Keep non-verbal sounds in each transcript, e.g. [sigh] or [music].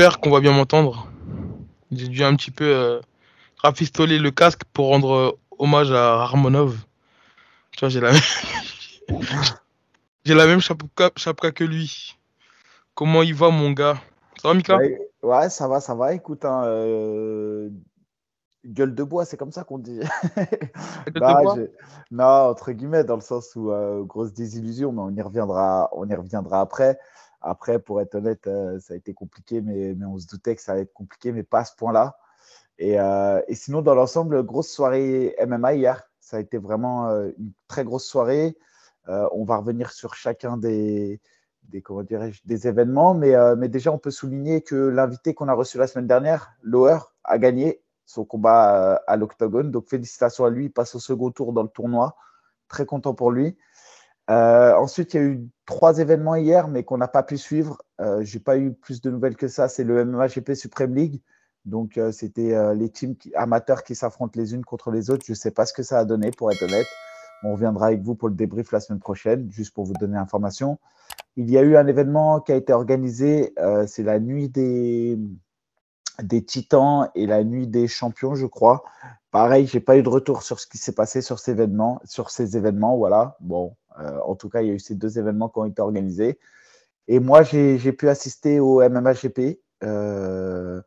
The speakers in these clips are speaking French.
j'espère qu'on va bien m'entendre. J'ai dû un petit peu euh, rafistoler le casque pour rendre euh, hommage à Harmonov. Tu vois, j'ai la même, [laughs] j'ai la même chapka, chapka que lui. Comment il va, mon gars? Ça va, Mika? Ouais, ouais, ça va, ça va. Écoute, hein, euh, gueule de bois, c'est comme ça qu'on dit. [laughs] Non, je- non, entre guillemets, dans le sens où euh, grosse désillusion, mais on y reviendra, on y reviendra après. Après, pour être honnête, euh, ça a été compliqué, mais, on se doutait que ça allait être compliqué, mais pas à ce point-là. Et, euh, sinon, dans l'ensemble, grosse soirée MMA hier. Ça a été vraiment euh, une très grosse soirée. On va revenir sur chacun des, événements, mais, déjà, on peut souligner que l'invité qu'on a reçu la semaine dernière, Lower, a gagné son combat à l'octogone. Donc, félicitations à lui. Il passe au second tour dans le tournoi. Très content pour lui. Euh, ensuite, il y a eu trois événements hier, mais qu'on n'a pas pu suivre. Euh, Je n'ai pas eu plus de nouvelles que ça. C'est le MMA GP Supreme League. Donc, euh, c'était les teams amateurs qui s'affrontent les unes contre les autres. Je ne sais pas ce que ça a donné, pour être honnête. On reviendra avec vous pour le débrief la semaine prochaine, juste pour vous donner l'information. Il y a eu un événement qui a été organisé. c'est la nuit des, des titans et la nuit des champions, je crois. Pareil, j'ai pas eu de retour sur ce qui s'est passé sur ces événements, sur ces événements. Voilà. Bon, en tout cas, il y a eu ces deux événements qui ont été organisés. Et moi, j'ai pu assister au MMA GP. euh,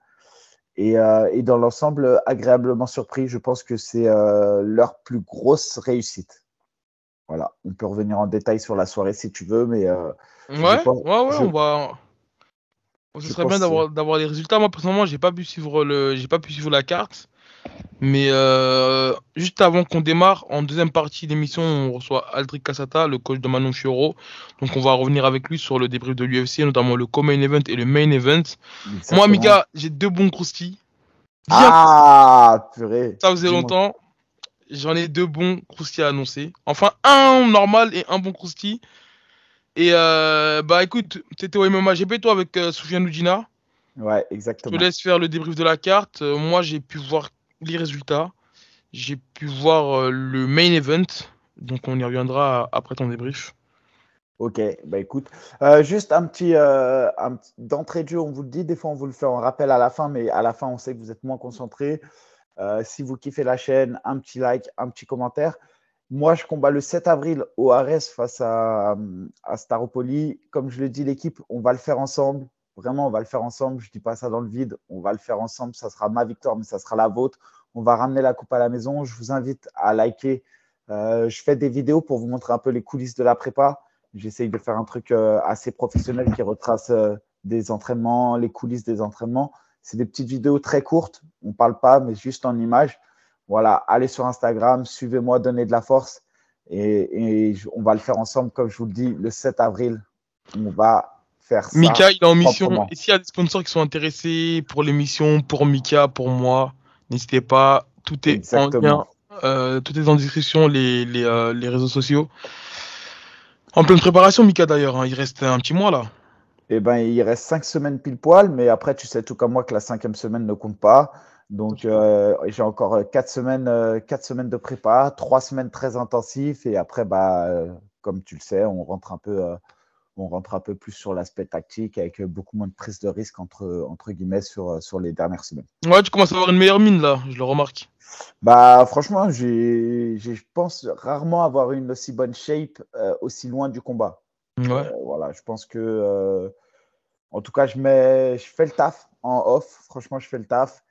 et, euh, et dans l'ensemble, agréablement surpris. Je pense que c'est euh, leur plus grosse réussite. Voilà. On peut revenir en détail sur la soirée si tu veux, mais euh, Ouais, pense- ouais, ouais, je- on va. Ce serait bien d'avoir les résultats. Moi, personnellement, j'ai pas pu suivre le, j'ai pas pu suivre la carte. Mais euh, juste avant qu'on démarre, en deuxième partie d'émission, on reçoit Aldric Cassata, le coach de Manon Fioro. Donc, on va revenir avec lui sur le débrief de l'UFC, notamment le co-main event et le main event. Moi. Mika, j'ai deux bons croustilles. Bien Ah, purée. Ça faisait longtemps. J'en ai deux bons croustilles à annoncer. Enfin, un normal et un bon croustille. Et euh, bah écoute, t'étais au MMA GP toi avec euh, Soufiane Oudjina. Ouais, Je exactement. te laisse faire le débrief de la carte. Euh, moi, j'ai pu voir les résultats. J'ai pu voir euh, le main event. Donc, on y reviendra après ton débrief. Ok, bah écoute, euh, juste un petit, euh, d'entrée de jeu, on vous le dit, des fois on vous le fait en rappel à la fin, mais à la fin on sait que vous êtes moins concentré. Euh, si vous kiffez la chaîne, un petit like, un petit commentaire. Moi, je combats le 7 avril au Ares face à, à Staropoli. Comme je le dis, l'équipe, on va le faire ensemble. Vraiment, on va le faire ensemble. Je ne dis pas ça dans le vide. On va le faire ensemble. Ça sera ma victoire, mais ça sera la vôtre. On va ramener la coupe à la maison. Je vous invite à liker. Euh, je fais des vidéos pour vous montrer un peu les coulisses de la prépa. J'essaye de faire un truc euh, assez professionnel qui retrace euh, des entraînements, les coulisses des entraînements. C'est des petites vidéos très courtes. On ne parle pas, mais juste en images. Voilà, allez sur Instagram, suivez-moi, donnez de la force. Et, on va le faire ensemble, comme je vous le dis, le 7 avril. On va faire ça. Mika, il est en mission. Et s'il y a des sponsors qui sont intéressés pour l'émission, pour Mika, pour moi, n'hésitez pas. Tout est en lien. Euh, tout est en description, les, les, euh, les réseaux sociaux. En pleine préparation, Mika d'ailleurs. hein. Il reste un petit mois là. Eh ben, il reste cinq semaines pile poil, mais après, tu sais tout comme moi que la cinquième semaine ne compte pas. Donc, euh, j'ai encore quatre semaines, quatre semaines de prépa, trois semaines très intensifs, et après, bah, comme tu le sais, on rentre un peu, on rentre un peu plus sur l'aspect tactique avec euh, beaucoup moins de prise de risque entre, entre guillemets sur, euh, sur les dernières semaines. Ouais, tu commences à avoir une meilleure mine là, je le remarque. Bah, franchement, je pense rarement avoir une aussi bonne shape euh, aussi loin du combat. Ouais. Euh, voilà, je pense que, euh, en tout cas, je, mets, je fais le taf en off. Franchement, je fais le taf.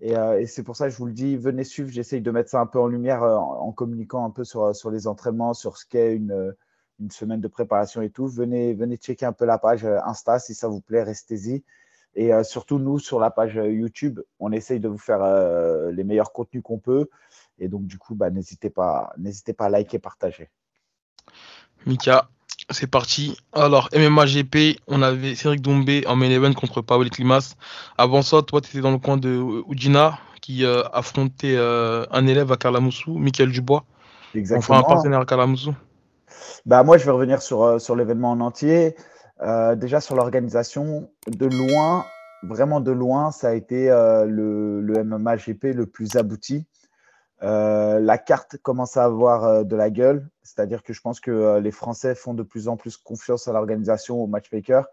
Et, euh, et c'est pour ça que je vous le dis, venez suivre. J'essaye de mettre ça un peu en lumière euh, en, en communiquant un peu sur, sur les entraînements, sur ce qu'est une, une semaine de préparation et tout. Venez, venez checker un peu la page euh, Insta si ça vous plaît, restez-y. Et euh, surtout, nous, sur la page euh, YouTube, on essaye de vous faire euh, les meilleurs contenus qu'on peut. Et donc, du coup, bah, n'hésitez pas, n'hésitez pas à liker, partager. Mika, c'est parti. Alors, MMA GP, on avait Cédric Doumbé en main event contre Pavel Klimas. Avant ça, toi, tu étais dans le coin de Udina qui euh, affrontait un élève à Kalamoussou, Michael Dubois. Exactement. Enfin, un partenaire à Kalamoussou. Bah, moi, je vais revenir sur, euh, sur l'événement en entier. Euh, déjà, sur l'organisation, de loin, vraiment de loin, ça a été euh, le, le MMA GP le plus abouti. la carte commence à avoir de la gueule, c'est-à-dire que je pense que les Français font de plus en plus confiance à l'organisation, au matchmaker.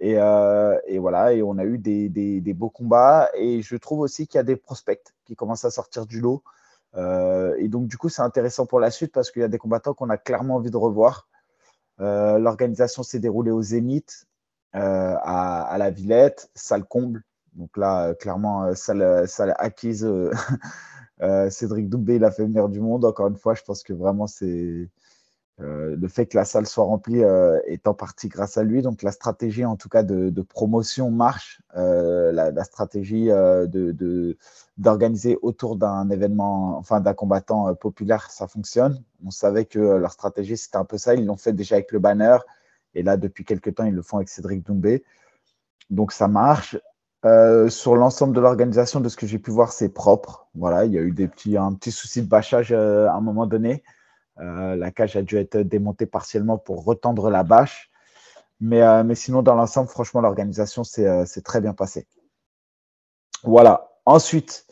Et, et, voilà, et on a eu des, des, des, beaux combats. Et je trouve aussi qu'il y a des prospects qui commencent à sortir du lot. Et donc, du coup, c'est intéressant pour la suite parce qu'il y a des combattants qu'on a clairement envie de revoir. L'organisation s'est déroulée au Zénith, à, à, la Villette, salle comble. Donc là, clairement, salle, salle acquise. [laughs] Euh, Cédric Doumbé, il a fait venir du monde. Encore une fois, je pense que vraiment, c'est euh, le fait que la salle soit remplie euh, est en partie grâce à lui. Donc, la stratégie, en tout cas, de, promotion marche. La, stratégie de, d'organiser autour d'un événement, enfin d'un combattant populaire, ça fonctionne. On savait que leur stratégie, c'était un peu ça. Ils l'ont fait déjà avec le banner. Et là, depuis quelques temps, ils le font avec Cédric Doumbé. Donc, ça marche. Euh, sur l'ensemble de l'organisation, de ce que j'ai pu voir, c'est propre. Voilà, il y a eu des petits, un petit souci de bâchage euh, à un moment donné. Euh, la cage a dû être démontée partiellement pour retendre la bâche. Mais, mais sinon, dans l'ensemble, franchement, l'organisation s'est très bien passée. Voilà. Ensuite,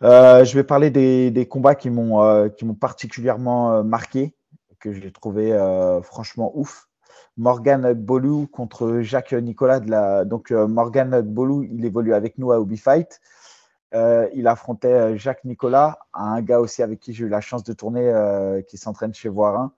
je vais parler des, combats qui m'ont particulièrement marqué, que j'ai trouvé franchement ouf. Morgan Bolou contre Jacques Nicolas. De la... Donc, euh, Morgan Bolou, il évolue avec nous à Ubi Fight. Euh, il affrontait euh, Jacques Nicolas, un gars aussi avec qui j'ai eu la chance de tourner, qui s'entraîne chez Voirin.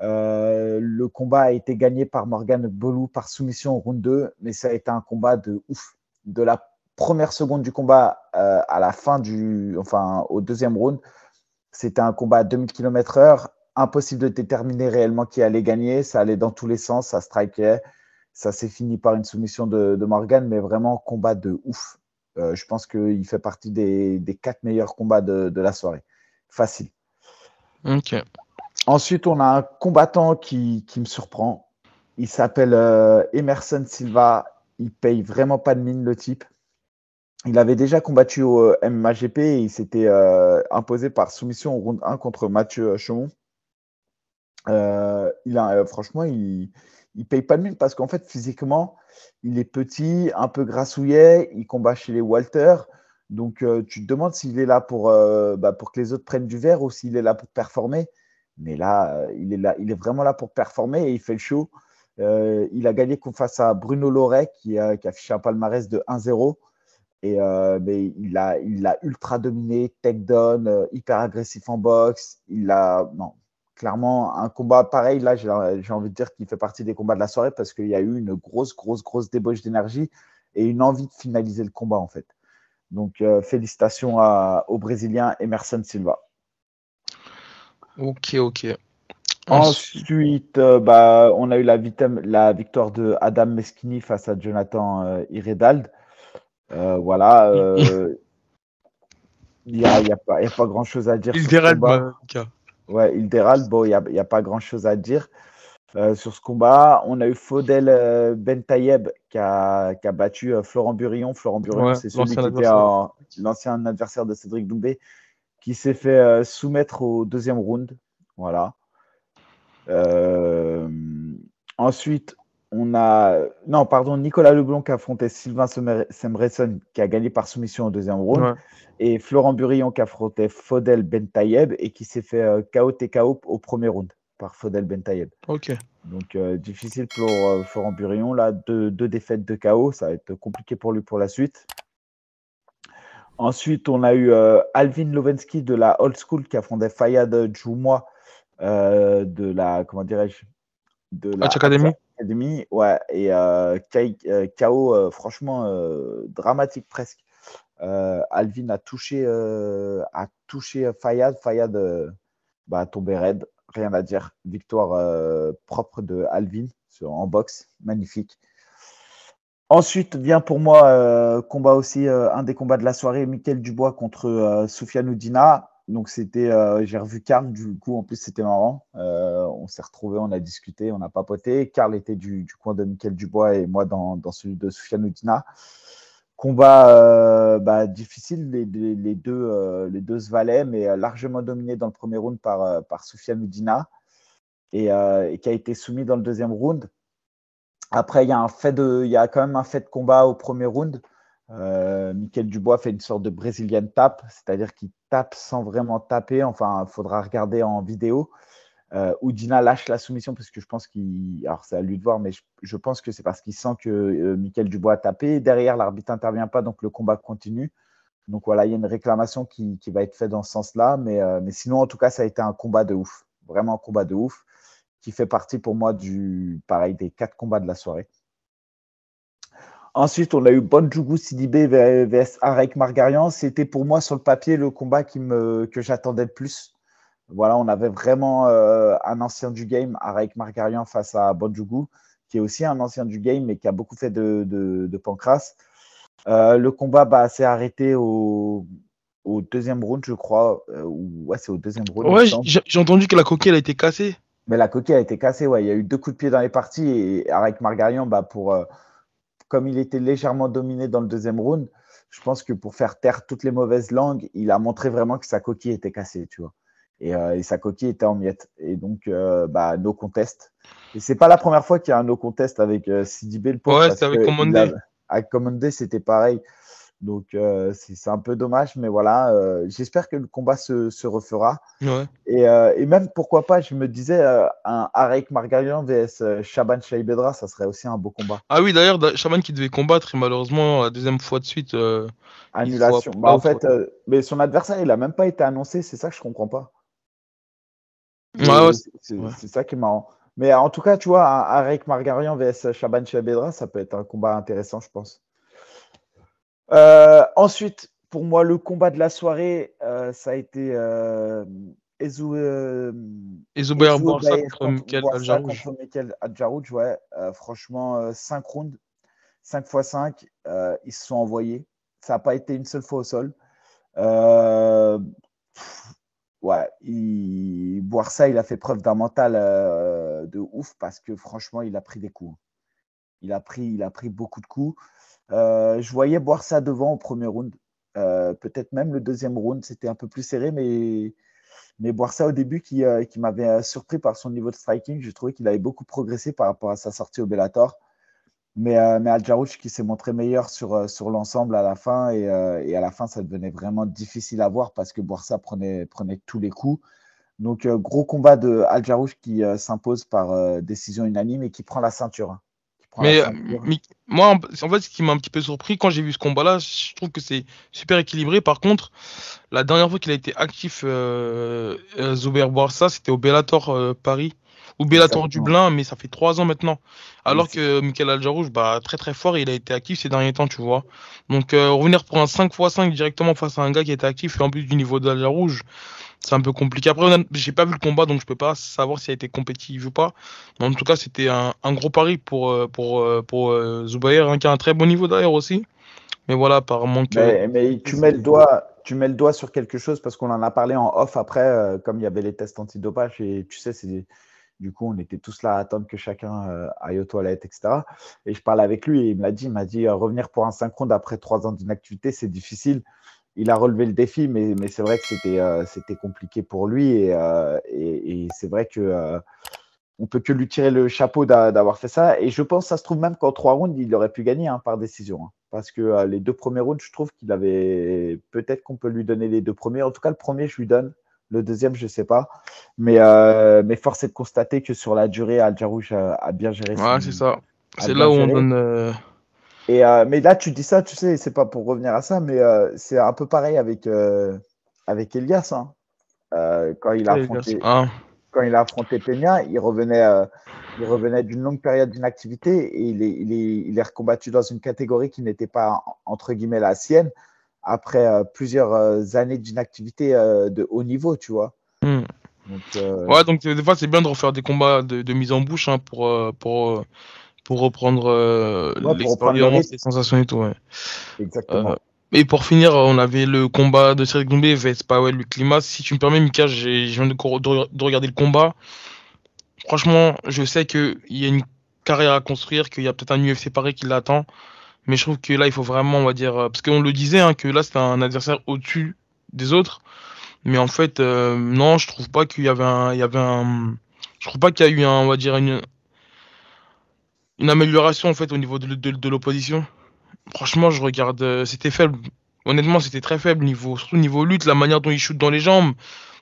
le combat a été gagné par Morgan Bolou par soumission au round 2, mais ça a été un combat de ouf. De la première seconde du combat à la fin du, enfin, au deuxième round, c'était un combat à 2000 km/h impossible de déterminer réellement qui allait gagner. Ça allait dans tous les sens, ça strikait. Ça s'est fini par une soumission de, Morgan, mais vraiment combat de ouf. Euh, je pense qu'il fait partie des, quatre meilleurs combats de, la soirée. Facile. Ok. Ensuite, on a un combattant qui, me surprend. Il s'appelle euh, Emerson Silva. Il paye vraiment pas de mine, le type. Il avait déjà combattu au euh, MMAGP et il s'était imposé par soumission au round 1 contre Mathieu Chaumont. Il a, franchement, il ne paye pas de mine parce qu'en fait, physiquement, il est petit, un peu grassouillet, il combat chez les Walter. Donc, euh, tu te demandes s'il est là pour, bah, pour que les autres prennent du verre ou s'il est là pour performer. Mais là, il est là, il est vraiment là pour performer et il fait le show. il a gagné face à Bruno Loret qui a, affiché un palmarès de 1-0. Et mais il a, il a ultra dominé, takedown, hyper agressif en boxe. Il a, clairement, un combat pareil, là, j'ai envie de dire qu'il fait partie des combats de la soirée parce qu'il y a eu une grosse, grosse, grosse débauche d'énergie et une envie de finaliser le combat, en fait. Donc, euh, félicitations au Brésilien Emerson Silva. Ok, ok. Ensuite, euh, bah, on a eu la, la, victoire de Adam Meschini face à Jonathan euh, Iredald. voilà. [laughs] Il n'y a, pas, a, pas grand-chose à dire. Iredald, Ouais, il déraille. Bon, il n'y a, pas grand-chose à dire euh, sur ce combat. On a eu Faudel euh, Bentayeb qui a, qui a battu euh, Florent Burillon. Florent Burillon, c'est celui qui était l'ancien adversaire de Cédric Doumbé, qui s'est fait soumettre au deuxième round. Voilà. ensuite, on a. Non, pardon, Nicolas Leblon qui a affronté Sylvain Semresson qui a gagné par soumission au deuxième round. Et Florent Burillon qui a affronté Fodel Bentayeb et qui s'est fait euh, KO TKO au premier round par Fodel Bentayeb. Ok. Donc euh, difficile pour euh, Florent Burillon. Là, deux, défaites de KO. Ça va être compliqué pour lui pour la suite. Ensuite, on a eu Alvin Lovensky de la Old School qui a affronté Fayad Joumois de la. Comment dirais-je De la Academy demi, ouais, et euh, KO, euh, franchement, euh, dramatique presque. Alvin a touché, a touché Fayad. Fayad bah, a tombé raide, rien à dire. Victoire propre de Alvin en boxe, magnifique. Ensuite vient pour moi combat aussi un des combats de la soirée, Michael Dubois contre Soufiane Oudina donc c'était, euh, j'ai revu Karl, du coup, en plus c'était marrant. Euh, on s'est retrouvés, on a discuté, on a papoté. Karl était du, coin de Michael Dubois et moi dans, celui de Soufiane Oudina. Combat euh, bah, difficile, les, deux, les deux se valaient, mais largement dominé dans le premier round par, par Soufiane et, qui a été soumis dans le deuxième round. Après, il y, a un fait de, il y a quand même un fait de combat au premier round. Michael Dubois fait une sorte de Brésilien tap, c'est-à-dire qu'il tape sans vraiment taper. Enfin, il faudra regarder en vidéo. Euh, où Dina lâche la soumission parce que je pense qu'il. Alors, c'est à lui de voir, mais je, pense que c'est parce qu'il sent que euh, Michael Dubois a tapé. Derrière, l'arbitre n'intervient pas, donc le combat continue. Donc voilà, il y a une réclamation qui, va être faite dans ce sens-là. Mais, euh, mais sinon, en tout cas, ça a été un combat de ouf. Vraiment un combat de ouf qui fait partie pour moi du pareil des quatre combats de la soirée. Ensuite, on a eu Bonjougou Sidibé vs Arek Margarian. C'était pour moi sur le papier le combat qui me, que j'attendais le plus. Voilà, on avait vraiment euh, un ancien du game, Arek Margarian, face à Bonjougou, qui est aussi un ancien du game, mais qui a beaucoup fait de, de, pancras. Euh, le combat bah, s'est arrêté au, au, deuxième round, je crois. Euh, ouais, c'est au deuxième round. Ouais, j'ai entendu que la coquille a été cassée. Mais la coquille a été cassée, ouais. Il y a eu deux coups de pied dans les parties et Arek Margarian, bah, pour, comme il était légèrement dominé dans le deuxième round, je pense que pour faire taire toutes les mauvaises langues, il a montré vraiment que sa coquille était cassée, tu vois. Et, euh, sa coquille était en miettes. Et donc, euh, bah, no contest. Et c'est pas la première fois qu'il y a un no contest avec euh, Sidi Belpo. Ouais, c'était avec Commandé. Avec Commandé, c'était pareil. Donc euh, c'est un peu dommage, mais voilà, euh, j'espère que le combat se, se refera. Ouais. Et, euh, et, même pourquoi pas, je me disais, un Arek Margarian vs Shaban Shaibedra, ça serait aussi un beau combat. Ah oui, d'ailleurs, Shaban qui devait combattre, et malheureusement, la deuxième fois de suite. Annulation. Bah, en fait, mais son adversaire, il a même pas été annoncé, c'est ça que je comprends pas. Ouais, c'est ça qui est marrant. Mais en tout cas, tu vois, un Arek Margarian vs Shaban Shaibedra, ça peut être un combat intéressant, je pense. Euh, ensuite, pour moi, le combat de la soirée, euh, ça a été euh, Ezou, euh, contre Michael Adjarouj. Ouais, franchement, 5 rounds, 5 x 5, ils se sont envoyés. Ça n'a pas été une seule fois au sol. ouais, il... il a fait preuve d'un mental de ouf parce que franchement, il a pris des coups. Il a pris, il a pris beaucoup de coups. Euh, je voyais boire devant au premier round. Euh, peut-être même le deuxième round, c'était un peu plus serré, mais, mais boire ça au début qui, euh, qui m'avait surpris par son niveau de striking. Je trouvais qu'il avait beaucoup progressé par rapport à sa sortie au Bellator. Mais, mais Al qui s'est montré meilleur sur, sur l'ensemble à la fin. Et, à la fin, ça devenait vraiment difficile à voir parce que ça prenait, prenait tous les coups. Donc, gros combat de Al qui s'impose par décision unanime et qui prend la ceinture. Hein. Mais, euh, moi, en fait, ce qui m'a un petit peu surpris quand j'ai vu ce combat-là, je trouve que c'est super équilibré. Par contre, la dernière fois qu'il a été actif, euh, euh Zuber Boursa, c'était au Bellator euh, Paris ou Bellator Dublin, mais ça fait trois ans maintenant. Alors que Michael Aljarouche, bah, très très fort, il a été actif ces derniers temps, tu vois. Donc, revenir pour un 5x5 directement face à un gars qui était actif et en plus du niveau d'Aljarouche, c'est un peu compliqué. Après, j'ai pas vu le combat, donc je peux pas savoir s'il a été compétitif ou pas. Mais en tout cas, c'était un, gros pari pour, euh, pour, euh, pour, euh, Zubair, hein, qui a un très bon niveau d'ailleurs aussi. Mais voilà, apparemment que. Mais, tu, mets le doigt, tu mets le doigt sur quelque chose parce qu'on en a parlé en off après, comme il y avait les tests antidopage. Et tu sais, c'est. Du coup, on était tous là à attendre que chacun aille aux toilettes, etc. Et je parle avec lui et il m'a dit, m'a dit revenir pour un synchrone après trois ans d'inactivité, c'est difficile il a relevé le défi, mais, c'est vrai que c'était euh, c'était compliqué pour lui. Et, euh, et, c'est vrai que euh, on peut que lui tirer le chapeau d'avoir fait ça. Et je pense, ça se trouve même qu'en trois rounds, il aurait pu gagner hein, par décision. Hein. parce que les deux premiers rounds, je trouve qu'il avait. Peut-être qu'on peut lui donner les deux premiers. En tout cas, le premier, je lui donne. Le deuxième, je ne sais pas. Mais, mais force est de constater que sur la durée, Al a, bien géré. Ouais, c'est ça. C'est là où on donne et, euh, mais là, tu dis ça, tu sais, c'est pas pour revenir à ça, mais euh, c'est un peu pareil avec, euh, avec Elias. Hein. quand, il a affronté, ah. quand il a affronté Peña, il revenait, il revenait d'une longue période d'inactivité et il est, il, est, il est recombattu dans une catégorie qui n'était pas, entre guillemets, la sienne, après plusieurs années d'inactivité de haut niveau, tu vois. Hmm. ouais, donc des fois, c'est bien de refaire des combats de, de mise en bouche hein, pour. pour pour reprendre euh, l'expérience, les sensations et tout. Ouais. Exactement. Euh, et pour finir, on avait le combat de Cyril Doumbé vs Powell le climat. Si tu me permets, Mika, je viens de, de, regarder le combat. Franchement, je sais qu'il y a une carrière à construire, qu'il y a peut-être un UFC pareil qui l'attend. Mais je trouve que là, il faut vraiment, on va dire, parce qu'on le disait, hein, que là, c'est un adversaire au-dessus des autres. Mais en fait, euh, non, je trouve pas qu'il y avait un, il y avait un, je trouve pas qu'il y a eu un, on va dire, une, une amélioration en fait au niveau de, de, l'opposition. Franchement, je regarde, euh, c'était faible honnêtement, c'était très faible niveau, surtout niveau lutte, la manière dont il shoot dans les jambes.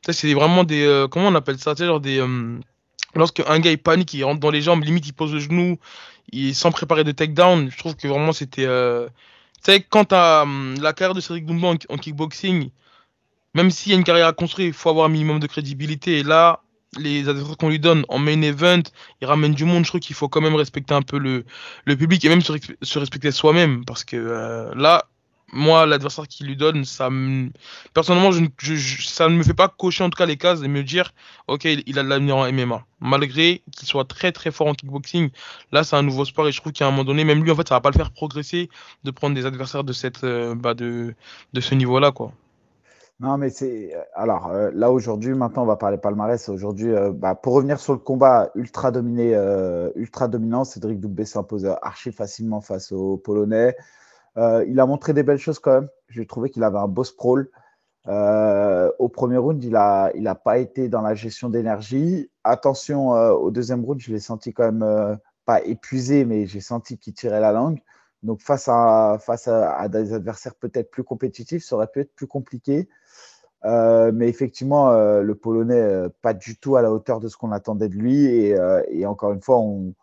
C'est vraiment des. Euh, comment on appelle ça genre des. Euh, lorsque un gars il panique, il rentre dans les jambes, limite il pose le genou, il, sans préparer de takedown. Je trouve que vraiment c'était. Euh, tu sais, quant à hum, la carrière de Cédric Doumbé en, kickboxing, même s'il y a une carrière à construire, il faut avoir un minimum de crédibilité. Et là, les adversaires qu'on lui donne en main event, il ramène du monde. Je trouve qu'il faut quand même respecter un peu le, le public et même se, se respecter soi-même. Parce que là, moi, l'adversaire qui lui donne, ça personnellement, je, ça ne me fait pas cocher en tout cas les cases et me dire, ok, il, a de l'avenir en MMA. Malgré qu'il soit très très fort en kickboxing, là, c'est un nouveau sport et je trouve qu'à un moment donné, même lui, en fait, ça va pas le faire progresser de prendre des adversaires de cette, euh, bah, de, de ce niveau-là, quoi. Non, mais c'est. Euh, alors, euh, là, aujourd'hui, maintenant, on va parler palmarès. Aujourd'hui, bah, pour revenir sur le combat ultra dominé, ultra dominant, Cédric Doumbé s'impose archi facilement face aux Polonais. Euh, il a montré des belles choses quand même. J'ai trouvé qu'il avait un beau sprawl. Euh, au premier round, il n'a pas été dans la gestion d'énergie. Attention, euh, au deuxième round, je l'ai senti quand même pas épuisé, mais j'ai senti qu'il tirait la langue. Donc, face à, face à, des adversaires peut-être plus compétitifs, ça aurait pu être plus compliqué. mais effectivement, le Polonais, pas du tout à la hauteur de ce qu'on attendait de lui. Et, et encore une fois, on,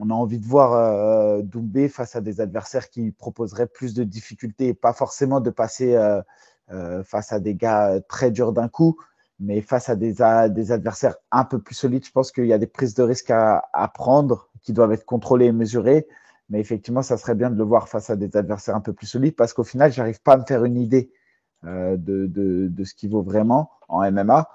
on a envie de voir euh, Doumbé face à des adversaires qui proposeraient plus de difficultés pas forcément de passer euh, euh, face à des gars très durs d'un coup, mais face à des, adversaires un peu plus solides. Je pense qu'il y a des prises de risque à, prendre qui doivent être contrôlées et mesurées. Mais effectivement, ça serait bien de le voir face à des adversaires un peu plus solides parce qu'au final, j'arrive pas à me faire une idée de, ce qu'il vaut vraiment en MMA.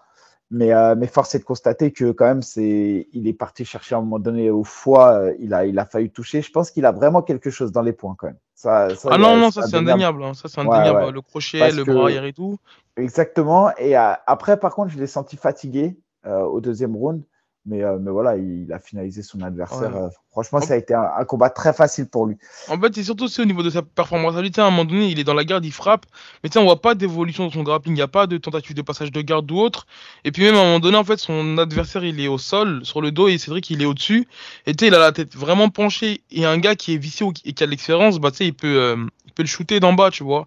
Mais, euh, mais force est de constater que quand même, c'est, il est parti chercher à un moment donné au foie, euh, il, a, il a failli toucher. Je pense qu'il a vraiment quelque chose dans les points quand même. Ça, ah non, non, ça c'est indéniable. Hein. Ça c'est indéniable. Le crochet, le bras arrière et tout. Exactement. Et euh, après, par contre, je l'ai senti fatigué au deuxième round. Mais, euh, mais voilà, il, a finalisé son adversaire. Euh, franchement, ça a été un, combat très facile pour lui. En fait, c'est surtout au niveau de sa performance. À un moment donné, il est dans la garde, il frappe. Mais tu on voit pas d'évolution dans son grappling. Il n'y a pas de tentative de passage de garde ou autre. Et puis même à un moment donné, en fait, son adversaire, il est au sol, sur le dos, et Cédric, il est au-dessus. Et tu il a la tête vraiment penchée. Et un gars qui est vicieux et qui a de l'expérience, bah, tu sais, il peut, euh, il peut le shooter d'en bas, tu vois.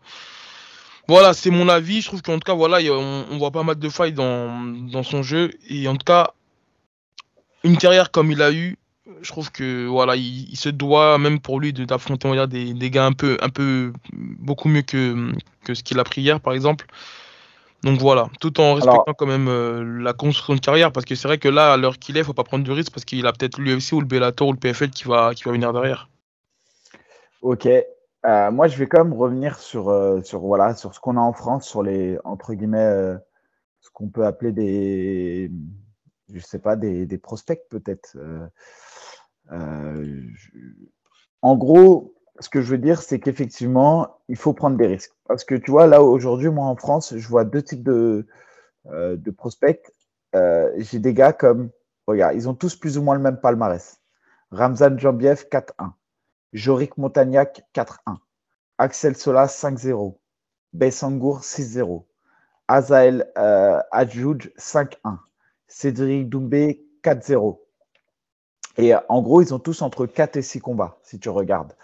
Voilà, c'est mon avis. Je trouve qu'en tout cas, voilà, on, on, voit pas mal de failles dans, dans son jeu. Et en tout cas, une carrière comme il a eu, je trouve que voilà, il, se doit même pour lui d'affronter des, des gars un peu, un peu beaucoup mieux que, que ce qu'il a pris hier, par exemple. Donc voilà, tout en respectant quand même euh, la construction de carrière, parce que c'est vrai que là, à l'heure qu'il est, il faut pas prendre de risque, parce qu'il a peut-être l'UFC ou le Bellator ou le PFL qui va, qui va venir derrière. Ok. Euh, moi, je vais quand même revenir sur, euh, sur, voilà, sur ce qu'on a en France, sur les, entre guillemets, ce qu'on peut appeler des, je sais pas, des, prospects peut-être. Euh, euh, en gros, ce que je veux dire, c'est qu'effectivement, il faut prendre des risques. Parce que tu vois, là, aujourd'hui, moi, en France, je vois deux types de, euh, prospects. J'ai des gars comme, regarde, ils ont tous plus ou moins le même palmarès. Ramzan Jambiev, 4-1. Jorik Montagnac, 4-1. Axel Sola, 5-0. Bessangour, 6-0. Azael euh, 5-1. Cédric Doumbé 4-0. Et euh, en gros, ils ont tous entre 4 et 6 combats, si tu regardes.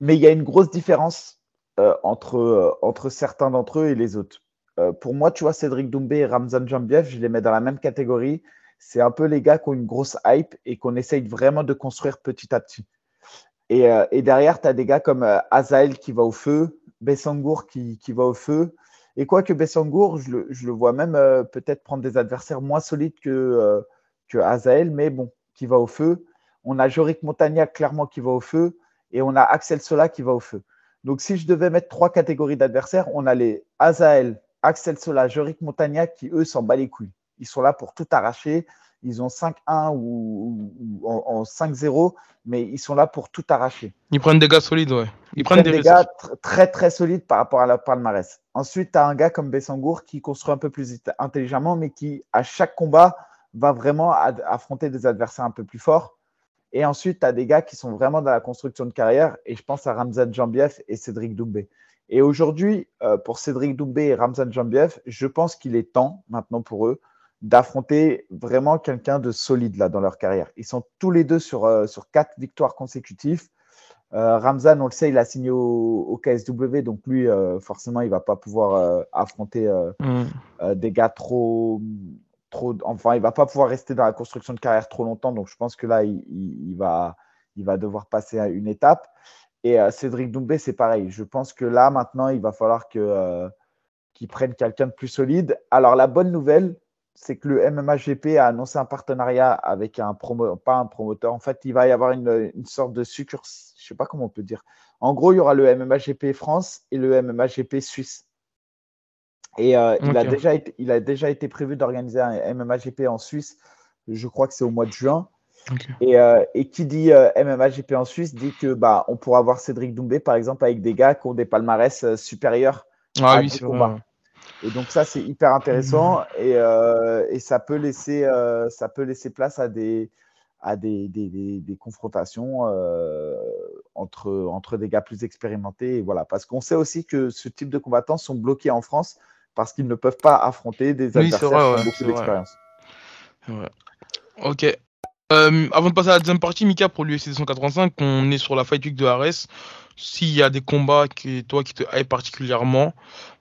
Mais il y a une grosse différence euh, entre, euh, entre certains d'entre eux et les autres. pour moi, tu vois, Cédric Doumbé et Ramzan Jambiev, je les mets dans la même catégorie. C'est un peu les gars qui ont une grosse hype et qu'on essaye vraiment de construire petit à petit. Et, derrière, tu as des gars comme Azael qui va au feu, Bessangour qui va au feu, et quoique Bessangour, je le, je le vois même euh, peut-être prendre des adversaires moins solides que, euh, que Azael, mais bon, qui va au feu. On a Jorik Montagnac clairement qui va au feu et on a Axel Sola qui va au feu. Donc si je devais mettre trois catégories d'adversaires, on a les Azael, Axel Sola, Jorik Montagnac qui eux s'en bat les couilles. Ils sont là pour tout arracher ils ont 5-1 ou, en, 5-0, mais ils sont là pour tout arracher. Ils prennent des gars solides, ouais. Ils, prennent, des, gars très très solides par rapport à la palmarès. Ensuite, tu as un gars comme Bessangour qui construit un peu plus intelligemment, mais qui, à chaque combat, va vraiment affronter des adversaires un peu plus forts. Et ensuite, tu as des gars qui sont vraiment dans la construction de carrière, et je pense à Ramzan Jambiev et Cédric Doumbé. Et aujourd'hui, euh, pour Cédric Doumbé et Ramzan Jambiev, je pense qu'il est temps maintenant pour eux d'affronter vraiment quelqu'un de solide là dans leur carrière. Ils sont tous les deux sur, euh, sur quatre victoires consécutives. Ramzan, on le sait, il a signé au, KSW, donc lui, forcément, il va pas pouvoir affronter mm. des gars trop, trop. Enfin, il va pas pouvoir rester dans la construction de carrière trop longtemps. Donc, je pense que là, il, va, il va devoir passer à une étape. Et Cédric Doumbé, c'est pareil. Je pense que là, maintenant, il va falloir que qu'ils prennent quelqu'un de plus solide. Alors, la bonne nouvelle, c'est que le MMAGP a annoncé un partenariat avec un promoteur, pas un promoteur. En fait, il va y avoir une, sorte de succursale, je sais pas comment on peut dire. En gros, il y aura le MMAGP France et le MMAGP Suisse. Et euh, il, a déjà été, il a déjà été prévu d'organiser un MMAGP en Suisse. Je crois que c'est au mois de juin. Et, euh, et, qui dit euh, MMAGP en Suisse dit que bah, on pourra voir Cédric Doumbé, par exemple, avec des gars qui ont des palmarès supérieurs. Ah oui, c'est vrai. Et donc ça, c'est hyper intéressant et, euh, et, ça, peut laisser, euh, ça peut laisser place à des, à des, des, des, confrontations euh, entre, entre des gars plus expérimentés. Et voilà. Parce qu'on sait aussi que ce type de combattants sont bloqués en France parce qu'ils ne peuvent pas affronter des adversaires qui ont beaucoup d'expérience. Ok. avant de passer à la deuxième partie, Mika, pour l'UFC 285, on est sur la Fight Week de Ares. S'il y a des combats qui, toi, qui te hype particulièrement,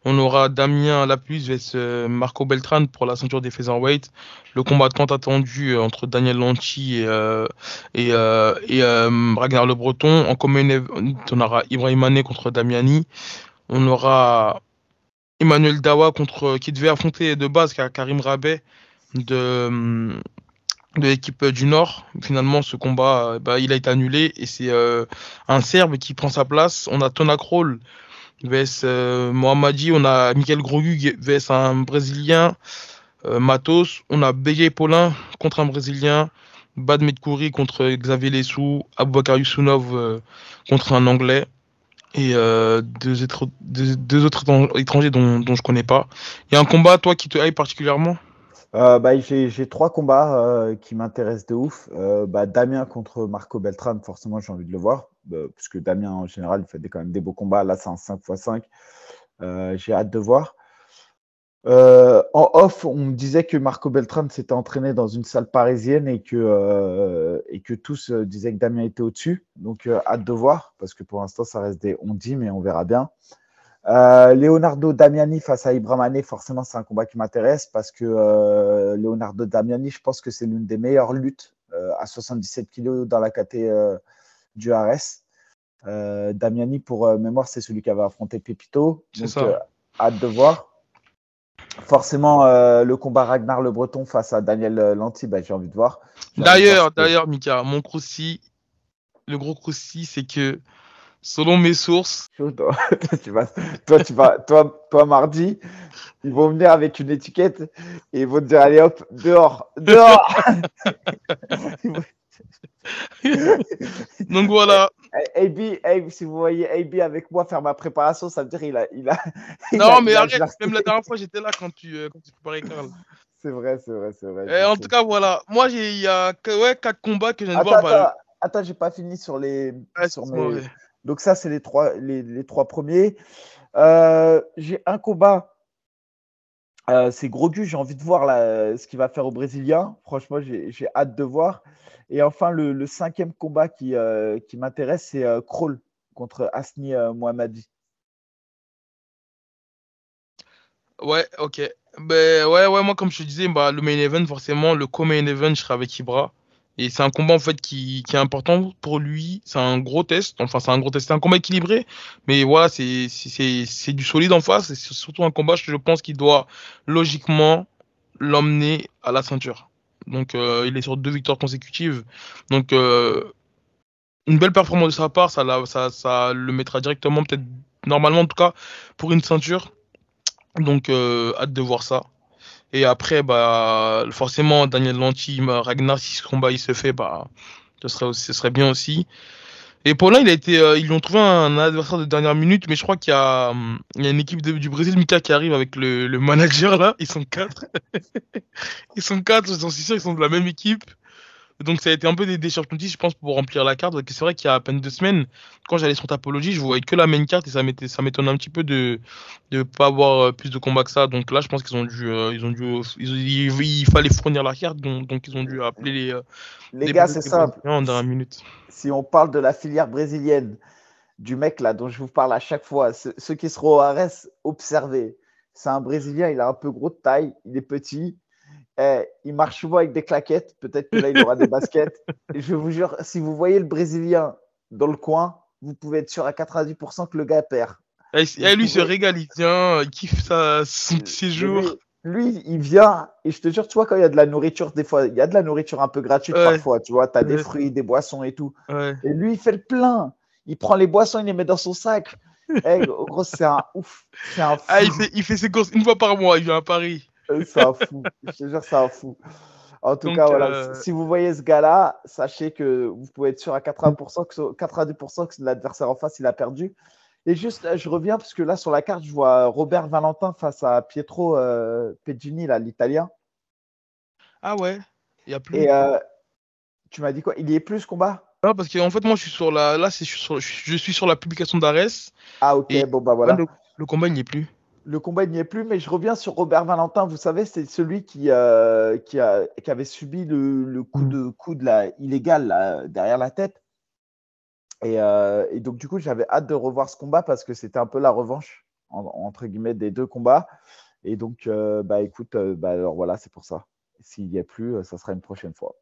on aura Damien Lapuce vs euh, Marco Beltran pour la ceinture des featherweight. Le combat tant attendu euh, entre Daniel Lanchi et, euh, Ragnar Le Breton. En commun on aura Ibrahim Mané contre Damiani. On aura Emmanuel Dawa contre qui devait affronter de base Karim Rabet de de l'équipe du Nord. Finalement, ce combat, euh, bah, il a été annulé et c'est euh, un Serbe qui prend sa place. On a Tona Kroll vs euh, Mohamadi, on a Michael Grogu vs un Brésilien, Matos, on a BJ Paulin contre un Brésilien, Bad Medkouri contre Xavier Lessou, Aboubakar Yusunov contre un Anglais et deux, autres étrangers dont, dont je connais pas. Il y a un combat, toi, qui te hype particulièrement? Euh, bah, J'ai trois combats euh, qui m'intéressent de ouf. Euh, bah, Damien contre Marco Beltran, forcément, j'ai envie de le voir. puisque Damien, en général, fait quand même des beaux combats. Là, c'est un 5x5. j'ai hâte de voir. en off, on me disait que Marco Beltran s'était entraîné dans une salle parisienne et que, et que tous disaient que Damien était au-dessus. Donc, hâte de voir, parce que pour l'instant, ça reste des on dit, mais on verra bien. Euh, Leonardo Damiani face à Ibramane, forcément, c'est un combat qui m'intéresse parce que euh, Leonardo Damiani, je pense que c'est l'une des meilleures luttes euh, à 77 kg dans la KT du RS. Damiani, pour mémoire, c'est celui qui avait affronté Pepito. C'est ça. hâte de voir. Forcément, le combat Ragnar le Breton face à Daniel Lanty, bah, j'ai envie de voir. D'ailleurs, d'ailleurs, Mika, mon croussi, le gros croussi, c'est que Selon mes sources. [laughs] Toi, tu vas, toi, tu vas, toi, toi, mardi, ils vont venir avec une étiquette et ils vont te dire allez hop, dehors, dehors. [laughs] Donc voilà. AB, si vous voyez AB avec moi faire ma préparation, ça veut dire il a. Il a [laughs] non, mais arrête, même la dernière fois, j'étais là quand tu, euh, quand tu préparais Karl. C'est vrai, c'est vrai, c'est vrai. Et en tout cas, voilà. Moi, il y a ouais, quatre combats que je viens de voir. Attends, attends j'ai pas fini sur les. sur mes... Donc ça, c'est les trois, premiers. Euh, j'ai un combat. Euh, c'est Grogu, j'ai envie de voir ce qu'il va faire au Brésilien. Franchement, j'ai hâte de voir. Et enfin, le, cinquième combat qui, euh, m'intéresse, c'est Kroll contre Asni Mohammadi. Ouais, ok. Ben, ouais, ouais, moi, comme je te disais, bah, le main event, forcément, le co-main event, je serai avec Ibra. Et c'est un combat en fait qui, qui est important pour lui. C'est un gros test. Enfin, c'est un gros test. C'est un combat équilibré. Mais voilà, c'est, c'est, c'est du solide en face. C'est surtout un combat, je pense, qu'il doit logiquement l'emmener à la ceinture. Donc, euh, il est sur deux victoires consécutives. Donc, euh, une belle performance de sa part, ça, ça, ça le mettra directement, peut-être normalement en tout cas, pour une ceinture. Donc, euh, hâte de voir ça. Et après, bah, forcément, Daniel Lanty, Ragnar, si ce combat il se fait, bah, ce serait, ce serait bien aussi. Et Paulin, il a été, euh, ils lui ont trouvé un adversaire de dernière minute, mais je crois qu'il y a, a une équipe du Brésil, Mika, qui arrive avec le, le manager là. Ils sont quatre. [laughs] ils sont quatre, j'en suis sûr, ils sont de la même équipe. Donc ça a été un peu des, des je pense, pour remplir la carte. C'est vrai qu'il y a à peine deux semaines, quand j'allais sur Tapologie, je voyais que la main carte et ça m'étonne un petit peu de ne pas avoir euh, plus de combats que ça. Donc là, je pense qu'ils ont dû, euh, ils ont dû, il fallait fournir la carte, donc, donc, ils ont dû appeler les. Euh, les, gars, c'est simple. En dernière minute. Si on parle de la filière brésilienne, du mec là dont je vous parle à chaque fois, ceux qui seront au RS, observez. C'est un Brésilien, il a un peu gros de taille, il est petit, eh, il marche souvent avec des claquettes. Peut-être que là, il aura des baskets. Et je vous jure, si vous voyez le Brésilien dans le coin, vous pouvez être sûr à 90% que le gars perd. Et, eh, eh, lui, se régale, il tient, il kiffe sa, son séjour. Lui, il vient, et je te jure, tu vois, quand il y a de la nourriture, des fois, il y a de la nourriture un peu gratuite parfois, tu vois, tu as des fruits, des boissons et tout. Et lui, il fait le plein. Il prend les boissons, il les met dans son sac. hey, gros, c'est un ouf. Un ah, il, fait, il fait ses courses une fois par mois, il vient à Paris. C'est un fou. Je te jure, c'est un fou. En tout cas, voilà, euh, si vous voyez ce gars-là, sachez que vous pouvez être sûr à 80% que, 90% que l'adversaire en face, il a perdu. Et juste, euh, je reviens parce que là, sur la carte, je vois Robert Valentin face à Pietro euh, Pegini, l'italien. Ah ouais, il y a plus. Et euh, tu m'as dit quoi? Il y est plus ce combat? Non, parce qu'en fait, moi, je suis sur la, là, je, je suis sur la publication d'Ares. Ah ok, bon bah voilà. le combat, il n'y est plus le combat n'y est plus, mais je reviens sur Robert Valentin. Vous savez, c'est celui qui, euh, qui, a, qui, avait subi le, coup mm. de coup de la illégale derrière la tête. Euh, et, donc, du coup, j'avais hâte de revoir ce combat parce que c'était un peu la revanche, entre guillemets, des deux combats. Et donc, euh, bah écoute, bah, alors voilà, c'est pour ça. S'il n'y a plus, ça sera une prochaine fois.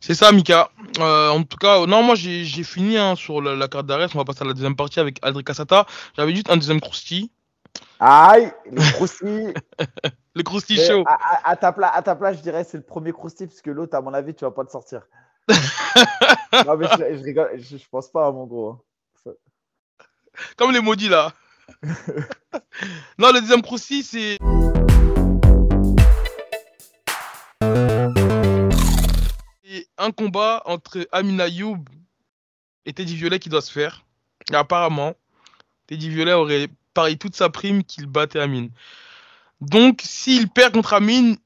C'est ça, Mika. en tout cas, non, moi j'ai fini hein, sur la, carte d'arrêt. On va passer à la deuxième partie avec Aldric Casata. J'avais juste un deuxième crousti. Aïe, [laughs] le crousti. le crousti chaud. À, ta à, ta place, je dirais c'est le premier crousti, parce que l'autre, à mon avis, tu vas pas te sortir. [laughs] non, mais je, rigole, je, pense pas, à mon gros. Comme les maudits là. [laughs] non, le deuxième crousti, c'est. Un combat entre Amina Youb et Teddy Violet qui doit se faire. Et apparemment, Teddy Violet aurait parié toute sa prime qu'il battait Amine. Donc, s'il perd contre Amine,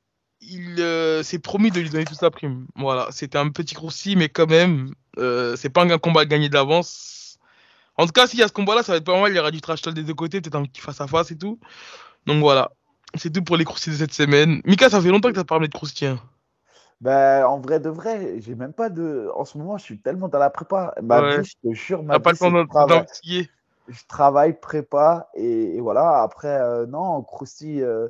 il euh, s'est promis de lui donner toute sa prime. Voilà, c'était un petit croussi, mais quand même, euh, c'est pas un combat gagné d'avance. En tout cas, s'il y a ce combat-là, ça va être pas mal. Il y aura du trash talk des deux côtés, peut-être un petit face à face et tout. Donc voilà, c'est tout pour les croustis de cette semaine. Mika, ça fait longtemps que tu as parlé de croustien. Ben, en vrai de vrai, j'ai même pas de. En ce moment, je suis tellement dans la prépa. Ma vie, je te jure, ma pas le Je travaille prépa et, voilà. Après, euh, non, Krusty, euh,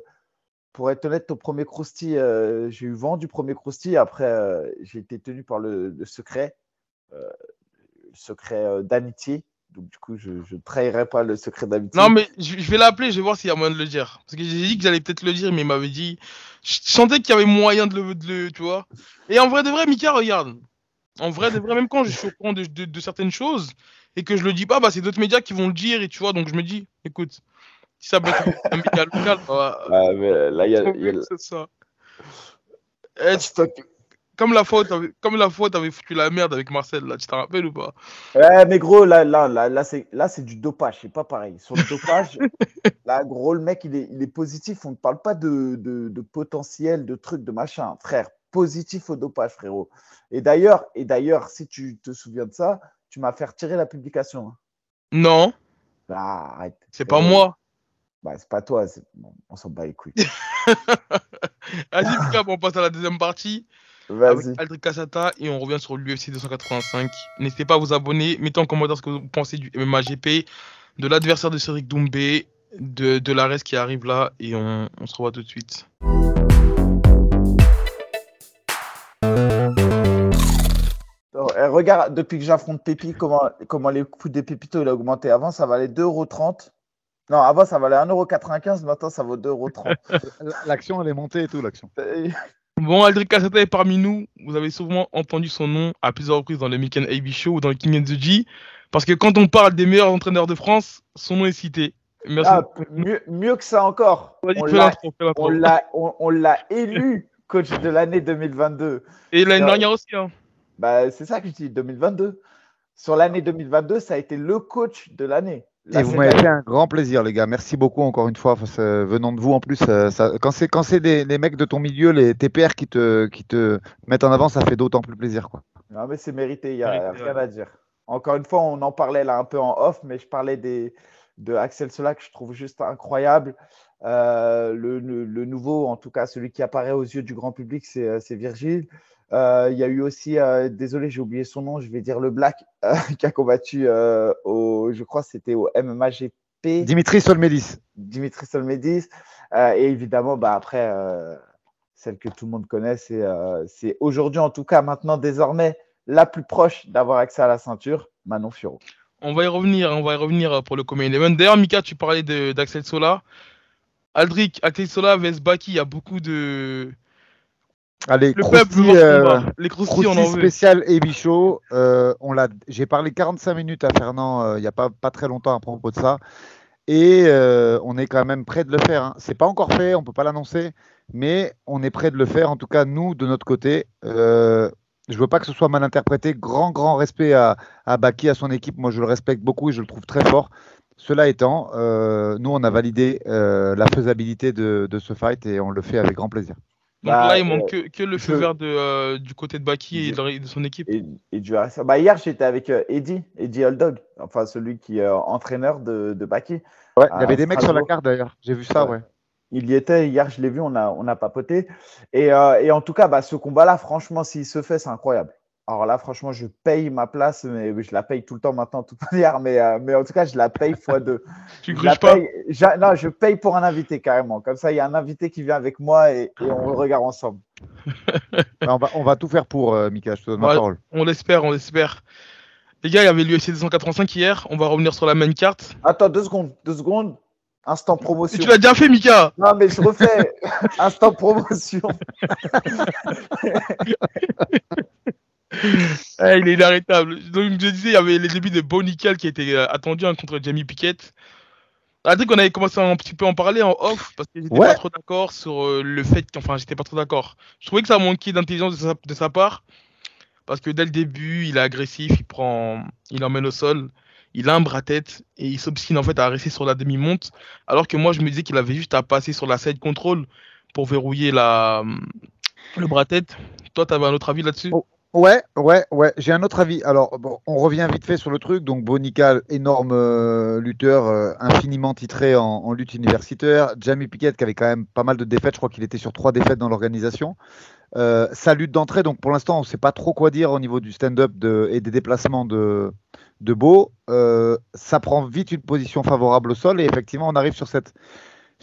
pour être honnête, au premier Krusty, euh, j'ai eu vent du premier Krusty. Après, j'ai été tenu par le, le secret, le secret d'amitié. Donc, du coup, je ne trahirai pas le secret d'amitié. Non, mais je, vais l'appeler, je vais voir s'il y a moyen de le dire. Parce que j'ai dit que j'allais peut-être le dire, mais il m'avait dit. Je sentais qu'il y avait moyen de le, de Tu vois Et en vrai de vrai, Mika, regarde. En vrai de vrai, même quand je suis au courant de, de, certaines choses et que je le dis pas, bah, c'est d'autres médias qui vont le dire. Et tu vois, donc je me dis, écoute, si ça peut être local, bah, ah, mais là, il y a. Y ça. Eh, comme la fois, comme la t'avais foutu la merde avec Marcel, là, tu t'en rappelles ou pas? Ouais, mais gros, là, là, là, là, c'est, là, c'est du dopage, c'est pas pareil. Sur le dopage, [laughs] là, gros, le mec, il est, il est positif. On ne parle pas de, de, de, potentiel, de trucs, de machin, frère. Positif au dopage, frérot. Et d'ailleurs, et d'ailleurs, si tu te souviens de ça, tu m'as fait retirer la publication. Hein. Non. Bah, arrête. C'est pas moi. Bah, c'est pas toi, on s'en bat les couilles. [laughs] Vas-y, on passe à la deuxième partie avec Aldric Cassata et on revient sur l'UFC 285. N'hésitez pas à vous abonner, mettez en commentaire ce que vous pensez du MMA GP, de l'adversaire de Cédric Doumbé, de, de l'Ares qui arrive là et on, on se revoit tout de suite. Eh, regarde, depuis que j'affronte Pépi, comment, comment les coûts des Pépitos il a augmenté. Avant, ça valait 2,30€. Non, avant, ça valait 1,95€. Maintenant, ça vaut 2,30€. [laughs] l'action, elle est montée et tout, l'action. [laughs] Bon, Aldric Cassata est parmi nous. Vous avez souvent entendu son nom à plusieurs reprises dans le Mickey AB Show ou dans le King and the G. Parce que quand on parle des meilleurs entraîneurs de France, son nom est cité. Merci. Ah, mieux, que ça encore. On l'a élu coach de l'année 2022. Et l'année dernière aussi. Hein. Bah, c'est ça que je dis, 2022. Sur l'année 2022, ça a été le coach de l'année. Là, Et vous m'avez fait un grand plaisir, les gars. Merci beaucoup encore une fois. Enfin, ça- venant de vous, en plus, ça- ça- quand c'est quand c'est des, les mecs de ton milieu, les TPR qui te, qui te mettent en avant, ça fait d'autant plus plaisir. Quoi. Non, mais c'est mérité, il n'y a Mérité, rien ouais. à dire. Encore une fois, on en parlait là un peu en off, mais je parlais des, de Axel Sola que je trouve juste incroyable. Euh, le, le- le nouveau, en tout cas celui qui apparaît aux yeux du grand public, c'est euh, Euh, Il y a eu aussi, euh, désolé, j'ai oublié son nom, je vais dire le Black, euh, [laughs] qui a combattu euh, au, je crois, que c'était au MMAGP. Dimitri Solmedis. Dimitri Solmedis. Euh, et évidemment, bah, après, euh, celle que tout le monde connaît, c'est euh, c'est aujourd'hui, en tout cas, maintenant, désormais, la plus proche d'avoir accès à la ceinture, Manon Fiorot. On va y revenir, on va y revenir pour le Common Event. D'ailleurs, Mika, tu parlais de- d'Axel Sola. Aldric, Axel Sola, vs Baki, il y a beaucoup de. Allez, Le peuple voir ce euh. Les croustilles, on en spécial et Bichot. euh, on l'a. J'ai parlé 45 minutes à Fernand euh, il n'y a pas, pas très longtemps à propos de ça. Et euh, on est quand même prêt de le faire. Hein. C'est pas encore fait, on peut pas l'annoncer, mais on est prêt de le faire. En tout cas, nous, de notre côté, euh, je veux pas que ce soit mal interprété. Grand, grand respect à, à Baki, à son équipe. Moi, je le respecte beaucoup et je le trouve très fort. Cela étant, euh, nous, on a validé euh, la faisabilité de, de ce fight et on le fait avec grand plaisir. Donc Bah, là, il euh, manque que, que le feu vert de, euh, du côté de Baki et de, de son équipe. Et, et du RSA. Bah, hier, j'étais avec euh, Eddie, Eddie Oldog, enfin celui qui est euh, entraîneur de, de Baki. Ouais, il y avait des mecs sur la carte d'ailleurs. J'ai vu ça, Ouais. ouais. Il y était, hier, je l'ai vu, on a, on a papoté. Et, euh, et en tout cas, bah, ce combat-là, franchement, s'il se fait, c'est incroyable. Alors là, franchement, je paye ma place, mais je la paye tout le temps maintenant, de toute [laughs] manière. Mais, euh, mais en tout cas, je la paye fois deux. [laughs] Tu Je la gruges pas non, je paye pour un invité carrément. Comme ça, il y a un invité qui vient avec moi et, et on le regarde ensemble. [laughs] On, va, on va tout faire pour, euh, Mika, je te donne ma Ouais. parole. On l'espère, on l'espère. Les gars, il y avait l'UFC 285 hier. On va revenir sur la main carte. Attends, deux secondes, deux secondes. Instant Et promotion. tu l'as déjà fait, Mika? Non, mais je refais. Instant promotion. [laughs] Eh, Il est inarrêtable. Donc, je disais, il y avait les débuts de Bo Nickel qui étaient euh, attendus hein, contre Jamie Pickett. Ah, qu'on avait commencé à un petit peu en parler en off parce que j'étais Ouais. pas trop d'accord sur euh, le fait que, enfin, j'étais pas trop d'accord. Je trouvais que ça manquait d'intelligence de sa, de sa part parce que dès le début, il est agressif, il prend, il emmène au sol, il a un bras tête et il s'obstine en fait à rester sur la demi-monte. Alors que moi, je me disais qu'il avait juste à passer sur la side control pour verrouiller la, le bras tête. Toi, t'avais un autre avis là-dessus? Oh. Ouais, ouais, ouais. J'ai un autre avis. Alors, on revient vite fait sur le truc. Donc, Bonical, énorme euh, lutteur, euh, infiniment titré en, lutte universitaire. Jamie Pickett, qui avait quand même pas mal de défaites. Je crois qu'il était sur trois défaites dans l'organisation. Euh, sa lutte d'entrée, donc pour l'instant, on ne sait pas trop quoi dire au niveau du stand-up et des déplacements de, de Beau. Ça prend vite une position favorable au sol. Et effectivement, on arrive sur cette,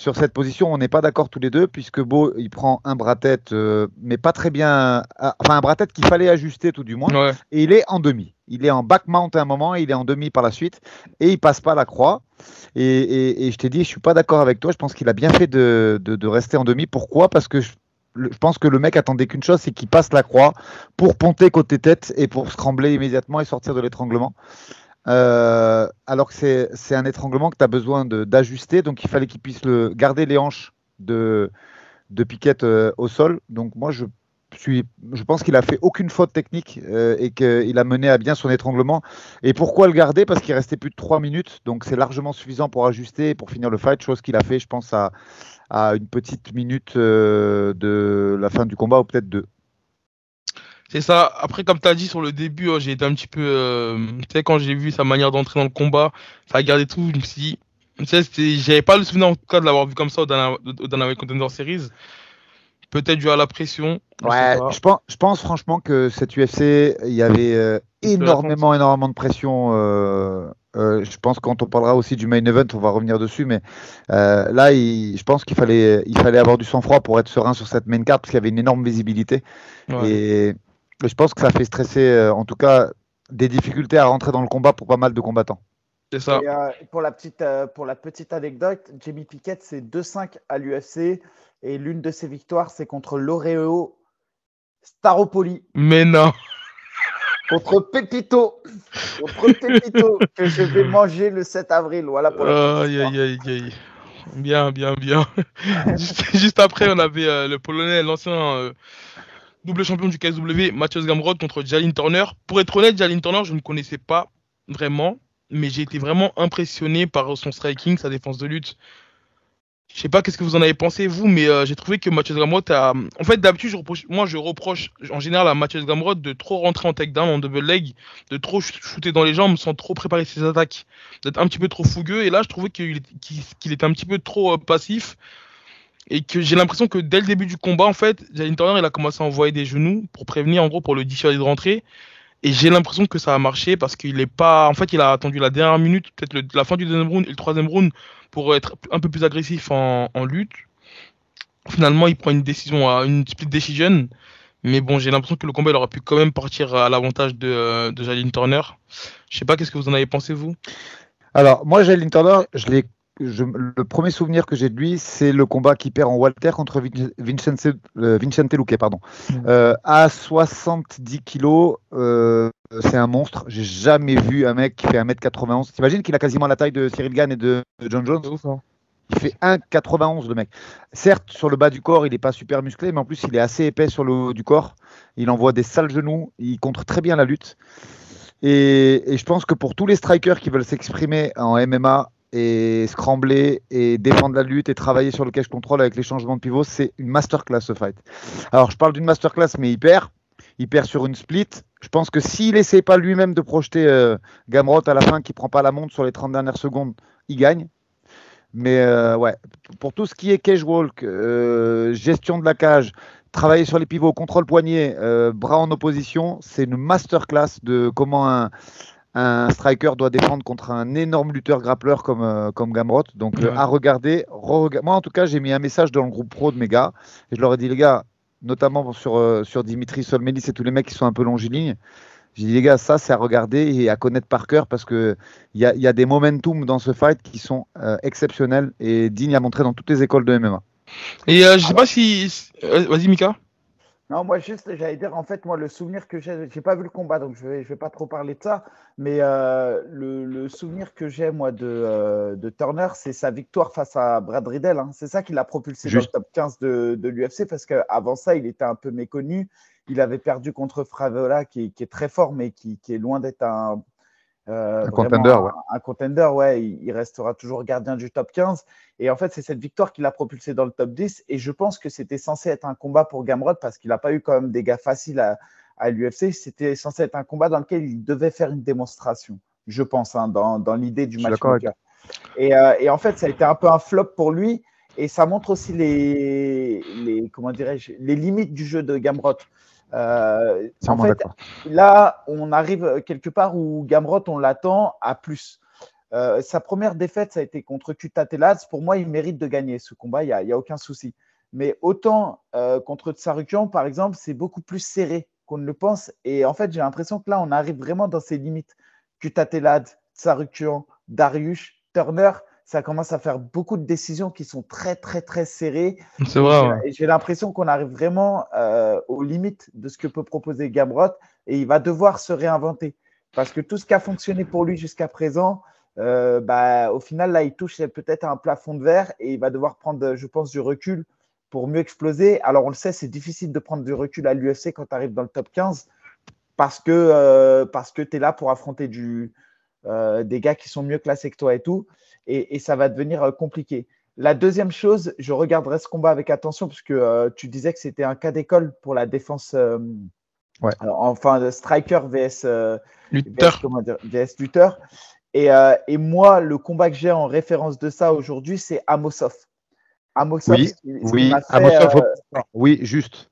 sur cette position, on n'est pas d'accord tous les deux, puisque Beau, il prend un bras-tête, euh, mais pas très bien. ah, Enfin, un bras-tête qu'il fallait ajuster tout du moins. Ouais. Et il est en demi. Il est en back mount à un moment, il est en demi par la suite. Et il passe pas la croix. Et, et- et je t'ai dit, je suis pas d'accord avec toi. Je pense qu'il a bien fait de, de- de rester en demi. Pourquoi? Parce que je, je pense que le mec attendait qu'une chose, c'est qu'il passe la croix pour ponter côté tête et pour scrambler immédiatement et sortir de l'étranglement. Euh, alors que c'est un étranglement que tu as besoin d'ajuster, donc il fallait qu'il puisse le, garder les hanches de, de Piquette euh, au sol. Donc moi, je, suis, je pense qu'il a fait aucune faute technique euh, et qu'il a mené à bien son étranglement. Et pourquoi le garder? Parce qu'il restait plus de 3 minutes, donc c'est largement suffisant pour ajuster et pour finir le fight, chose qu'il a fait, je pense, à, à une petite minute de la fin du combat, ou peut-être deux. C'est ça. Après, comme tu as dit sur le début, hein, j'ai été un petit peu. euh, tu sais, quand j'ai vu sa manière d'entrer dans le combat, ça a gardé tout. Je me suis dit. Tu sais, c'était- j'avais pas le souvenir en tout cas de l'avoir vu comme ça au Dana- au Dynamite Contender Series. Peut-être dû à la pression. Ouais, je pense, je pense franchement que cette UFC, il y avait euh, énormément, énormément de pression. euh, je pense quand on parlera aussi du main event, on va revenir dessus, mais là, il- je pense qu'il fallait, il fallait avoir du sang-froid pour être serein sur cette main card parce qu'il y avait une énorme visibilité. Ouais. Et je pense que ça fait stresser, euh, en tout cas, des difficultés à rentrer dans le combat pour pas mal de combattants. C'est ça. Et, euh, pour, la petite, euh, pour la petite anecdote, Jamie Pickett, c'est 2-5 à l'UFC. Et l'une de ses victoires, c'est contre Loreo Staropoli. Mais non. Contre Pepito. Contre Pepito, [laughs] que je vais manger le 7 avril. Voilà pour la petite Aïe, aïe, aïe, aïe. Bien, bien, bien. [laughs] juste, juste après, on avait euh, le Polonais, l'ancien euh, double champion du KSW, Mathias Gamrod contre Jalin Turner. Pour être honnête, Jalin Turner, je ne connaissais pas vraiment. mais j'ai été vraiment impressionné par son striking, sa défense de lutte. Je sais pas qu'est-ce que vous en avez pensé vous, mais euh, j'ai trouvé que Mathieu Gamrot a. En fait, d'habitude, je reproche... moi, je reproche en général à Mathieu Gamrot de trop rentrer en takedown, en double leg, de trop shooter dans les jambes sans trop préparer ses attaques, d'être un petit peu trop fougueux. Et là, je trouvais qu'il était un petit peu trop euh, passif et que j'ai l'impression que dès le début du combat, en fait, Jalen Turner, il a commencé à envoyer des genoux pour prévenir, en gros, pour le dissuader de rentrer. Et j'ai l'impression que ça a marché parce qu'il est pas. En fait, il a attendu la dernière minute, peut-être la fin du deuxième round et le troisième round pour être un peu plus agressif en, lutte. Finalement, il prend une décision, une split decision. Mais bon, j'ai l'impression que le combat il aurait pu quand même partir à l'avantage de, de Jalen Turner. Je sais pas, qu'est-ce que vous en avez pensé, vous? Alors, moi, Jalen Turner, je l'ai le premier souvenir que j'ai de lui, c'est le combat qu'il perd en Walter contre Vincente, euh, Vincente Luque, pardon. Euh, à 70 kilos, euh, c'est un monstre. J'ai jamais vu un mec qui fait 1m91. T'imagines qu'il a quasiment la taille de Cyril Gann et de, John Jones? Hein. Il fait 1,91 le mec. Certes, sur le bas du corps, il n'est pas super musclé, mais en plus, il est assez épais sur le haut du corps. Il envoie des sales genoux. Il contre très bien la lutte. Et, et je pense que pour tous les strikers qui veulent s'exprimer en MMA, et scrambler et défendre la lutte et travailler sur le cache control avec les changements de pivot, c'est une masterclass ce fight. Alors je parle d'une masterclass, mais il perd. Il perd sur une split. Je pense que s'il n'essaie pas lui-même de projeter euh, à la fin, qui prend pas la montre sur les 30 dernières secondes, il gagne. Mais euh, ouais, pour tout ce qui est cage walk, euh, gestion de la cage, travailler sur les pivots, contrôle poignet, bras en opposition, c'est une masterclass de comment un, un striker doit défendre contre un énorme lutteur grappleur comme, euh, comme Gamrot. Donc euh, à regarder. Moi en tout cas, j'ai mis un message dans le groupe pro de mes gars. Et je leur ai dit, les gars, notamment sur, euh, sur Dimitri Solmenis et tous les mecs qui sont un peu longilignes. J'ai dit, les gars, ça, c'est à regarder et à connaître par cœur parce qu'il y a, y a des momentum dans ce fight qui sont exceptionnels et dignes à montrer dans toutes les écoles de MMA. Et je sais pas si. Vas-y, Mika. Non, moi juste, j'allais dire, en fait, moi, le souvenir que j'ai, j'ai pas vu le combat, donc je vais, je vais pas trop parler de ça, mais euh, le, souvenir que j'ai, moi, de, euh, de Turner, c'est sa victoire face à Brad Riddell. Hein. C'est ça qui l'a propulsé dans le top 15 de, de l'UFC, parce qu'avant ça, il était un peu méconnu. Il avait perdu contre Fravola, qui, qui est très fort, mais qui, qui est loin d'être un, un contender, ouais. Un, contender, ouais. Il, restera toujours gardien du top 15. Et en fait, c'est cette victoire qui l'a propulsé dans le top 10. Et je pense que c'était censé être un combat pour Gamrod parce qu'il n'a pas eu quand même des gars faciles à, à l'UFC. C'était censé être un combat dans lequel il devait faire une démonstration, je pense, hein, dans, dans l'idée du match. Et, euh, et, en fait, ça a été un peu un flop pour lui. Et ça montre aussi les, les comment dirais-je, les limites du jeu de Gamrot. Euh, en fait, là, on arrive quelque part où Gamrot, on l'attend à plus. Euh, sa première défaite, ça a été contre Kutatelaz. Pour moi, il mérite de gagner ce combat, il n'y a, aucun souci. Mais autant euh, contre Tsarukian, par exemple, c'est beaucoup plus serré qu'on ne le pense. Et en fait, j'ai l'impression que là, on arrive vraiment dans ses limites. Kutatelaz, Tsarukian, Darius, Turner, ça commence à faire beaucoup de décisions qui sont très, très, très serrées. C'est vrai. Et j'ai l'impression qu'on arrive vraiment euh, aux limites de ce que peut proposer Gamrot et il va devoir se réinventer. Parce que tout ce qui a fonctionné pour lui jusqu'à présent, euh, bah, au final, là, il touche peut-être un plafond de verre et il va devoir prendre, je pense, du recul pour mieux exploser. Alors, on le sait, c'est difficile de prendre du recul à l'UFC quand tu arrives dans le top 15 parce que, euh, parce que tu es là pour affronter du, des gars qui sont mieux classés que toi et tout et, ça va devenir euh, compliqué. La deuxième chose, je regarderai ce combat avec attention parce que euh, tu disais que c'était un cas d'école pour la défense. Euh, ouais. enfin, striker vs, lutteur. VS, lutteur. Et, et, moi, le combat que j'ai en référence de ça aujourd'hui, c'est Amosov. Amosov, oui, oui, Amosov, oui, juste.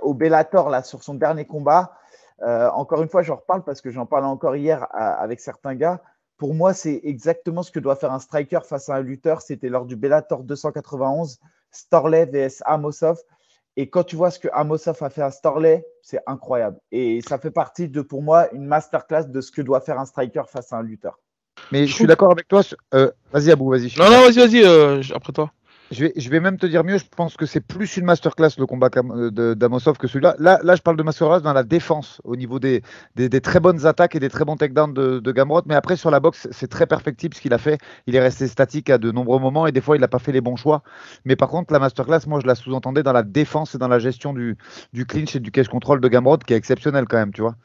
au Bellator, là, sur son dernier combat. encore une fois, j'en reparle parce que j'en parlais encore hier avec certains gars pour moi, c'est exactement ce que doit faire un striker face à un lutteur. C'était lors du Bellator 291, Storley vs Amosov. Et quand tu vois ce que Amosov a fait à Storley, c'est incroyable. Et ça fait partie de, pour moi, une masterclass de ce que doit faire un striker face à un lutteur. Mais je suis d'accord avec toi. Euh, vas-y, Abou, vas-y. Non, non, vas-y, vas-y, euh, après toi. Je vais, je vais même te dire mieux, je pense que c'est plus une masterclass le combat d'Amosov que celui-là. Là, là, je parle de masterclass dans la défense, au niveau des, des, très bonnes attaques et des très bons takedowns de, de Gamrot. Mais après, sur la boxe, c'est très perfectible ce qu'il a fait. Il est resté statique à de nombreux moments et des fois, il n'a pas fait les bons choix. Mais par contre, la masterclass, moi, je la sous-entendais dans la défense et dans la gestion du, du clinch et du cash control de Gamrot, qui est exceptionnel quand même, tu vois.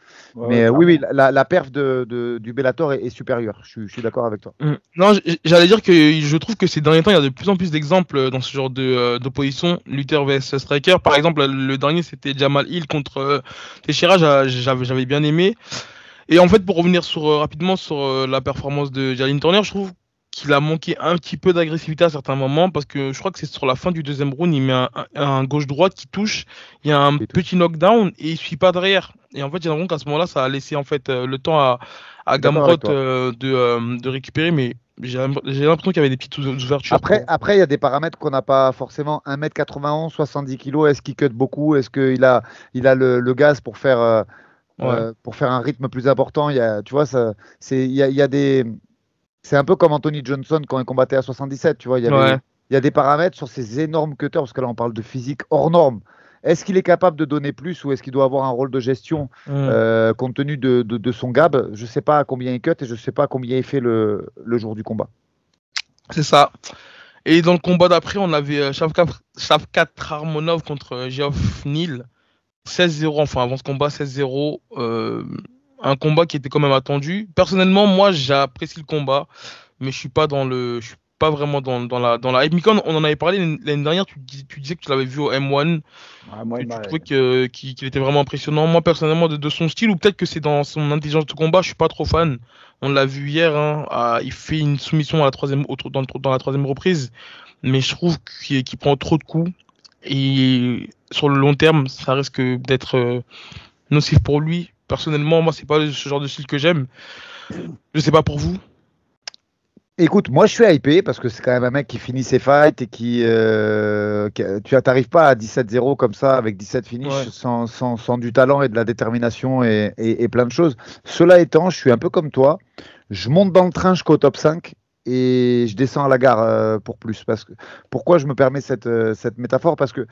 mais oui, oui, la, la perf de, du Bellator est, supérieure. Je, suis d'accord avec toi. Mmh. Non, j'allais dire que je trouve que ces derniers temps, il y a de plus en plus d'exemples dans ce genre euh, d'opposition, Luther vs Striker. Par exemple, le dernier, c'était Jamal Hill contre euh, Teixeira, j'avais bien aimé. Et en fait, pour revenir sur, euh, rapidement sur la performance de Jalin Turner, je trouve qu'il a manqué un petit peu d'agressivité à certains moments parce que je crois que c'est sur la fin du deuxième round, il met un, gauche-droite qui touche, il y a un petit knockdown et il suit pas derrière. Et en fait, j'ai l'impression qu'à ce moment-là, ça a laissé en fait le temps à, à Gamrot de, de, récupérer, mais j'ai l'impression qu'il y avait des petites ouvertures. Après, après, il y a des paramètres qu'on n'a pas forcément. 1m91, 70 kg, est-ce qu'il cut beaucoup? Est-ce qu'il a, il a le, le, gaz pour faire, euh, euh, pour faire un rythme plus important? Il y a, Tu vois, c'est, y a, y a des. Un peu comme Anthony Johnson quand il combattait à 77. Tu vois, il y, avait, il y a des paramètres sur ces énormes cutters, parce que là, on parle de physique hors norme. Est-ce qu'il est capable de donner plus ou est-ce qu'il doit avoir un rôle de gestion mm. euh, compte tenu de, son gab? Je ne sais pas à combien il cut et je ne sais pas à combien il fait le, jour du combat. C'est ça. Et dans le combat d'après, on avait euh, Shavkat Harmonov contre euh, Geoff Neal. 16-0, enfin avant ce combat, 16-0. un combat qui était quand même attendu. Personnellement, moi, j'apprécie le combat, mais je suis pas dans le, pas vraiment dans, dans, la, dans la hype. on en avait parlé l'année dernière, tu, tu, disais que tu l'avais vu au M1. tu trouvais qu'il était vraiment impressionnant. Moi, personnellement, de, son style, ou peut-être que c'est dans son intelligence de combat, je suis pas trop fan. On l'a vu hier, hein, il fait une soumission à la troisième, dans, dans la troisième reprise, mais je trouve qu'il prend trop de coups. Et sur le long terme, ça risque d'être euh, nocif pour lui. Personnellement, moi, c'est pas ce genre de style que j'aime. Je sais pas pour vous. Écoute, moi je suis hypé parce que c'est quand même un mec qui finit ses fights et qui. Euh, tu n'arrives pas à 17-0 comme ça avec 17 finishes sans, sans, sans, du talent et de la détermination et, et, plein de choses. Cela étant, je suis un peu comme toi. Je monte dans le train jusqu'au top 5 et je descends à la gare euh, pour plus. Parce que, pourquoi je me permets cette, euh, cette métaphore? Parce que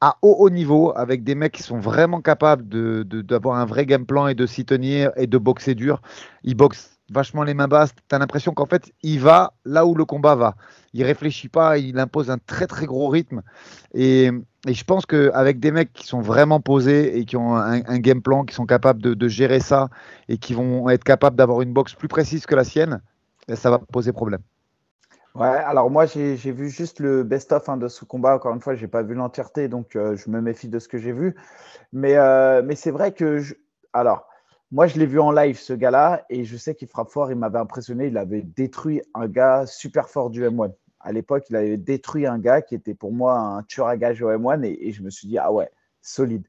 à haut, haut niveau, avec des mecs qui sont vraiment capables d'avoir de, d'avoir un vrai game plan et de s'y tenir et de boxer dur, ils boxent vachement les mains basses. Tu as l'impression qu'en fait, il va là où le combat va. Il réfléchit pas, il impose un très très gros rythme. Et, je pense qu'avec des mecs qui sont vraiment posés et qui ont un, game plan, qui sont capables de, gérer ça et qui vont être capables d'avoir une boxe plus précise que la sienne, ben, ça va poser problème. Ouais, alors moi j'ai vu juste le best-of hein, de ce combat. Encore une fois, j'ai pas vu l'entièreté, donc euh, je me méfie de ce que j'ai vu. Mais, euh, mais c'est vrai que. Je... Alors, moi, je l'ai vu en live, ce gars-là, et je sais qu'il frappe fort. Il m'avait impressionné. Il avait détruit un gars super fort du M1. À l'époque, il avait détruit un gars qui était pour moi un tueur à gage au M1, et, je me suis dit, ah ouais, solide.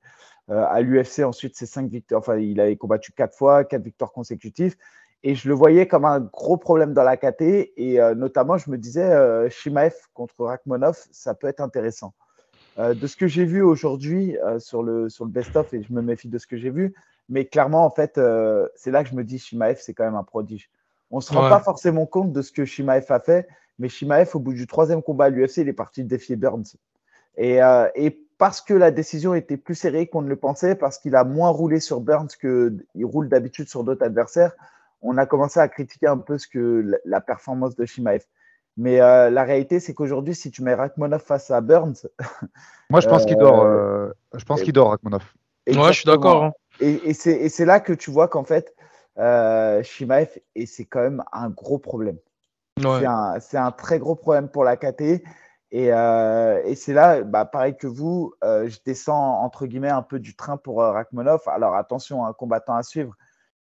Euh, à l'UFC, ensuite, c'est cinq victoires. Enfin, il avait combattu quatre fois, quatre victoires consécutives. Et je le voyais comme un gros problème dans la KT. Et euh, notamment, je me disais, euh, Shimaev contre Rakhmonov, ça peut être intéressant. de ce que j'ai vu aujourd'hui sur le, sur le best-of, et je me méfie de ce que j'ai vu, mais clairement, en fait, euh, c'est là que je me dis Shimaev, c'est quand même un prodige. On ne se rend pas forcément compte de ce que Shimaev a fait, mais Shimaev, au bout du troisième combat à l'UFC, il est parti défier Burns. Et, euh, et, parce que la décision était plus serrée qu'on ne le pensait, parce qu'il a moins roulé sur Burns qu'il roule d'habitude sur d'autres adversaires, on a commencé à critiquer un peu ce que la, performance de Shimaev. Mais euh, la réalité, c'est qu'aujourd'hui, si tu mets Rakhmonov face à Burns. Moi, je pense qu'il dort. je pense qu'il dort, Rakhmonov. Ouais, je suis d'accord. Hein. Et, c'est là que tu vois qu'en fait, euh, Shimaev, et c'est quand même un gros problème. C'est un, très gros problème pour la KT. Euh, et, c'est là, bah, pareil que vous, euh, je descends entre guillemets un peu du train pour euh, Rakhmonov. Alors attention, un combattant à suivre.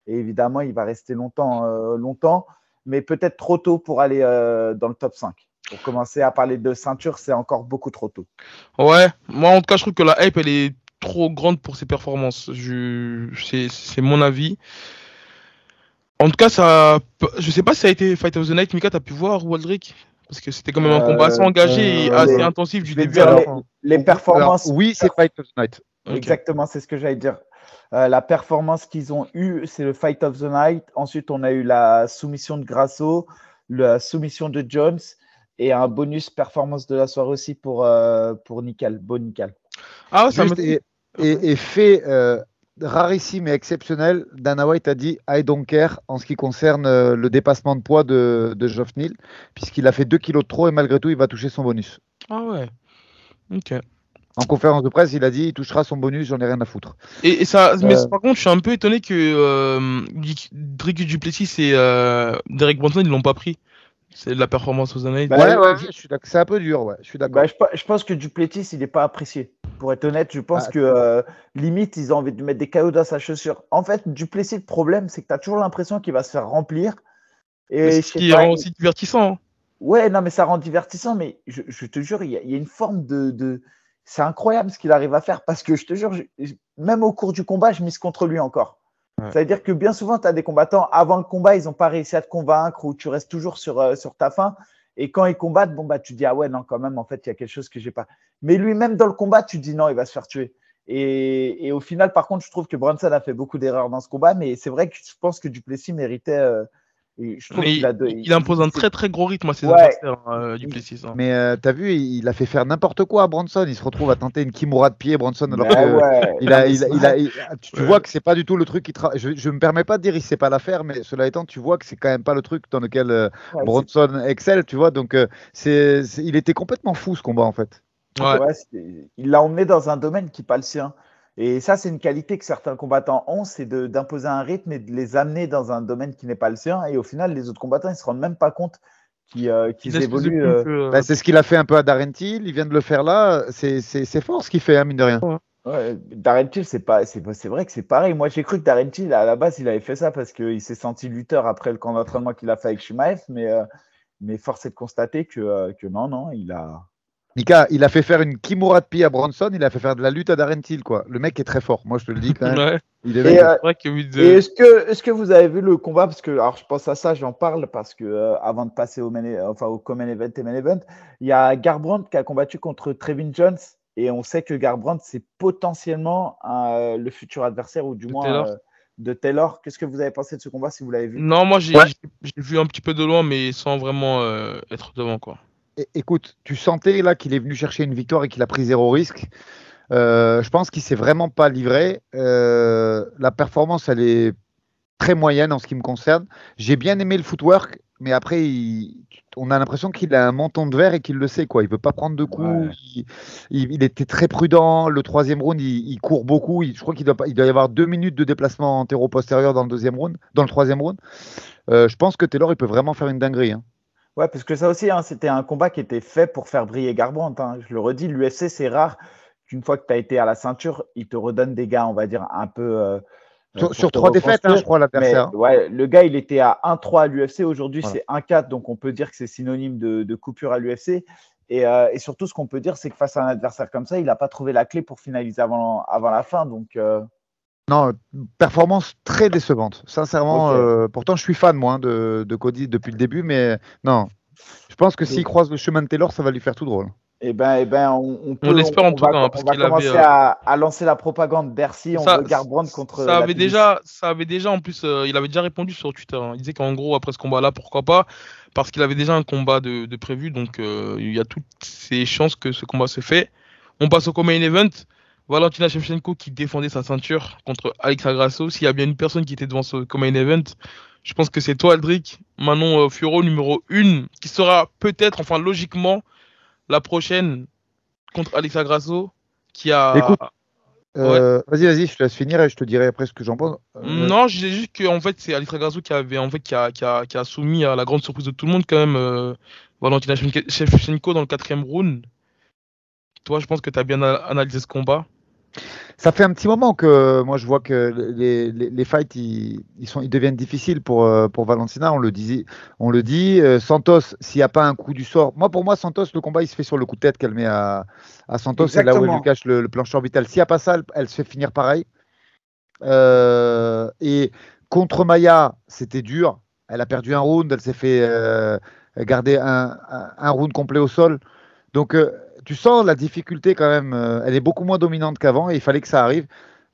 Et évidemment, il va rester longtemps, longtemps mais peut-être trop tôt pour aller dans le top 5. Pour commencer à parler de ceinture, c'est encore beaucoup trop tôt. Ouais, moi en tout cas, je trouve que la hype, elle est trop grande pour ses performances. C'est mon avis. En tout cas, ça, je sais pas si ça a été Fight of the Night. Mika, t'as pu voir Waldrick Parce que c'était quand même un combat assez engagé et euh, assez intensif du début à la fin. Les, performances. oui, c'est Fight of the Night. Exactement, c'est ce que j'allais dire. Euh, la performance qu'ils ont eue, c'est le Fight of the Night. Ensuite, on a eu la soumission de Grasso, la soumission de Jones. Et un bonus performance de la soirée aussi pour, euh, pour Nickel, beau Nickel. Ah, ça Juste, me et, et- et fait euh, rarissime et exceptionnel, Dana White a dit I don't care en ce qui concerne euh, le dépassement de poids de, de Geoff Neal, puisqu'il a fait 2 kilos de trop et malgré tout, il va toucher son bonus. Ah ouais. Ok. En conférence de presse, il a dit il touchera son bonus, j'en ai rien à foutre. Et, et ça, mais Euh. par contre, je suis un peu étonné que euh, Drake Duplessis et Derek Brunson ils l'ont pas pris. C'est de la performance aux années. Bah, ouais, ouais, je suis d'accord. C'est un peu dur, ouais. Je suis d'accord. Bah, je, pe- je pense que Duplessis, il n'est pas apprécié. Pour être honnête, je pense Ah. que euh, limite, ils ont envie de mettre des cailloux dans sa chaussure. En fait, Duplessis, le problème, c'est que tu as toujours l'impression qu'il va se faire remplir. Et ce qui pas, rend aussi divertissant. hein. Ouais, non, mais ça rend divertissant, mais je, je te jure, il y, a, il y a une forme de. de... C'est incroyable ce qu'il arrive à faire parce que je te jure, je- même au cours du combat, je mise contre lui encore. Ouais. Ça veut dire que bien souvent, tu as des combattants, avant le combat, ils n'ont pas réussi à te convaincre ou tu restes toujours sur, euh, sur ta faim. Et quand ils combattent, bon, bah, tu dis, ah ouais, non, quand même, en fait, il y a quelque chose que j'ai pas. Mais lui-même, dans le combat, tu dis, non, il va se faire tuer. Et, et au final, par contre, je trouve que Brunson a fait beaucoup d'erreurs dans ce combat, mais c'est vrai que je pense que Duplessis méritait. euh, et je trouve Mais qu'il il, a de- il impose un très très gros rythme à ses Ouais. adversaires, euh, Duplessis. hein. Mais euh, t'as vu, il, il a fait faire n'importe quoi à Bronson. Il se retrouve à tenter une Kimura de pied, Bronson, alors Mais que ouais. il a, Non, mais il a- c'est il a- vrai. il- tu tu Ouais. vois que c'est pas du tout le truc qui tra- je, je me permets pas de dire il sait pas la faire, mais cela étant, tu vois que c'est quand même pas le truc dans lequel euh, Ouais, Bronson excelle, tu vois. Donc euh, c'est, c'est- il était complètement fou ce combat en fait. Ouais. Ouais, c'est- il l'a emmené dans un domaine qui n'est pas le sien. Et ça, c'est une qualité que certains combattants ont, c'est de- d'imposer un rythme et de les amener dans un domaine qui n'est pas le sien. Et au final, les autres combattants, ils se rendent même pas compte qu'ils euh, qu'ils évoluent. euh, euh, Bah, c'est ce qu'il a fait un peu à Darren Till, il vient de le faire là. C'est, fort ce qu'il fait, hein, mine de rien. ouais, Darren Till, c'est pas, c'est c'est vrai que c'est pareil. Moi, j'ai cru que Darren Till, à la base, il avait fait ça parce qu'il s'est senti lutteur après le camp d'entraînement qu'il a fait avec Shimaev. Mais, euh, mais force est de constater que, euh, que non, non, il a. Mika, il a fait faire une Kimura de pied à Bronson, il a fait faire de la lutte à Darren Till, quoi. Le mec est très fort, moi je te le dis quand même. ouais. Il est Et, euh, de- Et est-ce que, est-ce que vous avez vu le combat? Parce que, alors, je pense à ça, j'en parle parce que euh, avant de passer au, main, e- enfin, au Common Event et Main Event, il y a Garbrandt qui a combattu contre Trevin Jones et on sait que Garbrandt c'est potentiellement euh, le futur adversaire ou du De moins Taylor. euh, de Taylor. Qu'est-ce que vous avez pensé de ce combat si vous l'avez vu? Non, moi j'ai Ouais. vu un petit peu de loin, mais sans vraiment euh, être devant quoi. Écoute, tu sentais là qu'il est venu chercher une victoire et qu'il a pris zéro risque. Euh, je pense qu'il s'est vraiment pas livré. Euh, la performance, elle est très moyenne en ce qui me concerne. J'ai bien aimé le footwork, mais après, il- on a l'impression qu'il a un menton de verre et qu'il le sait. Quoi. Il veut pas prendre de coups. Ouais. Il, il- il était très prudent. Le troisième round, il, court beaucoup. Je crois qu'il doit, pas- il doit y avoir deux minutes de déplacement antéro-postérieur dans le deuxième round, dans le troisième round. Euh, je pense que Taylor, il peut vraiment faire une dinguerie. hein. Ouais, parce que ça aussi, hein, c'était un combat qui était fait pour faire briller Garbrandt. hein. Je le redis, l'UFC, c'est rare qu'une fois que tu as été à la ceinture, il te redonne des gars, on va dire, un peu. euh, Sur, pour sur trois défaites, hein, je crois, Mais l'adversaire. ouais, le gars, il était à 1-3 à l'UFC. Aujourd'hui, Voilà. c'est 1-4. Donc, on peut dire que c'est synonyme de, de coupure à l'UFC. Et, euh, et surtout, ce qu'on peut dire, c'est que face à un adversaire comme ça, il n'a pas trouvé la clé pour finaliser avant, avant la fin. Donc, euh, Non, performance très décevante. Sincèrement, euh, pourtant je suis fan moi hein, de, de Cody depuis le début, mais non. Je pense que s'il Oui. croise le chemin de Taylor, ça va lui faire tout drôle. eh ben, eh ben, on, on peut. l'espère en on tout cas, hein, parce on va qu'il avait, commencer euh, à, à lancer la propagande. Bercy, on Ça- veut Garbrandt contre. ça avait déjà, ça avait déjà en plus, euh, il avait déjà répondu sur Twitter. hein. Il disait qu'en gros après ce combat-là, pourquoi pas, parce qu'il avait déjà un combat de, de prévu, donc euh, il y a toutes ces chances que ce combat se fait. On passe au main event. Valentina Shevchenko qui défendait sa ceinture contre Alexa Grasso. S'il y a bien une personne qui était devant ce main event, je pense que c'est toi, Aldric, Manon euh, Furo numéro 1, qui sera peut-être, enfin logiquement, la prochaine contre Alexa Grasso, qui a. Écoute, Euh, Vas-y, vas-y, je te laisse finir et je te dirai après ce que j'en pense. Euh, Non, je disais juste que en fait c'est Alexa Grasso qui avait en fait qui a, qui a, qui a soumis à la grande surprise de tout le monde quand même euh, Valentina Shevchenko dans le quatrième round. Toi, je pense que tu as bien analysé ce combat. Ça fait un petit moment que moi je vois que les, les, les fights ils, ils sont, ils deviennent difficiles pour, euh, pour Valentina. On le dit. On le dit. Euh, Santos, s'il n'y a pas un coup du sort. Moi, pour moi, Santos, le combat il se fait sur le coup de tête qu'elle met à, à Santos. C'est là où elle lui cache le, le plancher orbital. S'il n'y a pas ça, elle, elle se fait finir pareil. Euh, et contre Maya, c'était dur. Elle a perdu un round. Elle s'est fait euh, garder un, un, un round complet au sol. Donc, euh, tu sens la difficulté quand même. euh, elle est beaucoup moins dominante qu'avant et il fallait que ça arrive.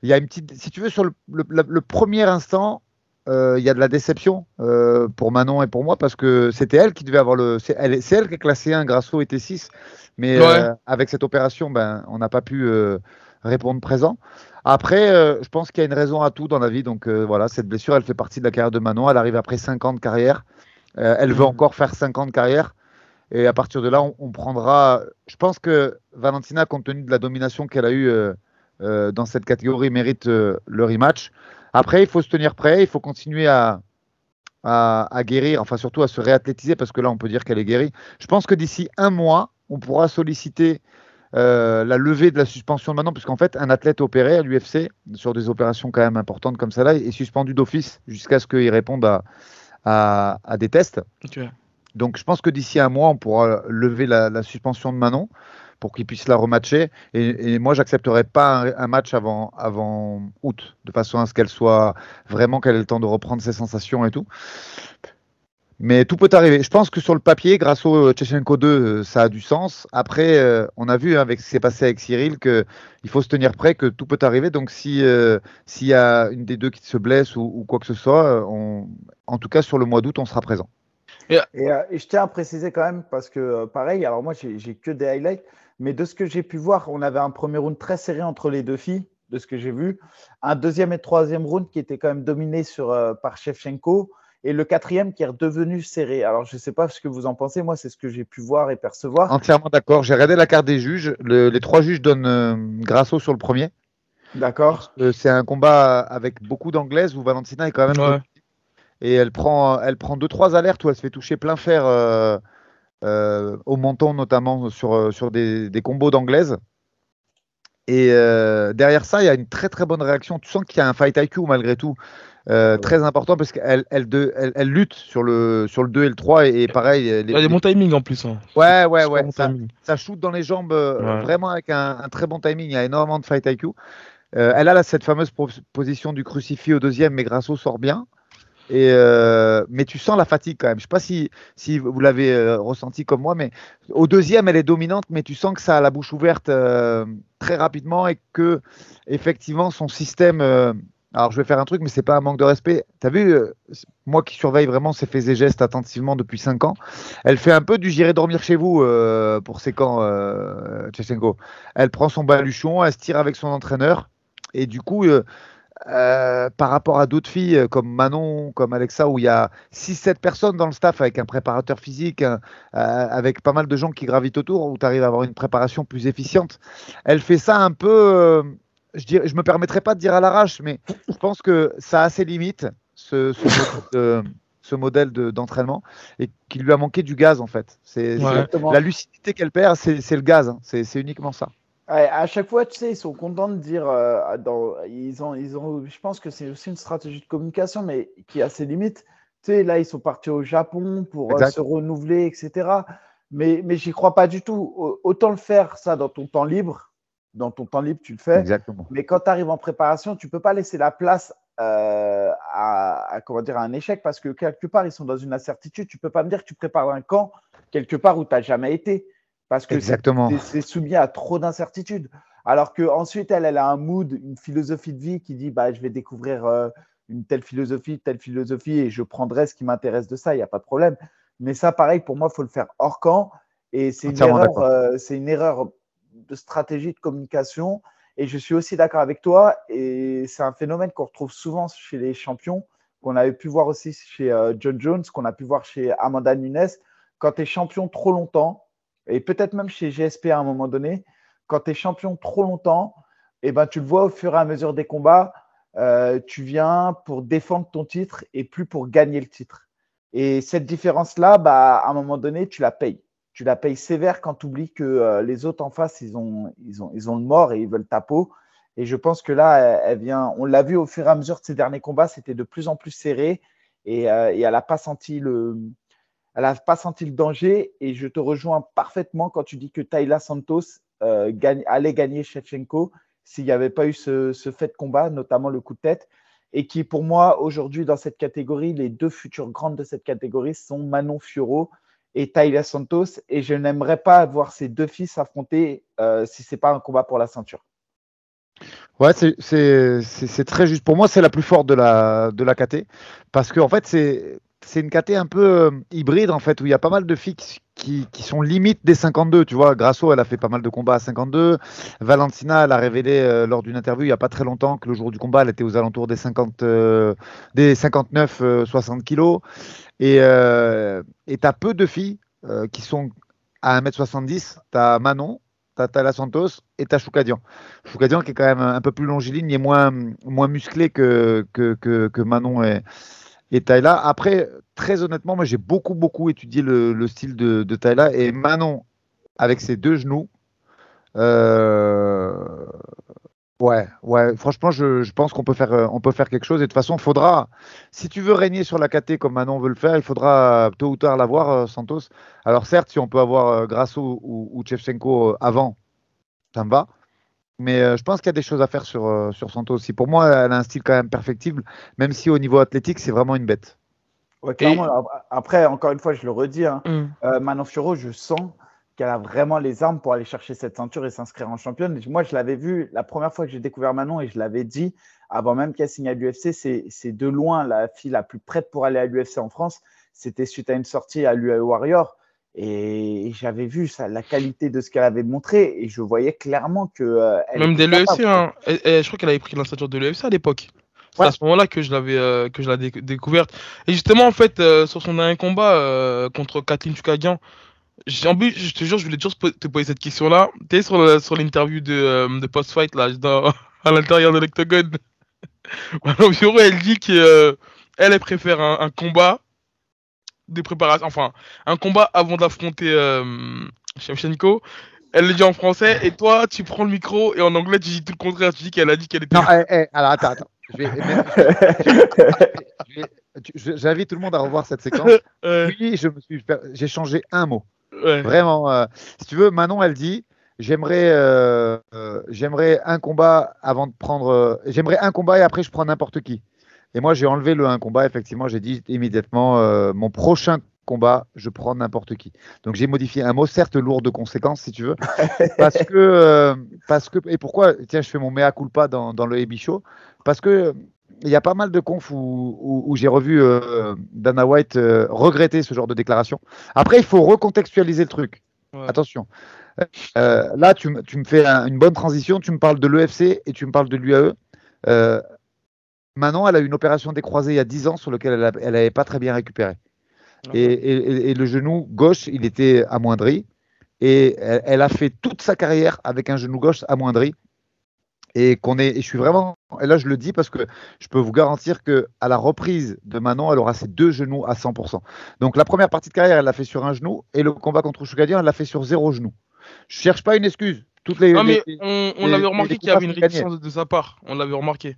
Il y a une petite, si tu veux, sur le, le- le- le premier instant, euh, il y a de la déception euh, pour Manon et pour moi parce que c'était elle qui devait avoir le. C'est elle, elle, qui est classée 1, Grasso était 6. Mais avec cette opération, ben, on n'a pas pu répondre présent. Après, je pense qu'il y a une raison à tout dans la vie. Donc voilà, cette blessure, elle fait partie de la carrière de Manon. Elle arrive après 5 ans de carrière. elle veut mmh. encore faire 5 ans de carrière. Et à partir de là, on, prendra. Je pense que Valentina, compte tenu de la domination qu'elle a eue dans cette catégorie, mérite le rematch. Après, il faut se tenir prêt, il faut continuer à, guérir, enfin surtout à se réathlétiser, parce que là, on peut dire qu'elle est guérie. Je pense que d'ici un mois, on pourra solliciter euh, la levée de la suspension de maintenant, puisqu'en fait, un athlète opéré à l'UFC, sur des opérations quand même importantes comme ça, là, est suspendu d'office jusqu'à ce qu'il réponde à, à, des tests. Donc, je pense que d'ici un mois, on pourra lever la, suspension de Manon pour qu'il puisse la rematcher. Et, moi, j'accepterais pas un, match avant, août, de façon à ce qu'elle soit vraiment qu'elle ait le temps de reprendre ses sensations et tout. Mais tout peut arriver. Je pense que sur le papier, grâce au Tchechenko 2, ça a du sens. Après, euh, on a vu hein, avec ce qui s'est passé avec Cyril qu'il faut se tenir prêt, que tout peut arriver. Donc, si euh, s'il y a une des deux qui se blesse ou, quoi que ce soit, en tout cas sur le mois d'août, on sera présent. Et, euh, et, je tiens à préciser quand même, parce que pareil, alors moi j'ai que des highlights, mais de ce que j'ai pu voir, on avait un premier round très serré entre les deux filles, de ce que j'ai vu. Un deuxième et troisième round qui était quand même dominé sur, euh, par Shevchenko. Et le quatrième qui est redevenu serré. Alors, je ne sais pas ce que vous en pensez. Moi, c'est ce que j'ai pu voir et percevoir. Entièrement d'accord. J'ai regardé la carte des juges. les trois juges donnent euh, Grasso sur le premier. D'accord. c'est un combat avec beaucoup d'anglaises où Valentina est quand même. Et elle prend, elle prend deux, trois alertes où elle se fait toucher plein fer. Euh, euh, au menton notamment sur, euh, sur des, combos d'anglaise. Et euh, derrière ça, il y a une très très bonne réaction. Tu sens qu'il y a un fight IQ malgré tout. très important parce qu'elle elle, elle, lutte sur le, sur le 2 et le 3 et, pareil. il y a des bons timings en plus. Hein. Ouais, ouais, ouais. Ça, ça, shoot dans les jambes vraiment avec un, très bon timing. Il y a énormément de fight IQ. elle a là, cette fameuse position du crucifix au deuxième, mais Grasso sort bien. Euh, mais tu sens la fatigue quand même. Je ne sais pas si, vous l'avez euh, ressenti comme moi, mais au deuxième, elle est dominante, mais tu sens que ça a la bouche ouverte euh, très rapidement et que effectivement son système. alors je vais faire un truc, mais c'est pas un manque de respect. Tu as vu, moi qui surveille vraiment ses faits et gestes attentivement depuis 5 ans, elle fait un peu du j'irai dormir chez vous pour ses camps, Tchechenko. Elle prend son baluchon, elle se tire avec son entraîneur. Et du coup, euh, par rapport à d'autres filles euh, comme Manon, comme Alexa, où il y a 6-7 personnes dans le staff avec un préparateur physique, euh, avec pas mal de gens qui gravitent autour, où tu arrives à avoir une préparation plus efficiente. Elle fait ça un peu, je ne je me permettrai pas de dire à l'arrache, mais je pense que ça a ses limites, ce, ce modèle d'entraînement, et qu'il lui a manqué du gaz en fait. C'est la lucidité qu'elle perd, c'est le gaz, hein. c'est uniquement ça à chaque fois, tu sais, ils sont contents de dire. Euh, dans, ils ont, ils ont, je pense que c'est aussi une stratégie de communication, mais qui a ses limites. Tu sais, là, ils sont partis au Japon pour euh, se renouveler, etc. Mais, mais j'y crois pas du tout. Autant le faire, ça, dans ton temps libre. Dans ton temps libre, tu le fais. Exactement. Mais quand tu arrives en préparation, tu peux pas laisser la place euh, à, comment dire, à un échec parce que quelque part, ils sont dans une incertitude. Tu peux pas me dire que tu prépares un camp quelque part où tu n'as jamais été parce que c'est soumis à trop d'incertitudes. Alors qu'ensuite, elle, elle a un mood, une philosophie de vie qui dit bah, je vais découvrir euh, une telle philosophie, telle philosophie et je prendrai ce qui m'intéresse de ça, il n'y a pas de problème. Mais ça, pareil, pour moi, il faut le faire hors camp. Et c'est une, erreur, euh, c'est une erreur de stratégie de communication. Et je suis aussi d'accord avec toi. Et c'est un phénomène qu'on retrouve souvent chez les champions, qu'on avait pu voir aussi chez euh, John Jones, qu'on a pu voir chez Amanda Nunes. Quand tu es champion trop longtemps, et peut-être même chez GSP à un moment donné, quand tu es champion trop longtemps, eh ben, tu le vois au fur et à mesure des combats, euh, tu viens pour défendre ton titre et plus pour gagner le titre. Et cette différence-là, bah, à un moment donné, tu la payes. Tu la payes sévère quand tu oublies que euh, les autres en face, ils ont le mort et ils veulent ta peau. Et je pense que là, elle, vient, on l'a vu au fur et à mesure de ces derniers combats, c'était de plus en plus serré et, euh, et elle n'a pas senti le, elle n'a pas senti le danger et je te rejoins parfaitement quand tu dis que Tayla Santos euh, allait gagner Shevchenko s'il n'y avait pas eu ce, fait de combat, notamment le coup de tête. Et qui, pour moi, aujourd'hui, dans cette catégorie, les deux futures grandes de cette catégorie sont Manon Fioro et Tayla Santos. Et je n'aimerais pas voir ces deux filles s'affronter euh, si ce n'est pas un combat pour la ceinture. Ouais, c'est très juste. Pour moi, c'est la plus forte de la, de la KT. Parce que, en fait, c'est une KT un peu euh, hybride en fait où il y a pas mal de filles qui, qui, sont limite des 52 tu vois Grasso elle a fait pas mal de combats à 52 Valentina elle a révélé euh, lors d'une interview il y a pas très longtemps que le jour du combat elle était aux alentours des 50 euh, des 59 60 kilos et et t'as peu de filles qui sont à 1m70 t'as Manon t'as Santos et t'as Choukadian. Choukadian qui est quand même un peu plus longiligne et moins, musclé que, Manon et, et Tyla. Après, très honnêtement, moi j'ai beaucoup, beaucoup étudié le, style de, de Tyla et Manon, avec ses deux genoux, euh, ouais, ouais, franchement, je, pense qu'on peut, faire, on peut faire quelque chose. Et de toute façon, il faudra, si tu veux régner sur la KT comme Manon veut le faire, il faudra tôt ou tard l'avoir, euh, Santos. Alors certes, si on peut avoir euh, Grasso ou, ou Chevchenko avant, ça me va. Mais euh, je pense qu'il y a des choses à faire sur, euh, sur Santos aussi. Pour moi, elle a un style quand même perfectible, même si au niveau athlétique, c'est vraiment une bête. Après, encore une fois, je le redis, hein, mm. euh, Manon Fioro, je sens qu'elle a vraiment les armes pour aller chercher cette ceinture et s'inscrire en championne. Moi, je l'avais vu la première fois que j'ai découvert Manon et je l'avais dit avant même qu'elle signe à l'UFC, c'est de loin la fille la plus prête pour aller à l'UFC en France. C'était suite à une sortie à l'UA Warrior. Et j'avais vu ça, la qualité de ce qu'elle avait montré et je voyais clairement que. Euh, Même dès l'UFC, hein. je crois qu'elle avait pris l'instature de l'UFC à l'époque. C'est à ce moment-là que je l'avais euh, que je l'ai découverte. Et justement, en fait, euh, sur son dernier combat contre Kathleen Chukagian, en plus, je te jure, je voulais toujours te poser cette question-là. Tu es sur, sur l'interview de, de post-fight, là, [laughs] à l'intérieur de l'octogone. [laughs] elle dit qu'elle, elle préfère un combat des préparations, enfin, un combat avant d'affronter euh, Shevchenko. Elle le dit en français et toi, tu prends le micro et en anglais, tu dis tout le contraire. Tu dis qu'elle a dit qu'elle était. Non, eh, eh, alors attends, attends. J'invite tout le monde à revoir cette séquence. [laughs] Oui, je me suis, j'ai changé un mot. Vraiment. Euh, si tu veux, Manon, elle dit, j'aimerais, euh, euh, j'aimerais un combat avant de prendre, j'aimerais un combat et après je prends n'importe qui. Et moi, j'ai enlevé le 1 combat. Effectivement, j'ai dit immédiatement mon prochain combat, je prends n'importe qui. Donc j'ai modifié un mot, certes lourd de conséquences, si tu veux, [laughs] parce que, euh, parce que, et pourquoi, tiens, je fais mon mea culpa dans, dans le Show, parce que il y a pas mal de confs où, où, j'ai revu euh, Dana White regretter ce genre de déclaration. Après, il faut recontextualiser le truc. Attention. là, tu, tu, me fais une bonne transition. Tu me parles de l'EFC et tu me parles de l'UAE. Manon, elle a eu une opération décroisée il y a 10 ans sur laquelle elle n'avait pas très bien récupéré. Et, le genou gauche, il était amoindri. Et elle, a fait toute sa carrière avec un genou gauche amoindri. Et qu'on est, et je suis vraiment, et là je le dis parce que je peux vous garantir que à la reprise de Manon, elle aura ses deux genoux à 100%. Donc la première partie de carrière, elle l'a fait sur un genou, et le combat contre Choukadian, elle l'a fait sur zéro genou. Je cherche pas une excuse. Toutes les, non, mais on, l'avait remarqué qu'il y avait une réticence de sa part. On l'avait remarqué.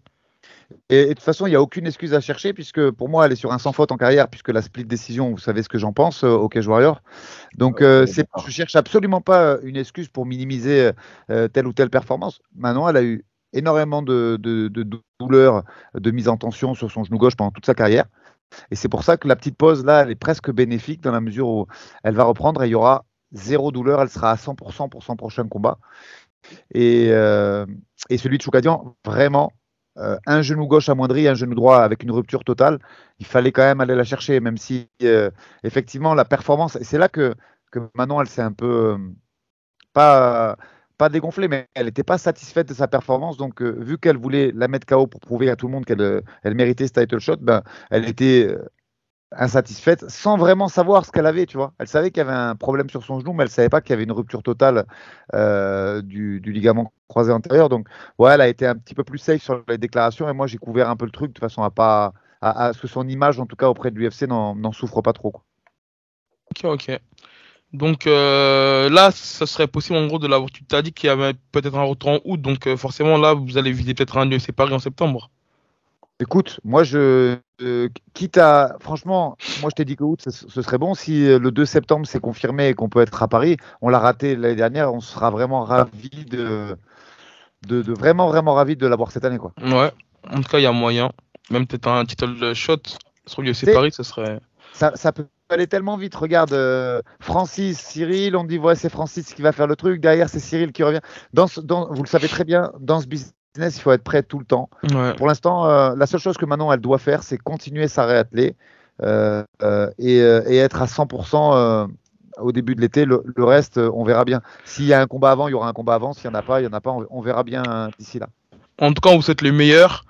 Et, de toute façon, il n'y a aucune excuse à chercher, puisque pour moi, elle est sur un sans faute en carrière, puisque la split décision, vous savez ce que j'en pense euh, au Cage Warrior. Donc, euh, c'est, je cherche absolument pas une excuse pour minimiser euh, telle ou telle performance. Maintenant, elle a eu énormément de, de, de douleurs, de mise en tension sur son genou gauche pendant toute sa carrière. Et c'est pour ça que la petite pause, là, elle est presque bénéfique dans la mesure où elle va reprendre et il y aura zéro douleur. Elle sera à 100% pour son prochain combat. Et, et celui de Choukadian, vraiment, euh, un genou gauche amoindri, un genou droit avec une rupture totale, il fallait quand même aller la chercher, même si euh, effectivement la performance, c'est là que, que Manon, elle s'est un peu euh, pas, pas dégonflée, mais elle n'était pas satisfaite de sa performance. Donc, vu qu'elle voulait la mettre KO pour prouver à tout le monde qu'elle elle méritait ce title shot, ben, elle était insatisfaite sans vraiment savoir ce qu'elle avait, tu vois. Elle savait qu'il y avait un problème sur son genou, mais elle savait pas qu'il y avait une rupture totale euh, du, ligament croisé antérieur. Donc, ouais, elle a été un petit peu plus safe sur les déclarations et moi j'ai couvert un peu le truc de façon à pas à, ce que son image, en tout cas auprès de l'UFC, n'en souffre pas trop. Quoi. Ok, ok. Donc euh, là, ça serait possible en gros de l'avoir. Tu t'as dit qu'il y avait peut-être un retour en août, donc euh, forcément là, vous allez viser peut-être un UFC Paris en septembre. Écoute, moi, je euh, quitte à. Franchement, moi, je t'ai dit que août, ce, serait bon. Si euh, le 2 septembre, c'est confirmé et qu'on peut être à Paris, on l'a raté l'année dernière, on sera vraiment ravi de, de, vraiment, vraiment ravi de l'avoir cette année. Quoi. Ouais, en tout cas, il y a moyen. Même peut-être un title shot sur l'UFC Paris, ce serait. Ça, peut aller tellement vite. Regarde, euh, Francis, Cyril, on dit, ouais, c'est Francis qui va faire le truc. Derrière, c'est Cyril qui revient. Dans, dans, vous le savez très bien, dans ce business business, il faut être prêt tout le temps. Ouais. Pour l'instant, euh, la seule chose que Manon elle doit faire, c'est continuer sa réathlée euh, euh, et, et être à 100% euh, au début de l'été. Le, le reste, on verra bien. S'il y a un combat avant, il y aura un combat avant. S'il n'y en a pas, il n'y en a pas. On, on verra bien d'ici là. En tout cas, vous souhaite le meilleur.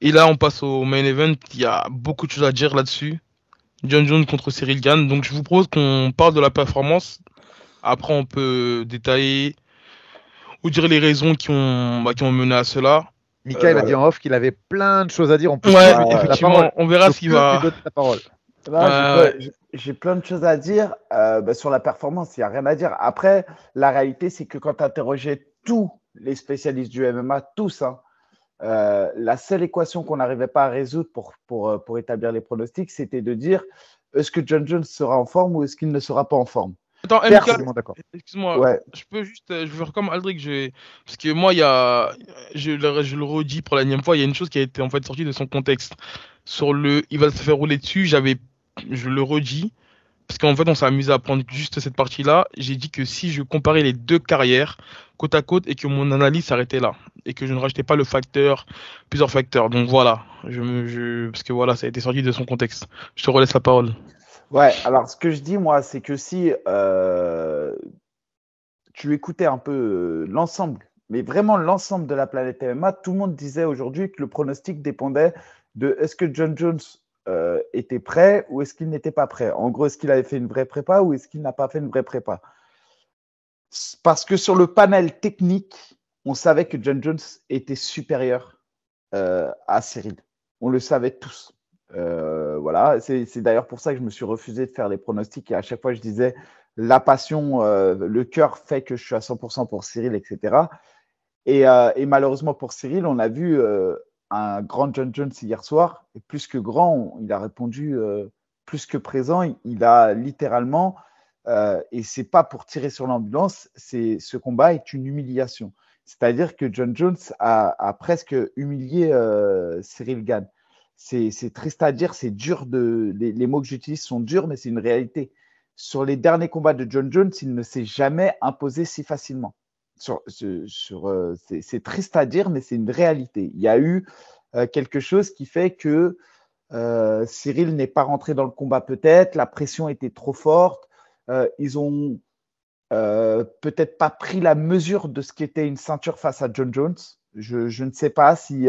Et là, on passe au main event. Il y a beaucoup de choses à dire là-dessus. John Jones contre Cyril Gann. Donc, je vous propose qu'on parle de la performance. Après, on peut détailler ou dire les raisons qui ont, bah, qui ont mené à cela. Michael Euh, a dit en off qu'il avait plein de choses à dire. On peut Ouais, la effectivement, on verra s'il peux va. la parole. Là, j'ai Euh, plein- j'ai- plein de choses à dire euh, bah, sur la performance. Il n'y a rien à dire. Après, la réalité, c'est que quand tu interrogeais tous les spécialistes du MMA, tous, hein, euh, la seule équation qu'on n'arrivait pas à résoudre pour, pour, euh, pour établir les pronostics, c'était de dire est-ce que John Jones sera en forme ou est-ce qu'il ne sera pas en forme? Attends. MK, excuse-moi. Ouais, Je peux juste, euh, je faire comme Aldric, je parce que moi, il y a, je, le- je le redis pour la énième fois, il y a une chose qui a été en fait sortie de son contexte. Sur le, il va se faire rouler dessus, j'avais, je le redis, parce qu'en fait, on s'est amusé à prendre juste cette partie-là. J'ai dit que si je comparais les deux carrières côte à côte et que mon analyse s'arrêtait là et que je ne rajoutais pas le facteur, plusieurs facteurs. Donc voilà, je me, je, parce que voilà, ça a été sorti de son contexte. Je te relaisse la parole. Ouais, alors ce que je dis, moi, c'est que si euh, tu écoutais un peu euh, l'ensemble, mais vraiment l'ensemble de la planète MMA, tout le monde disait aujourd'hui que le pronostic dépendait de est-ce que John Jones euh, était prêt ou est-ce qu'il n'était pas prêt. En gros, est-ce qu'il avait fait une vraie prépa ou est-ce qu'il n'a pas fait une vraie prépa? Parce que sur le panel technique, on savait que John Jones était supérieur à Cyril. On le savait tous. Euh, voilà, c'est d'ailleurs pour ça que je me suis refusé de faire les pronostics et à chaque fois je disais la passion, euh, le cœur fait que je suis à 100% pour Cyril, etc. Et, euh, et malheureusement pour Cyril, on a vu un grand John Jones hier soir et plus que grand, il a répondu plus que présent. Il, a littéralement, et c'est pas pour tirer sur l'ambulance, c'est ce combat est une humiliation. C'est-à-dire que John Jones a, a presque humilié Cyril Gann c'est triste à dire, c'est dur de. Les, mots que j'utilise sont durs, mais c'est une réalité. Sur les derniers combats de John Jones, il ne s'est jamais imposé si facilement. Sur, euh, c'est triste à dire, mais c'est une réalité. Il y a eu euh, quelque chose qui fait que euh, Cyril n'est pas rentré dans le combat peut-être, la pression était trop forte, ils ont peut-être pas pris la mesure de ce qu'était une ceinture face à John Jones. Je, ne sais pas si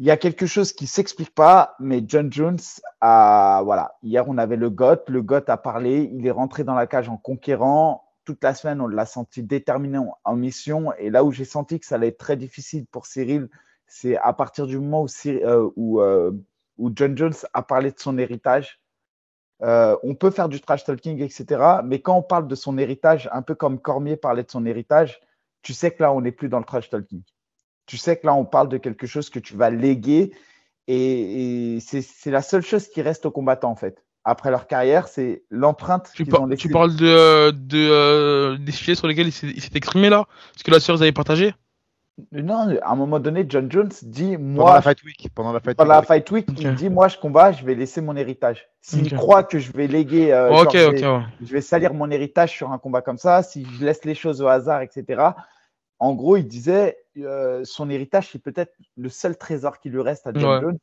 il y a quelque chose qui s'explique pas, mais John Jones a voilà. Hier on avait le GOT, le GOT a parlé, il est rentré dans la cage en conquérant. Toute la semaine on l'a senti déterminé en, mission, et là où j'ai senti que ça allait être très difficile pour Cyril, c'est à partir du moment où, euh, euh, John Jones a parlé de son héritage. Euh, on peut faire du trash talking, etc. Mais quand on parle de son héritage, un peu comme Cormier parlait de son héritage, tu sais que là, on n'est plus dans le trash talking. Tu sais que là, on parle de quelque chose que tu vas léguer et, et c'est la seule chose qui reste aux combattants, en fait. Après leur carrière, c'est l'empreinte Tu, qu'ils par- ont laissée. tu parles de, de, euh, des sujets sur lesquels il s'est exprimé là? Parce que la sœur, vous avez partagé? Non, à un moment donné, John Jones dit Pendant Moi, la Fight Week. Pendant la Fight pendant la Week. Fight Week, il dit Moi, je combat, je vais laisser mon héritage. S'il Ok. croit que je vais léguer, euh, Ok, genre, je ok, vais- ouais. je vais salir mon héritage sur un combat comme ça, si je laisse les choses au hasard, etc. En gros, il disait euh, son héritage, c'est peut-être le seul trésor qui lui reste à John Ouais. Jones.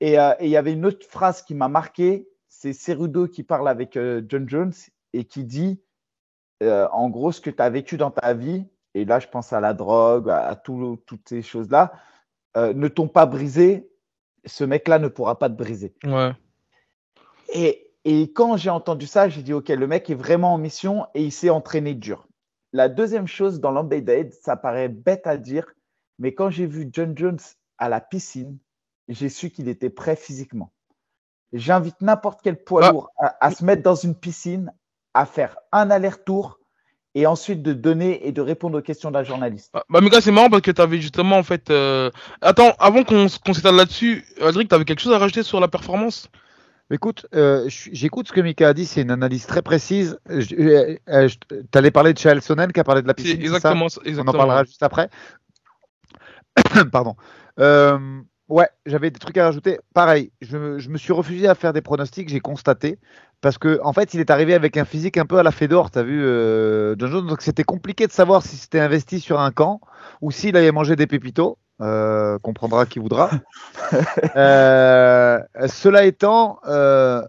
Et euh, et il y avait une autre phrase qui m'a marqué, c'est Cerudo qui parle avec euh, John Jones et qui dit, en gros, ce que tu as vécu dans ta vie, et là je pense à la drogue, à, à tout- toutes ces choses-là, ne t'ont pas brisé, ce mec-là ne pourra pas te briser. Ouais. Et, et quand j'ai entendu ça, j'ai dit, OK, le mec est vraiment en mission et il s'est entraîné dur. La deuxième chose dans l'embedded, ça paraît bête à dire, mais quand j'ai vu John Jones à la piscine, j'ai su qu'il était prêt physiquement. J'invite n'importe quel poids Ah. lourd à, à se mettre dans une piscine, à faire un aller-retour et ensuite de donner et de répondre aux questions d'un journaliste. Ah, Bah, Mika, c'est marrant parce que t'avais justement en fait. euh, Attends, avant qu'on s'étale là-dessus, Aldric, t'avais quelque chose à rajouter sur la performance? Écoute, euh, j'écoute ce que Mika a dit, c'est une analyse très précise. Euh, euh, je- T'allais parler de Chael Sonnen qui a parlé de la piscine, ça exactement. On en parlera juste après. [coughs] Pardon. Euh, Ouais, j'avais des trucs à rajouter. Pareil, je, je me suis refusé à faire des pronostics, j'ai constaté. Parce que en fait, il est arrivé avec un physique un peu à la Fedor, t'as vu, euh, John Jones. Donc c'était compliqué de savoir si c'était investi sur un camp ou s'il avait mangé des pépitos. Euh, comprendra qui voudra. [laughs] Euh, cela étant, euh,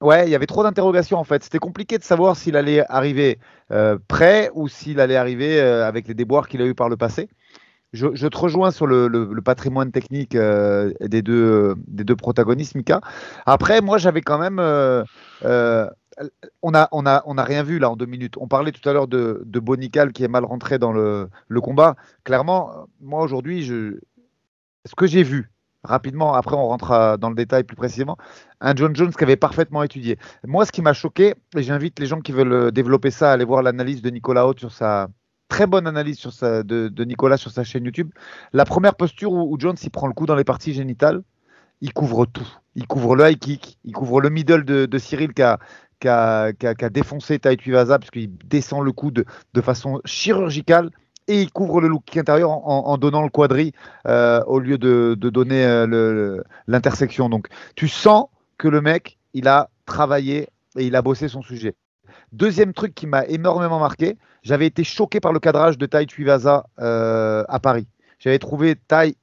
ouais, il y avait trop d'interrogations en fait. C'était compliqué de savoir s'il allait arriver euh, prêt ou s'il allait arriver euh, avec les déboires qu'il a eu par le passé. Je, te rejoins sur le, le- patrimoine technique euh, des, deux, des deux protagonistes, Mika. Après, moi, j'avais quand même. On a, on, a, on a rien vu là en deux minutes. On parlait tout à l'heure de, Bonical qui est mal rentré dans le, combat. Clairement, euh, moi aujourd'hui, ce que j'ai vu rapidement, après on rentre dans le détail plus précisément, un John Jones qui avait parfaitement étudié. Moi, ce qui m'a choqué, et j'invite les gens qui veulent euh, développer ça à aller voir l'analyse de Nicolas Haute sur sa très bonne analyse sur de, Nicolas sur sa chaîne YouTube. La première posture où, où Jones prend le coup dans les parties génitales, il couvre tout. Il couvre le high kick, il couvre le middle de, de Cyril qui a, qui a, défoncé Tai Tuivasa puisqu'il descend le coude de façon chirurgicale et il couvre le look intérieur en, donnant le quadri euh, au lieu de, donner euh, l'intersection. Donc tu sens que le mec, il a travaillé et il a bossé son sujet. Deuxième truc qui m'a énormément marqué, j'avais été choqué par le cadrage de Tai Tuivasa euh, à Paris. J'avais trouvé Tai,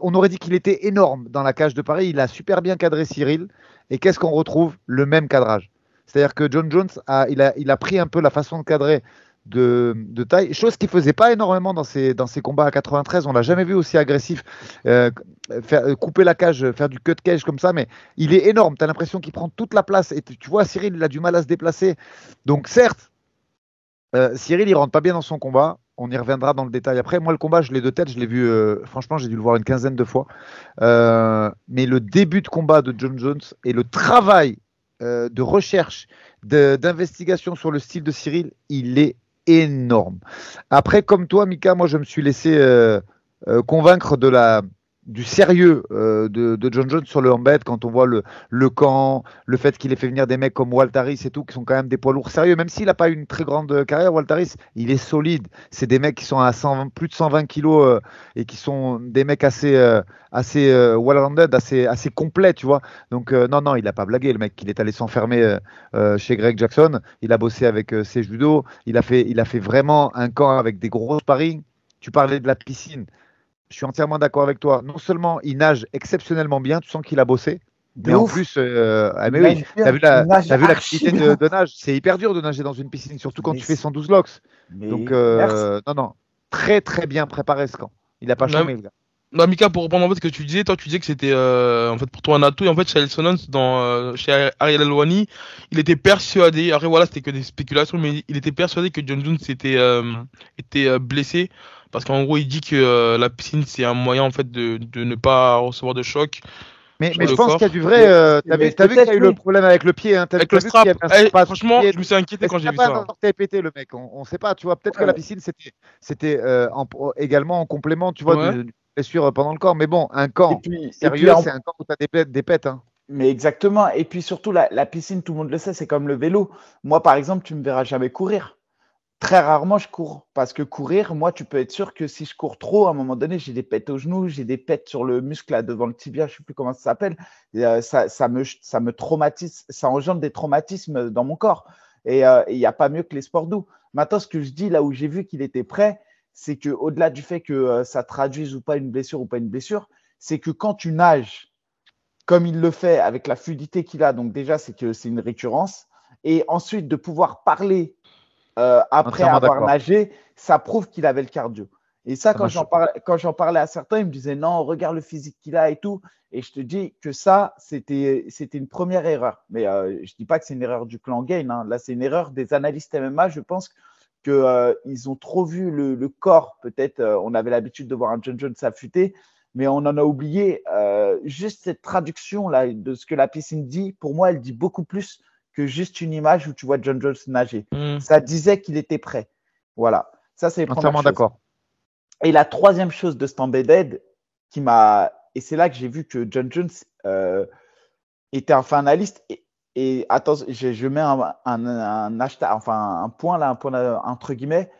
on aurait dit qu'il était énorme dans la cage de Paris. Il a super bien cadré Cyril. Et qu'est-ce qu'on retrouve? Le même cadrage. C'est-à-dire que John Jones a, il a, il a pris un peu la façon de cadrer de, de taille, chose qu'il faisait pas énormément dans ses, dans ses combats à 93. On l'a jamais vu aussi agressif, euh, faire, euh, couper la cage, faire du cut cage comme ça, mais il est énorme. Tu as l'impression qu'il prend toute la place. Et tu vois, Cyril, il a du mal à se déplacer. Donc, certes, euh, Cyril, il rentre pas bien dans son combat. On y reviendra dans le détail après. Moi, le combat, je l'ai de tête. Je l'ai vu, franchement, j'ai dû le voir une quinzaine de fois. Mais le début de combat de John Jones et le travail euh, de recherche, d'investigation sur le style de Cyril, il est énorme. Après, comme toi, Mika, moi, je me suis laissé euh, euh, convaincre de la, du sérieux euh, de, John Jones sur le embed quand on voit le, camp, le fait qu'il ait fait venir des mecs comme Waltaris et tout, qui sont quand même des poids lourds sérieux, même s'il n'a pas une très grande carrière, Waltaris, il est solide. C'est des mecs qui sont à 120 plus de 120 kilos euh, et qui sont des mecs assez, euh, assez euh, well-rounded, assez, assez complets, tu vois. Donc, euh, non, non, il n'a pas blagué, le mec. Il est allé s'enfermer euh, euh, chez Greg Jackson. Il a bossé avec euh, ses judo. Il a, fait, il a fait vraiment un camp avec des gros sparring. Tu parlais de la piscine. Je suis entièrement d'accord avec toi. Non seulement il nage exceptionnellement bien, tu sens qu'il a bossé, De mais en plus, euh, ah, mais oui, t'as vu la, l'activité bien. de, de nage. C'est hyper dur de nager dans une piscine, surtout quand Mais tu fais c'est- 112 locks. Donc, euh, non, non, très très bien préparé ce camp. Il n'a pas Non, chômé, le gars. Non, Mika, pour reprendre en fait ce que tu disais, toi tu disais que c'était euh, en fait pour toi un atout et en fait chez Sonnons dans euh, chez Ariel Alwani, il était persuadé, après voilà c'était que des spéculations, mais il était persuadé que John Jones était euh, était euh, blessé parce qu'en gros il dit que euh, la piscine c'est un moyen en fait de, de ne pas recevoir de choc Mais, je pense qu'il y a du vrai. Mais- euh, t'as vu, t'as vu qu'il y a eu le problème avec le pied. Hein, t'as avec t'as le vu strap. qu'il y avait un Eh, franchement, pied. je me suis inquiété quand j'ai vu pas ça. orteil pété, le mec On ne sait pas, tu vois. Peut-être que la piscine, c'était c'était euh, en- également en complément, tu vois, Ouais. d'une blessure pendant le corps. Mais bon, un camp puis, sérieux, c'est un camp où tu as des pètes. Des pètes hein. Mais exactement. Et puis surtout, la, la piscine, tout le monde le sait, c'est comme le vélo. Moi, par exemple, tu me verras jamais courir. Très rarement, je cours. Parce que courir, moi, tu peux être sûr que si je cours trop, à un moment donné, j'ai des pètes au genou, j'ai des pètes sur le muscle devant le tibia, je sais plus comment ça s'appelle. Euh, ça, me, ça me traumatise, ça engendre des traumatismes dans mon corps. Et euh, il n'y a pas mieux que les sports doux. Maintenant, ce que je dis là où j'ai vu qu'il était prêt, c'est que au-delà du fait que euh, ça traduise ou pas une blessure ou pas une blessure, c'est que quand tu nages comme il le fait avec la fluidité qu'il a, donc déjà c'est que c'est une récurrence, et ensuite de pouvoir parler euh, après avoir nagé, ça prouve qu'il avait le cardio. Et ça, quand j'en parlais, quand j'en parlais à certains, ils me disaient non, regarde le physique qu'il a et tout. Et je te dis que ça, c'était c'était une première erreur. Mais euh, je dis pas que c'est une erreur du clan Gain. hein. Là, c'est une erreur des analystes MMA. Je pense que euh, ils ont trop vu le, le corps. Peut-être, euh, on avait l'habitude de voir un John Jones s'affûter, mais on en a oublié juste cette traduction là de ce que la piscine dit. Pour moi, elle dit beaucoup plus que juste une image où tu vois John Jones nager. Hmm. Ça disait qu'il était prêt. Voilà. Ça, c'est Entièrement d'accord. Et la troisième chose de cet embedded qui m'a. Et c'est là que j'ai vu que John Jones euh, était un finaliste. Et, et attends, je, je mets un, un, un hashtag, enfin un point là, un point là, entre guillemets.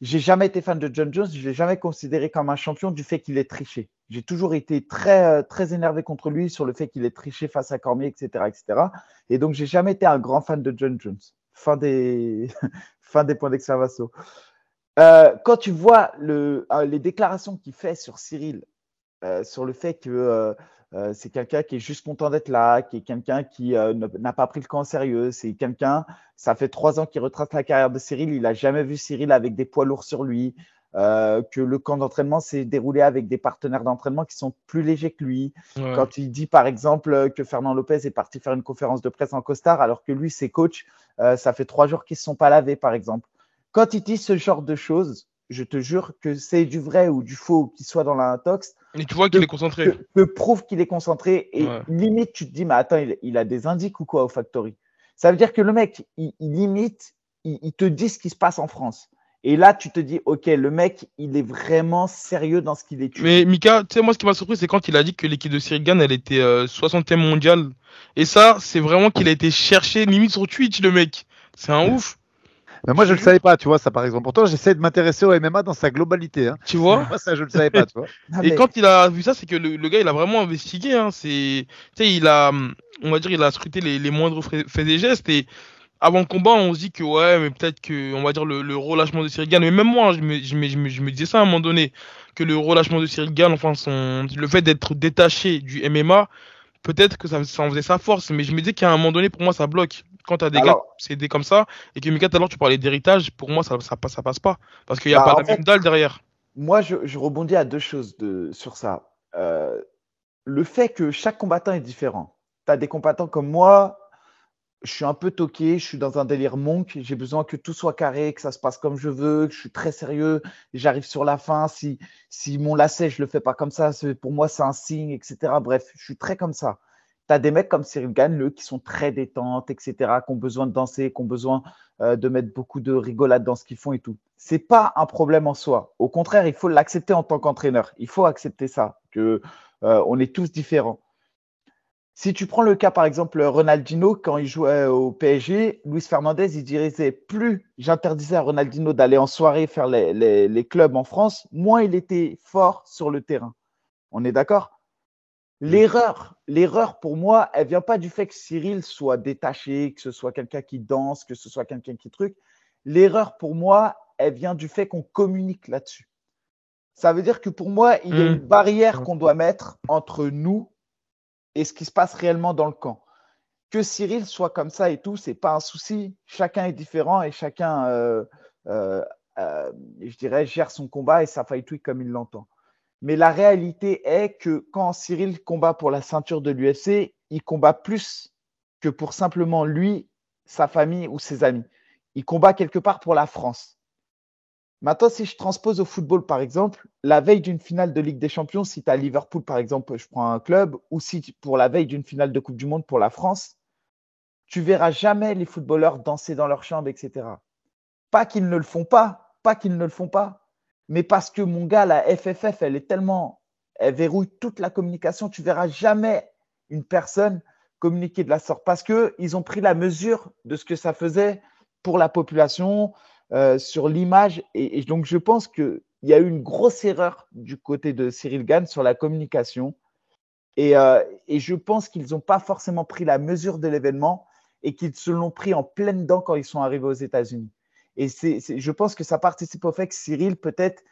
J'ai jamais été fan de John Jones, je l'ai jamais considéré comme un champion du fait qu'il ait triché. J'ai toujours été très, euh, très énervé contre lui sur le fait qu'il ait triché face à Cormier, etc., etc. Et donc, j'ai jamais été un grand fan de John Jones. Fin des, [laughs] fin des points d'exclamation. Euh, quand tu vois le, euh, les déclarations qu'il fait sur Cyril, sur le fait que c'est quelqu'un qui est juste content d'être là, qui est quelqu'un qui n'a pas pris le camp au sérieux, c'est quelqu'un, ça fait trois ans qu'il retrace la carrière de Cyril, il n'a jamais vu Cyril avec des poids lourds sur lui, euh, que le camp d'entraînement s'est déroulé avec des partenaires d'entraînement qui sont plus légers que lui. Quand il dit par exemple que Fernand Lopez est parti faire une conférence de presse en costard alors que lui, ses coachs, euh, ça fait trois jours qu'ils ne se sont pas lavés par exemple. Quand il dit ce genre de choses, je te jure que c'est du vrai ou du faux qu'il soit dans l'intox. Et tu vois qu'il est concentré. Que, prouve qu'il est concentré et limite tu te dis mais attends il, a des indices ou quoi au factory? Ça veut dire que le mec il, limite il te dit ce qui se passe en France. Et là, tu te dis, OK, le mec, il est vraiment sérieux dans ce qu'il est. Mais Mika, tu sais, moi, ce qui m'a surpris, c'est quand il a dit que l'équipe de Sirigan, elle était 60e euh, mondiale. Et ça, c'est vraiment qu'il a été cherché limite sur Twitch, le mec. C'est un ouf. Mais moi, je ne le savais pas, tu vois, ça par exemple. Pourtant, j'essaie de m'intéresser au MMA dans sa globalité. Hein. Tu vois Moi, ça, je ne le savais pas, tu vois. [laughs] Et quand il a vu ça, c'est que le, gars, il a vraiment investigué. Hein. C'est, tu sais, il a, on va dire, il a scruté les, les moindres faits et gestes. Et avant le combat, on se dit que ouais, mais peut-être que, on va dire, le, relâchement de Cyril Gann, mais même moi, je me, je, me, je, me, disais ça à un moment donné, que le relâchement de Cyril Gann, enfin, son, le fait d'être détaché du MMA, peut-être que ça, ça en faisait sa force, mais je me dis qu'à un moment donné, pour moi, ça bloque. Quand tu as des gars c'est des comme ça, et que Mika, tout à l'heure, tu parlais d'héritage, pour moi, ça, ça, ça, passe pas. Parce qu'il n'y a bah, pas la même dalle derrière. Moi, je, je, rebondis à deux choses de, sur ça. Euh, le fait que chaque combattant est différent. Tu as des combattants comme moi, je suis un peu toqué, je suis dans un délire monk, j'ai besoin que tout soit carré, que ça se passe comme je veux, que je suis très sérieux, j'arrive sur la fin, si, si mon lacet, je le fais pas comme ça, pour moi, c'est un signe, etc. Bref, je suis très comme ça. Tu as des mecs comme Cyril Gann, qui sont très détentes, etc., qui ont besoin de danser, qui ont besoin euh, de mettre beaucoup de rigolade dans ce qu'ils font et tout. C'est pas un problème en soi. Au contraire, il faut l'accepter en tant qu'entraîneur. Il faut accepter ça, que euh, on est tous différents. Si tu prends le cas, par exemple, Ronaldinho, quand il jouait au PSG, Luis Fernandez, il disait plus j'interdisais à Ronaldinho d'aller en soirée faire les, clubs en France, moins il était fort sur le terrain. On est d'accord? L'erreur, l'erreur pour moi, elle vient pas du fait que Cyril soit détaché, que ce soit quelqu'un qui danse, que ce soit quelqu'un qui truc. L'erreur pour moi, elle vient du fait qu'on communique là-dessus. Ça veut dire que pour moi, il y a mmh. une barrière qu'on doit mettre entre nous et ce qui se passe réellement dans le camp. Que Cyril soit comme ça et tout, c'est pas un souci. Chacun est différent et chacun, euh, euh, euh, je dirais, gère son combat et sa fight tweet comme il l'entend. Mais la réalité est que quand Cyril combat pour la ceinture de l'UFC, il combat plus que pour simplement lui, sa famille ou ses amis. Il combat quelque part pour la France. Maintenant, si je transpose au football, par exemple, la veille d'une finale de Ligue des Champions, si tu as Liverpool, par exemple, je prends un club, ou si pour la veille d'une finale de Coupe du Monde pour la France, tu verras jamais les footballeurs danser dans leur chambre, etc. Pas qu'ils ne le font pas, pas qu'ils ne le font pas, mais parce que mon gars, la FFF, elle est tellement, elle verrouille toute la communication, tu verras jamais une personne communiquer de la sorte parce qu'ils ont pris la mesure de ce que ça faisait pour la population, euh, sur l'image. Et, donc, je pense qu'il y a eu une grosse erreur du côté de Cyril Gann sur la communication. Et, euh, je pense qu'ils n'ont pas forcément pris la mesure de l'événement et qu'ils se l'ont pris en pleine dent quand ils sont arrivés aux États-Unis. Et c'est, je pense que ça participe au fait que Cyril, peut-être,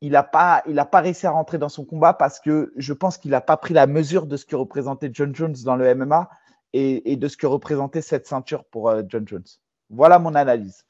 il n'a pas, pas réussi à rentrer dans son combat parce que je pense qu'il n'a pas pris la mesure de ce que représentait John Jones dans le MMA et, de ce que représentait cette ceinture pour euh, John Jones. Voilà mon analyse.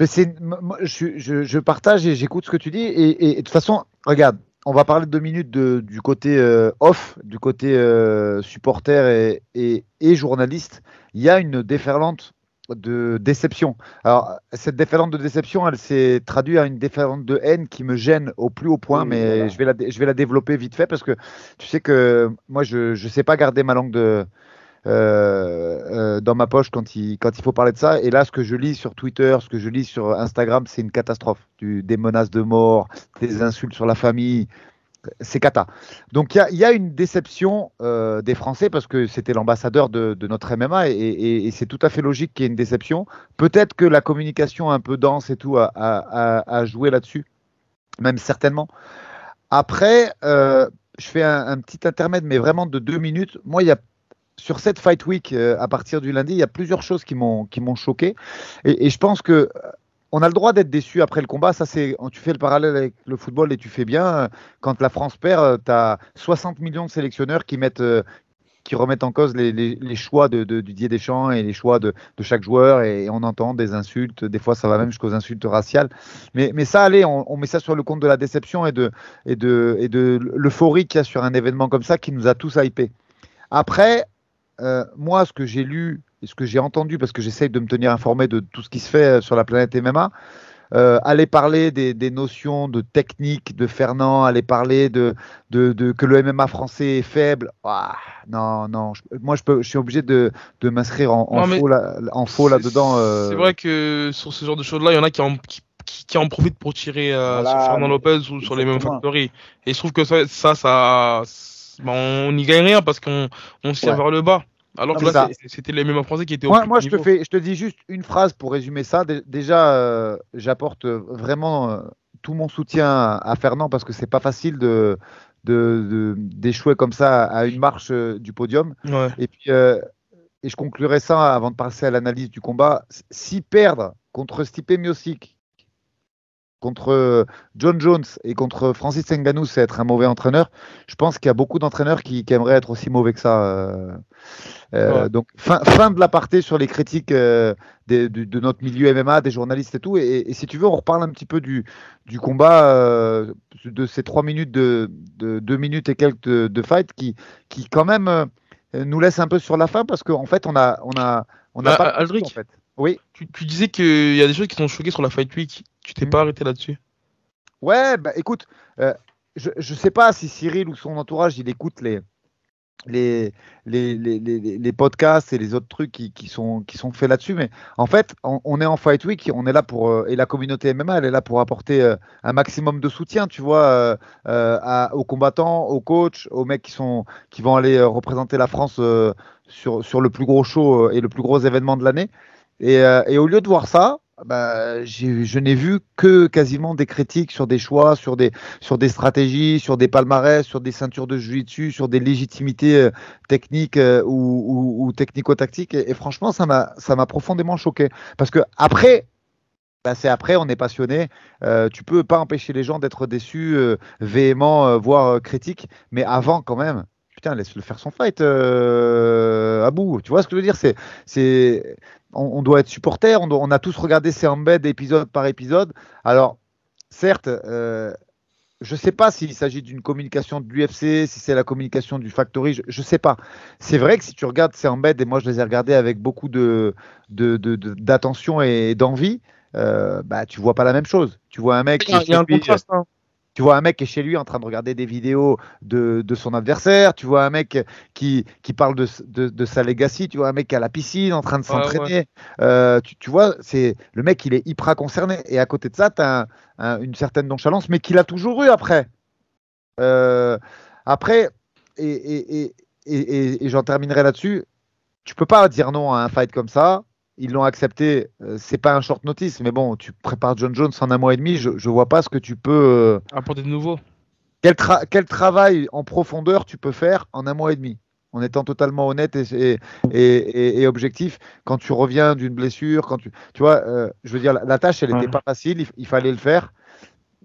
Mais c'est, je, je, je, partage et j'écoute ce que tu dis. Et, et, de toute façon, regarde, on va parler deux minutes du côté euh, off, du côté euh, supporter et, et, journaliste. Il y a une déferlante de déception. Alors, cette déferlante de déception, elle s'est traduite à une déferlante de haine qui me gêne au plus haut point, mais je, vais la, je vais la développer vite fait parce que tu sais que moi, je ne sais pas garder ma langue de, euh, euh, dans ma poche quand il, quand il faut parler de ça. Et là, ce que je lis sur Twitter, ce que je lis sur Instagram, c'est une catastrophe. Du, des menaces de mort, des insultes sur la famille. C'est cata. Donc il y, a, une déception euh, des Français parce que c'était l'ambassadeur de, notre MMA et, c'est tout à fait logique qu'il y ait une déception. Peut-être que la communication un peu dense et tout a, joué là-dessus, même certainement. Après, euh, je fais un, petit intermède, mais vraiment de deux minutes. Moi, il y a sur cette Fight Week, euh, à partir du lundi, il y a plusieurs choses qui m'ont choqué. Et, et, je pense que on a le droit d'être déçu après le combat. Ça, c'est, tu fais le parallèle avec le football et tu fais bien. Quand la France perd, tu as 60 millions de sélectionneurs qui mettent, euh, qui remettent en cause les, choix de, Didier Deschamps et les choix de, chaque joueur. Et, on entend des insultes. Des fois, ça va même jusqu'aux insultes raciales. Mais, ça, allez, on, met ça sur le compte de la déception de, de, et de l'euphorie qu'il y a sur un événement comme ça qui nous a tous hypés. Après, euh, moi, ce que j'ai lu et ce que j'ai entendu, parce que j'essaye de me tenir informé de tout ce qui se fait euh, sur la planète MMA, euh, aller parler des, notions de technique de Fernand, aller parler de, de, que le MMA français est faible. Ah, non, non, moi je, peux, je suis obligé de, de m'inscrire en, en, faux, là, en faux là-dedans. Euh. C'est vrai que sur ce genre de choses-là, il y en a qui en, qui, qui en profitent pour tirer sur Fernand Lopez ou sur les mêmes factories. Et je trouve que ça, ça, ça on n'y gagne rien parce qu'on on tire vers le bas. Alors que là, c'était les mêmes Français qui étaient au Moi, moi je, te fais, je te dis juste une phrase pour résumer ça. Déjà, euh, j'apporte vraiment euh, tout mon soutien à Fernand parce que c'est pas facile de d'échouer comme ça à une marche euh, du podium. Et puis, et je conclurai ça avant de passer à l'analyse du combat. Si perdre contre Stipe Miocic, contre euh, John Jones et contre Francis Ngannou, c'est être un mauvais entraîneur. Je pense qu'il y a beaucoup d'entraîneurs qui, aimeraient être aussi mauvais que ça. Euh, euh, donc fin, fin, de l'aparté sur les critiques de, notre milieu MMA, des journalistes et tout. Et, si tu veux, on reparle un petit peu du, du combat, de ces trois minutes, de, deux minutes et quelques de, fight qui, qui quand même nous laisse un peu sur la fin parce qu'en fait, on a, on a, on a bah, pas. Aldric, en fait. Oui. Tu, tu disais qu'il y a des choses qui sont choquées sur la Fight Week. Tu t'es pas arrêté là-dessus? Ouais, bah écoute, euh, je ne sais pas si Cyril ou son entourage, il écoute les, les, les, les, les podcasts et les autres trucs qui, qui, sont, qui sont faits là-dessus, mais en fait, on, est en Fight Week, on est là pour, euh, et la communauté MMA, elle est là pour apporter euh, un maximum de soutien, tu vois, aux combattants, aux coachs, aux mecs qui, sont, qui vont aller représenter la France sur, sur le plus gros show et le plus gros événement de l'année. Et, et au lieu de voir ça, bah, je n'ai vu que quasiment des critiques sur des choix, sur des, sur des stratégies, sur des palmarès, sur des ceintures de jiu-jitsu, sur des légitimités euh, techniques euh, ou, ou, technico-tactiques. Et, franchement, ça m'a, profondément choqué. Parce que après, bah, c'est après, on est passionné. Euh, tu peux pas empêcher les gens d'être déçus, euh, véhéments, voire critiques. Mais avant, quand même, putain, laisse-le faire son fight à bout. Tu vois ce que je veux dire? C'est on, doit être supporter, on, a tous regardé ces embeds épisode par épisode. Alors, certes, euh, je ne sais pas s'il s'agit d'une communication de l'UFC, si c'est la communication du Factory, je ne sais pas. C'est vrai que si tu regardes ces embeds, et moi je les ai regardés avec beaucoup d'attention de, et d'envie, euh, bah, tu vois pas la même chose. Tu vois un mec qui, tu vois un mec qui est chez lui en train de regarder des vidéos de, de son adversaire. Tu vois un mec qui, qui parle de, de, sa legacy. Tu vois un mec qui est à la piscine en train de s'entraîner. Euh, tu, tu, vois, c'est le mec, il est hyper concerné. Et à côté de ça, tu as une certaine nonchalance, mais qu'il a toujours eu après. Euh, après, et, et, et, et, et j'en terminerai là-dessus. Tu peux pas dire non à un fight comme ça ils l'ont accepté. Euh, c'est pas un short notice, mais bon, tu prépares John Jones en un mois et demi. Je, je vois pas ce que tu peux. Euh, Apporter de nouveau. Quel, quel, travail en profondeur tu peux faire en un mois et demi en étant totalement honnête et, et, et, objectif, quand tu reviens d'une blessure, quand tu, tu vois, euh, je veux dire, la, tâche, elle n'était pas facile, il, fallait le faire.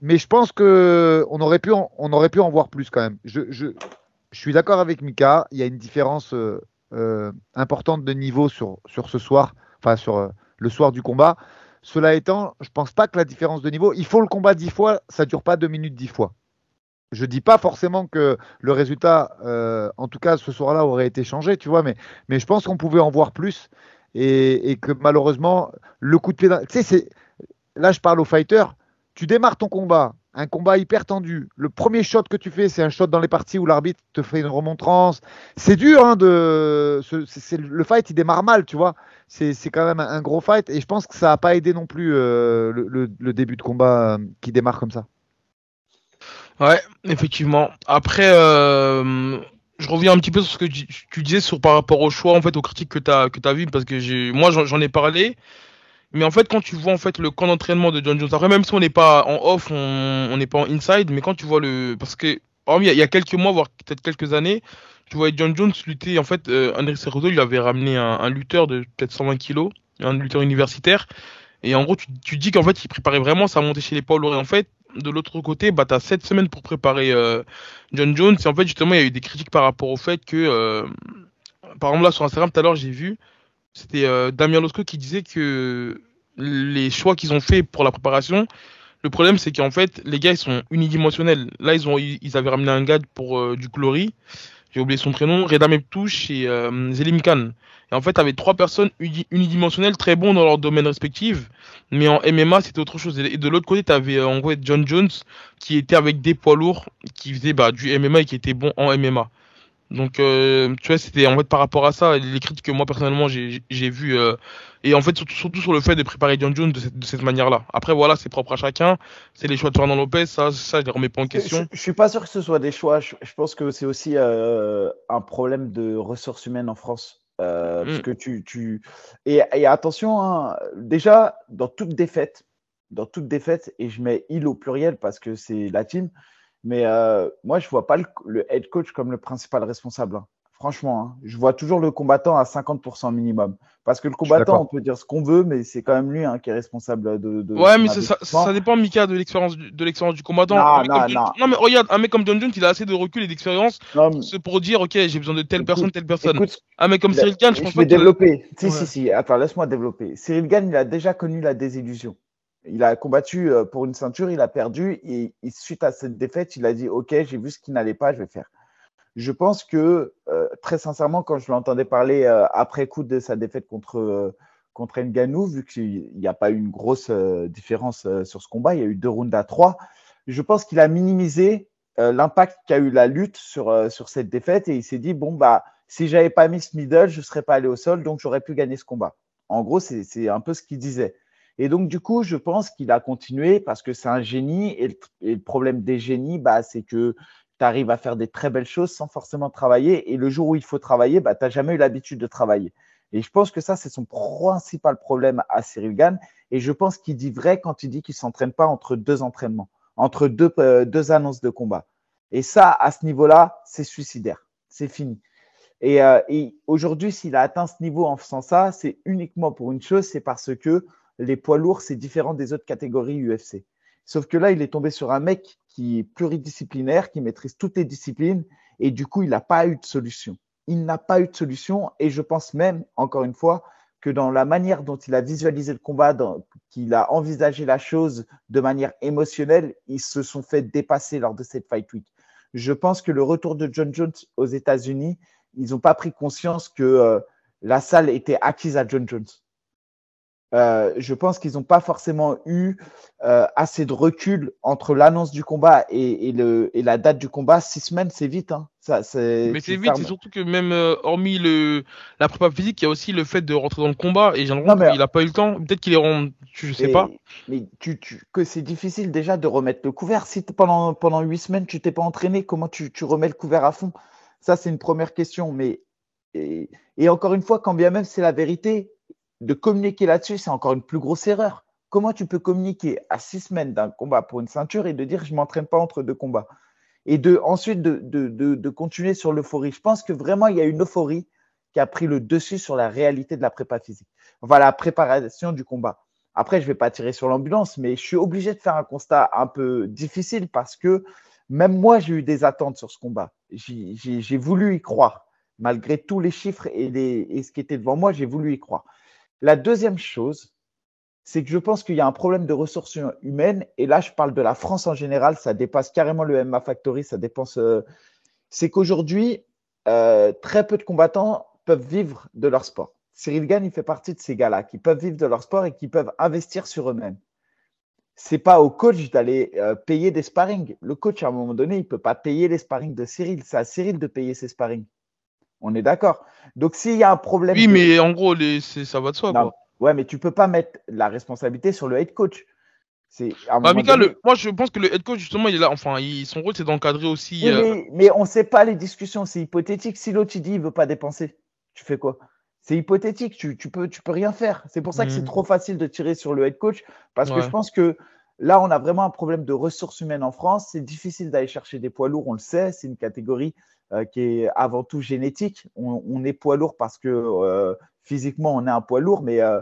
Mais je pense que on aurait pu, en, on aurait pu en voir plus quand même. Je, je, je suis d'accord avec Mika, il y a une différence importante de niveau sur, sur ce soir enfin sur euh, le soir du combat. Cela étant, je pense pas que la différence de niveau, il faut le combat dix fois, ça dure pas deux minutes dix fois. Je dis pas forcément que le résultat, euh, en tout cas ce soir-là, aurait été changé, tu vois, mais, mais je pense qu'on pouvait en voir plus et, que malheureusement, le coup de pied, là je parle aux fighters, tu démarres ton combat, un combat hyper tendu. Le premier shot que tu fais, c'est un shot dans les parties où l'arbitre te fait une remontrance. C'est dur, hein, de, le fight il démarre mal, tu vois c'est quand même un gros fight et je pense que ça n'a pas aidé non plus euh, le, début de combat euh, qui démarre comme ça. Ouais, effectivement. Après, euh, je reviens un petit peu sur ce que tu, disais sur par rapport au choix, en fait, aux critiques que tu as que t'as vu, parce que moi, j'en ai parlé. Mais en fait, quand tu vois en fait le camp d'entraînement de John Jones, après même si on n'est pas en off, on n'est pas en inside, mais quand tu vois le, parce que il y a, quelques mois, voire peut-être quelques années, tu voyais John Jones lutter. En fait, euh, André Cerezo, il avait ramené un, lutteur de peut-être 120 kilos, un lutteur universitaire, et en gros, tu, tu dis qu'en fait, il préparait vraiment sa montée chez les lourds. Et en fait, de l'autre côté, bah t'as sept semaines pour préparer euh, John Jones. Et en fait, justement, il y a eu des critiques par rapport au fait que, euh, par exemple là sur Instagram, tout à l'heure, j'ai vu, c'était euh, Damien Losco qui disait que les choix qu'ils ont fait pour la préparation, le problème c'est qu'en fait les gars ils sont unidimensionnels. Là ils ont ils avaient ramené un gars pour euh, du Glory, j'ai oublié son prénom, Reda Meptouche et euh, Zelim Khan. Et en fait t'avais trois personnes uni- unidimensionnelles très bons dans leur domaine respectif, mais en MMA c'était autre chose. Et de l'autre côté t'avais euh, en fait John Jones qui était avec des poids lourds, qui faisait bah, du MMA et qui était bon en MMA. Donc, euh, tu vois, c'était en fait par rapport à ça, les critiques que moi personnellement j'ai vu, euh, et en fait surtout, surtout sur le fait de préparer John Jones de cette, manière-là. Après, voilà, c'est propre à chacun, c'est les choix de Fernand Lopez, ça, ça, je les remets pas en Je, question. je suis pas sûr que ce soit des choix. Je, je pense que c'est aussi euh, un problème de ressources humaines en France. Euh, parce Mm. que tu, tu... Et, et attention, hein, déjà, dans toute défaite, dans toute défaite, et je mets il au pluriel parce que c'est la team, mais euh, moi, je vois pas le, le head coach comme le principal responsable. hein. Franchement, hein. je vois toujours le combattant à 50% minimum. Parce que le combattant, on peut dire ce qu'on veut, mais c'est quand même lui hein, qui est responsable de, de Ouais, mais ça, ça, dépend, Mika, de l'expérience du, de l'expérience du combattant. Non, non, John- non. non, mais regarde, un mec comme John Jones, il a assez de recul et d'expérience mais- pour dire, ok, j'ai besoin de telle Écoute, personne, telle personne. écoute, Un mec comme Cyril Gane, je je pense vais pas développer. Si, Ouais. si, si. Attends, laisse-moi développer. Cyril Gann, il a déjà connu la désillusion. Il a combattu euh, pour une ceinture, il a perdu et, suite à cette défaite, il a dit Ok, j'ai vu ce qui n'allait pas, je vais faire. Je pense que, euh, très sincèrement, quand je l'entendais parler euh, après coup de sa défaite contre, euh, contre vu qu'il n'y a pas eu une grosse différence sur ce combat, il y a eu deux rounds à trois, je pense qu'il a minimisé l'impact qu'a eu la lutte sur, sur cette défaite et il s'est dit Bon, bah, si j'avais pas mis ce middle, je serais pas allé au sol, donc j'aurais pu gagner ce combat. En gros, c'est un peu ce qu'il disait. Et donc, du coup, je pense qu'il a continué parce que c'est un génie. Et le, problème des génies, bah, c'est que tu arrives à faire des très belles choses sans forcément travailler. Et le jour où il faut travailler, bah, tu n'as jamais eu l'habitude de travailler. Et je pense que ça, c'est son principal problème à Cyril Gann. Et je pense qu'il dit vrai quand il dit qu'il ne s'entraîne pas entre deux entraînements, entre deux, euh, deux annonces de combat. Et ça, à ce niveau-là, c'est suicidaire. C'est fini. Et, euh, et aujourd'hui, s'il a atteint ce niveau en faisant ça, c'est uniquement pour une chose, c'est parce que les poids lourds, c'est différent des autres catégories UFC. Sauf que là, il est tombé sur un mec qui est pluridisciplinaire, qui maîtrise toutes les disciplines, et du coup, il n'a pas eu de solution. Il n'a pas eu de solution, et je pense même, encore une fois, que dans la manière dont il a visualisé le combat, qu'il a envisagé la chose de manière émotionnelle, ils se sont fait dépasser lors de cette fight week. Je pense que le retour de John Jones aux États-Unis, ils n'ont pas pris conscience que euh, la salle était acquise à John Jones. Euh, je pense qu'ils n'ont pas forcément eu euh, assez de recul entre l'annonce du combat et, et le, et la date du combat. Six semaines, c'est vite. Hein. Ça, c'est, Mais c'est vite, c'est surtout que même euh, hormis le la prépa physique, il y a aussi le fait de rentrer dans le combat et j'ai l'impression qu'il a pas eu le temps. Peut-être qu'il est rendu, je sais Et- pas. Mais tu, tu- que c'est difficile déjà de remettre le couvert. Si pendant, pendant huit semaines, tu t'es pas entraîné, comment tu, tu remets le couvert à fond? Ça, c'est une première question. Mais et, et encore une fois, quand bien même c'est la vérité, de communiquer là-dessus, c'est encore une plus grosse erreur. Comment tu peux communiquer à six semaines d'un combat pour une ceinture et de dire je m'entraîne pas entre deux combats? Et de ensuite de, de, de, continuer sur l'euphorie. Je pense que vraiment il y a une euphorie qui a pris le dessus sur la réalité de la prépa physique. Enfin, la préparation du combat. Après, je vais pas tirer sur l'ambulance, mais je suis obligé de faire un constat un peu difficile parce que même moi, j'ai eu des attentes sur ce combat. J'ai voulu y croire. Malgré tous les chiffres et, les, et ce qui était devant moi, j'ai voulu y croire. La deuxième chose, c'est que je pense qu'il y a un problème de ressources humaines. Et là, je parle de la France en général. Ça dépasse carrément le MMA Factory. Ça dépense. euh, c'est qu'aujourd'hui, euh, très peu de combattants peuvent vivre de leur sport. Cyril Gann, il fait partie de ces gars-là qui peuvent vivre de leur sport et qui peuvent investir sur eux-mêmes. C'est pas au coach d'aller euh, payer des sparring. Le coach, à un moment donné, il peut pas payer les sparring de Cyril. C'est à Cyril de payer ses sparring. On est d'accord. Donc, s'il y a un problème. Oui, de- mais en gros, les, ça va de soi, non, quoi. ouais, mais tu peux pas mettre la responsabilité sur le head coach. C'est bah, moi je pense que le head coach justement il est là, enfin son rôle c'est d'encadrer aussi. mais, on ne sait pas les discussions, c'est hypothétique. Si l'autre il dit il veut pas dépenser, tu fais quoi? C'est hypothétique, tu, tu, peux tu peux rien faire. C'est pour ça que c'est mmh. trop facile de tirer sur le head coach parce que je pense que Là, on a vraiment un problème de ressources humaines en France. C'est difficile d'aller chercher des poids lourds, on le sait. C'est une catégorie euh, qui est avant tout génétique. On, est poids lourd parce que euh, physiquement, on est un poids lourd, mais euh,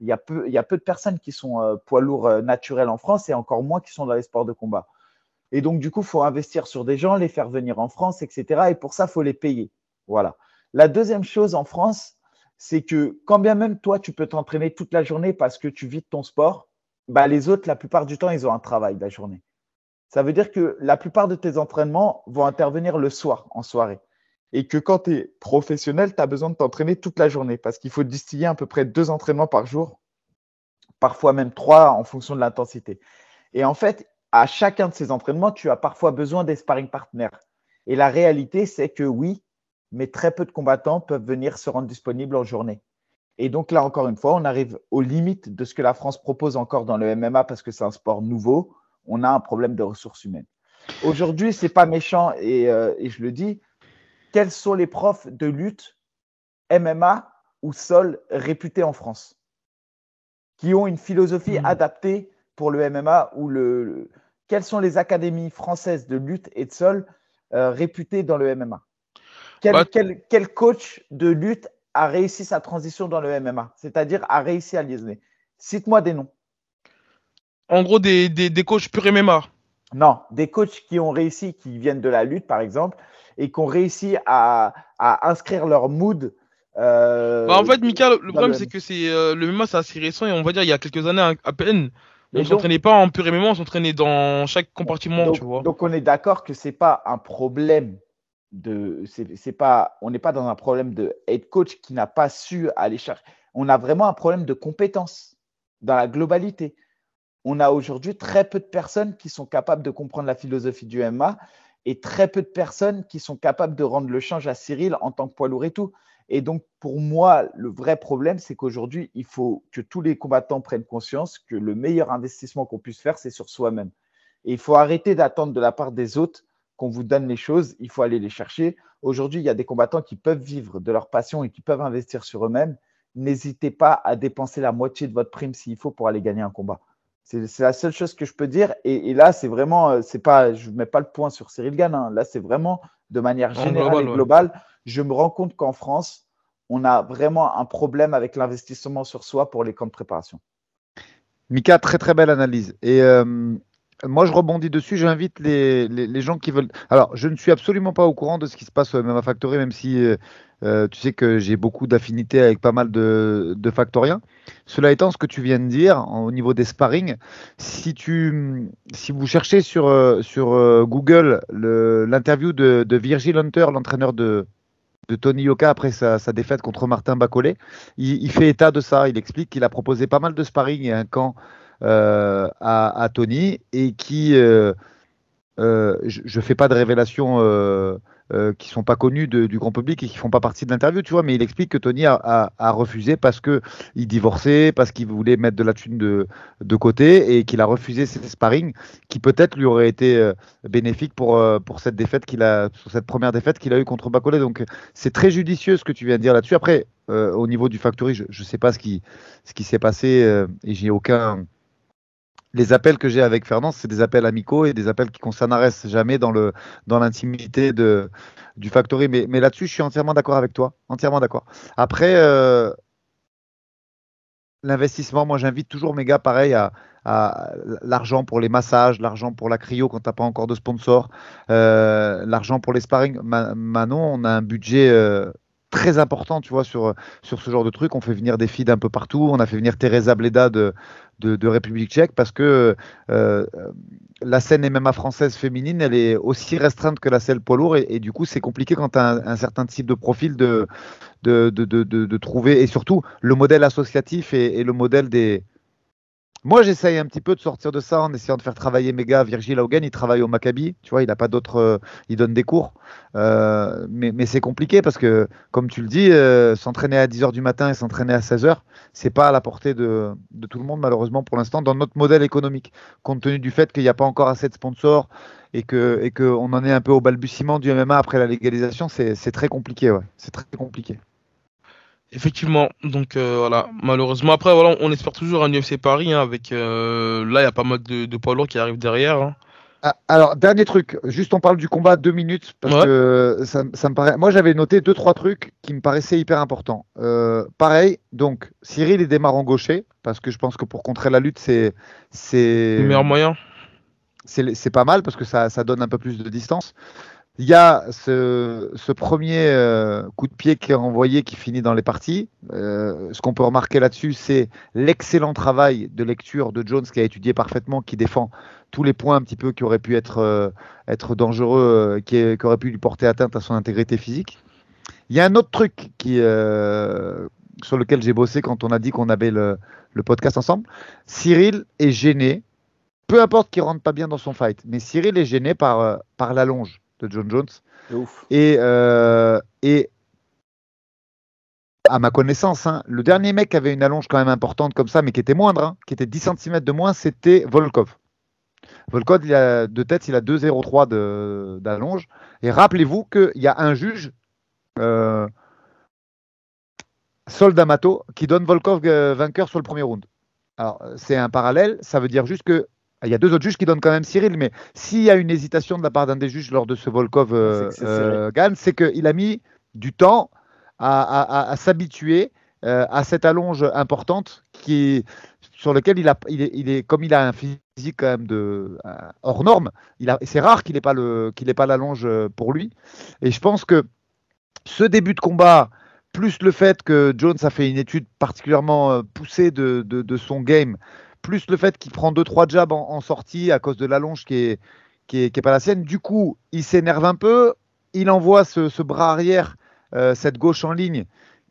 il, y a peu, de personnes qui sont poids lourds naturels en France et encore moins qui sont dans les sports de combat. Et donc, du coup, il faut investir sur des gens, les faire venir en France, etc. Et pour ça, il faut les payer. Voilà. La deuxième chose en France, c'est que quand bien même toi, tu peux t'entraîner toute la journée parce que tu vis ton sport, bah, les autres, la plupart du temps, ils ont un travail la journée. Ça veut dire que la plupart de tes entraînements vont intervenir le soir, en soirée. Et que quand tu es professionnel, tu as besoin de t'entraîner toute la journée parce qu'il faut distiller à peu près deux entraînements par jour, parfois même trois en fonction de l'intensité. Et en fait, à chacun de ces entraînements, tu as parfois besoin des sparring partners. Et la réalité, c'est que oui, mais très peu de combattants peuvent venir se rendre disponibles en journée. Et donc là, encore une fois, on arrive aux limites de ce que la France propose encore dans le MMA parce que c'est un sport nouveau. On a un problème de ressources humaines. Aujourd'hui, c'est pas méchant et, euh, je le dis. Quels sont les profs de lutte MMA ou sol réputés en France qui ont une philosophie hmm. adaptée pour le MMA ou le, Quelles sont les académies françaises de lutte et de sol euh, réputées dans le MMA quel, bah, quel, quel coach de lutte a réussi sa transition dans le MMA, c'est-à-dire a réussi à liaisonner Cite-moi des noms. En gros, des, des, coachs pur MMA. Non, des coachs qui ont réussi, qui viennent de la lutte, par exemple, et qui ont réussi à, inscrire leur mood. Euh, bah, en fait, Mika, le, problème, c'est que c'est euh, le MMA, c'est assez récent, et on va dire, il y a quelques années à peine. On ne s'entraînait pas en pur MMA, on s'entraînait dans chaque compartiment, donc, tu vois. Donc on est d'accord que c'est pas un problème de c'est pas on n'est pas dans un problème de head coach qui n'a pas su aller chercher. On a vraiment un problème de compétence dans la globalité. On a aujourd'hui très peu de personnes qui sont capables de comprendre la philosophie du MMA et très peu de personnes qui sont capables de rendre le change à Cyril en tant que poids lourd et tout. Et donc, pour moi, le vrai problème, c'est qu'aujourd'hui, il faut que tous les combattants prennent conscience que le meilleur investissement qu'on puisse faire, c'est sur soi-même. Et il faut arrêter d'attendre de la part des autres qu'on vous donne les choses, il faut aller les chercher. Aujourd'hui, il y a des combattants qui peuvent vivre de leur passion et qui peuvent investir sur eux-mêmes. N'hésitez pas à dépenser la moitié de votre prime s'il faut pour aller gagner un combat. C'est la seule chose que je peux dire. Et, là, c'est vraiment, euh, c'est pas, je ne mets pas le point sur Cyril Gann. Hein. Là, c'est vraiment de manière générale et globale. Je me rends compte qu'en France, on a vraiment un problème avec l'investissement sur soi pour les camps de préparation. Mika, très très belle analyse. Et euh, moi, je rebondis dessus. J'invite les, les, gens qui veulent. Alors, je ne suis absolument pas au courant de ce qui se passe au MMA Factory, même si euh, euh, tu sais que j'ai beaucoup d'affinités avec pas mal de, de factoriens. Cela étant, ce que tu viens de dire au niveau des sparring, si, tu, si vous cherchez sur, euh, sur Google l'interview de, de Virgil Hunter, l'entraîneur de, de Tony Yoka après sa, sa défaite contre Martin Bacolé, il, il, fait état de ça. Il explique qu'il a proposé pas mal de sparring et un camp euh, à, Tony et qui, euh, euh, je ne fais pas de révélations qui sont pas connues du grand public et qui font pas partie de l'interview, tu vois, mais il explique que Tony a, refusé parce que il divorçait, parce qu'il voulait mettre de la thune de, de côté et qu'il a refusé ses sparring qui peut-être lui auraient été bénéfiques pour, pour cette défaite qu'il a, cette première défaite qu'il a eue contre Bacolé. Donc c'est très judicieux ce que tu viens de dire là-dessus. Après, au niveau du factory, je ne sais pas ce qui, ce qui s'est passé et j'ai aucun les appels que j'ai avec Fernand, c'est des appels amicaux et des appels qui ne jamais dans le dans l'intimité de du factory. Mais, là-dessus, je suis entièrement d'accord avec toi, entièrement d'accord. Après, euh, l'investissement, moi, j'invite toujours mes gars, pareil, à, l'argent pour les massages, l'argent pour la cryo quand tu n'as pas encore de sponsor, euh, l'argent pour les sparring. Manon, on a un budget euh, très important, tu vois, sur, sur ce genre de truc. On fait venir des filles d'un peu partout. On a fait venir Teresa Bleda de, de, République tchèque parce que euh, la scène MMA française féminine, elle est aussi restreinte que la scène poids lourd et, du coup, c'est compliqué quand tu as un, certain type de profil de, de, de, trouver. Et surtout le modèle associatif et, le modèle des Moi, j'essaye un petit peu de sortir de ça en essayant de faire travailler mes gars. Virgil Haugen, il travaille au Maccabi. Tu vois, il n'a pas d'autres. Euh, il donne des cours. Euh, mais, c'est compliqué parce que, comme tu le dis, euh, s'entraîner à 10h du matin et s'entraîner à 16h, c'est pas à la portée de, tout le monde, malheureusement, pour l'instant, dans notre modèle économique. Compte tenu du fait qu'il n'y a pas encore assez de sponsors et qu'on et que on en est un peu au balbutiement du MMA après la légalisation, c'est très compliqué. Ouais. C'est très compliqué. Effectivement, donc euh, voilà, malheureusement. Après, voilà, on espère toujours un UFC Paris hein, avec. Euh, là, il y a pas mal de, de poids lourds qui arrivent derrière. Hein. Ah, alors, dernier truc, juste on parle du combat deux minutes parce que ça, me paraît. Moi, j'avais noté deux trois trucs qui me paraissaient hyper importants. Euh, pareil, donc Cyril il démarre en gaucher parce que je pense que pour contrer la lutte, c'est c'est le meilleur moyen. C'est pas mal parce que ça, ça donne un peu plus de distance. Il y a ce, premier euh, coup de pied qui est envoyé qui finit dans les parties. Euh, ce qu'on peut remarquer là-dessus, c'est l'excellent travail de lecture de Jones qui a étudié parfaitement, qui défend tous les points un petit peu qui auraient pu être, euh, dangereux, qui, auraient pu lui porter atteinte à son intégrité physique. Il y a un autre truc sur lequel j'ai bossé quand on a dit qu'on avait le, le podcast ensemble. Cyril est gêné, peu importe qu'il rentre pas bien dans son fight, mais Cyril est gêné par, par la longe de John Jones. Et, euh, et à ma connaissance, hein, le dernier mec qui avait une allonge quand même importante comme ça, mais qui était moindre, hein, qui était 10 cm de moins, c'était Volkov. Volkov, il a, de tête, il a 2,03 d'allonge. Et rappelez-vous qu'il y a un juge, euh, Sol D'Amato, qui donne Volkov euh, vainqueur sur le premier round. Alors, c'est un parallèle, ça veut dire juste que il y a deux autres juges qui donnent quand même Cyril, mais s'il y a une hésitation de la part d'un des juges lors de ce Volkov euh, euh c'est qu'il a mis du temps à, s'habituer euh, à cette allonge importante qui, sur lequel il, a, il, est, comme il a un physique quand même de, euh, hors norme, c'est rare qu'il n'ait pas, le, qu'il pas l'allonge pour lui. Et je pense que ce début de combat, plus le fait que Jones a fait une étude particulièrement poussée de, de son game, plus le fait qu'il prend 2-3 jabs en, sortie à cause de l'allonge qui est, qui est, pas la sienne. Du coup, il s'énerve un peu, il envoie ce, bras arrière, euh, cette gauche en ligne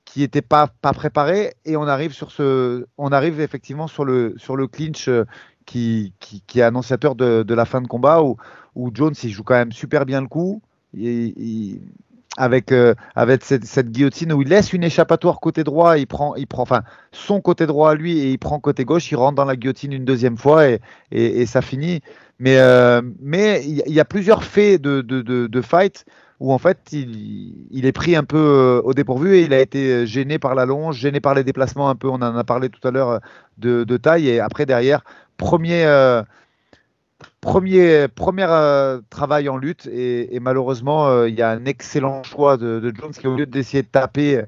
qui n'était pas, pas préparé et on arrive sur ce, on arrive effectivement sur le, sur le clinch euh, qui, qui, est annonciateur de, la fin de combat où, où Jones il joue quand même super bien le coup. il, avec, euh, avec cette, guillotine où il laisse une échappatoire côté droit, il prend, il prend enfin, son côté droit à lui et il prend côté gauche, il rentre dans la guillotine une deuxième fois et, et, ça finit. Mais euh, mais il y, a plusieurs faits de, de, de, fight où en fait il, il, est pris un peu euh, au dépourvu et il a été gêné par la longe, gêné par les déplacements un peu, on en a parlé tout à l'heure de, de taille et après derrière, premier Premier, premier euh, travail en lutte et, malheureusement euh, il y a un excellent choix de, Jones qui au lieu d'essayer de taper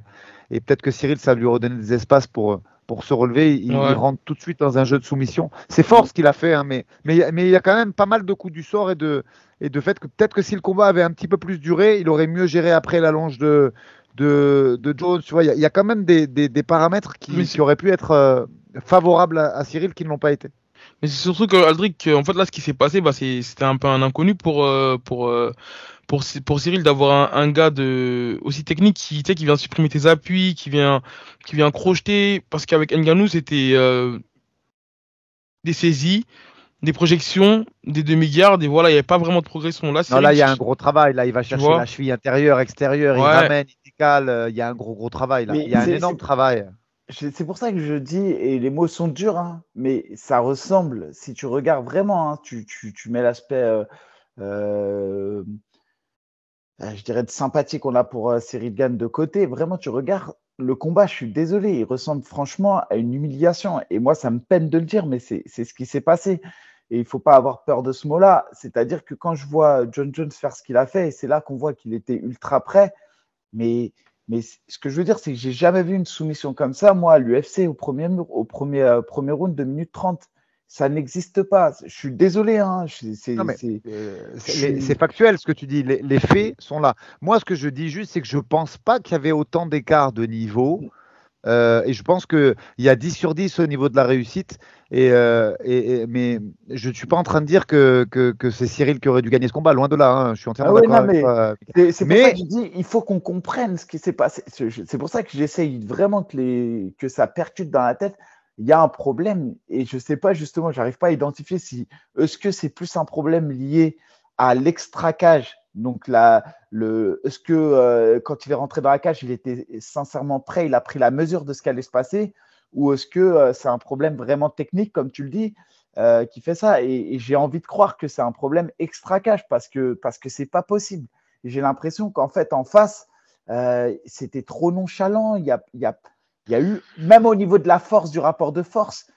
et peut-être que Cyril ça lui redonner des espaces pour, pour se relever, il, rentre tout de suite dans un jeu de soumission. C'est fort ce qu'il a fait, hein, mais, mais, mais il y a quand même pas mal de coups du sort et de, et de fait que peut-être que si le combat avait un petit peu plus duré, il aurait mieux géré après la longe de, de, de Jones. Tu vois, il y, a quand même des, des, paramètres qui, qui, auraient pu être euh, favorables à Cyril qui ne l'ont pas été. Mais c'est surtout que Aldric, en fait là, ce qui s'est passé, bah, c'était un peu un inconnu pour euh, pour euh, pour pour Cyril d'avoir un, gars de aussi technique qui qui vient supprimer tes appuis, qui vient qui vient crocheter, parce qu'avec Nganou c'était euh, des saisies, des projections, des demi-gardes, et voilà, il n'y avait pas vraiment de progression. Là, non, là, il y a un gros travail. Là, il va chercher la cheville intérieure, extérieure, il ramène, il décale. Il y a un gros, gros travail. Là. il y a un énorme travail c'est pour ça que je dis, et les mots sont durs, hein, mais ça ressemble, si tu regardes vraiment, hein, tu, mets l'aspect, euh, euh, je dirais, de sympathie qu'on a pour euh, Cyril Gann de côté. Vraiment, tu regardes le combat, je suis désolé, il ressemble franchement à une humiliation. Et moi, ça me peine de le dire, mais c'est ce qui s'est passé. Et il ne faut pas avoir peur de ce mot-là. C'est-à-dire que quand je vois John Jones faire ce qu'il a fait, c'est là qu'on voit qu'il était ultra prêt, mais mais ce que je veux dire, c'est que j'ai jamais vu une soumission comme ça, moi, à l'UFC, au premier, au premier, euh, premier round de minute 30. Ça n'existe pas. Je suis désolé. Hein. Euh, c'est factuel ce que tu dis. Les, les, faits sont là. Moi, ce que je dis juste, c'est que je ne pense pas qu'il y avait autant d'écart de niveau euh, et je pense qu'il y a 10 sur 10 au niveau de la réussite. Et, euh, et, mais je ne suis pas en train de dire que, que, que c'est Cyril qui aurait dû gagner ce combat, loin de là. Hein. Je suis entièrement ah d'accord avec toi. C'est pour ça que je dis il faut qu'on comprenne ce qui s'est passé. C'est pour ça que j'essaye vraiment que, les, que ça percute dans la tête. il y a un problème et je sais pas justement, j'arrive pas à identifier si est-ce que c'est plus un problème lié à l'extracage. Donc là, le, est-ce que euh, quand il est rentré dans la cage, il était sincèrement prêt, il a pris la mesure de ce qui allait se passer, ou est-ce que euh, c'est un problème vraiment technique, comme tu le dis, euh, qui fait ça? Et, j'ai envie de croire que c'est un problème extra-cage parce que parce que c'est pas possible. J'ai l'impression qu'en fait en face, c'était trop nonchalant. Il y a, y a y a eu, même au niveau de la force, du rapport de force,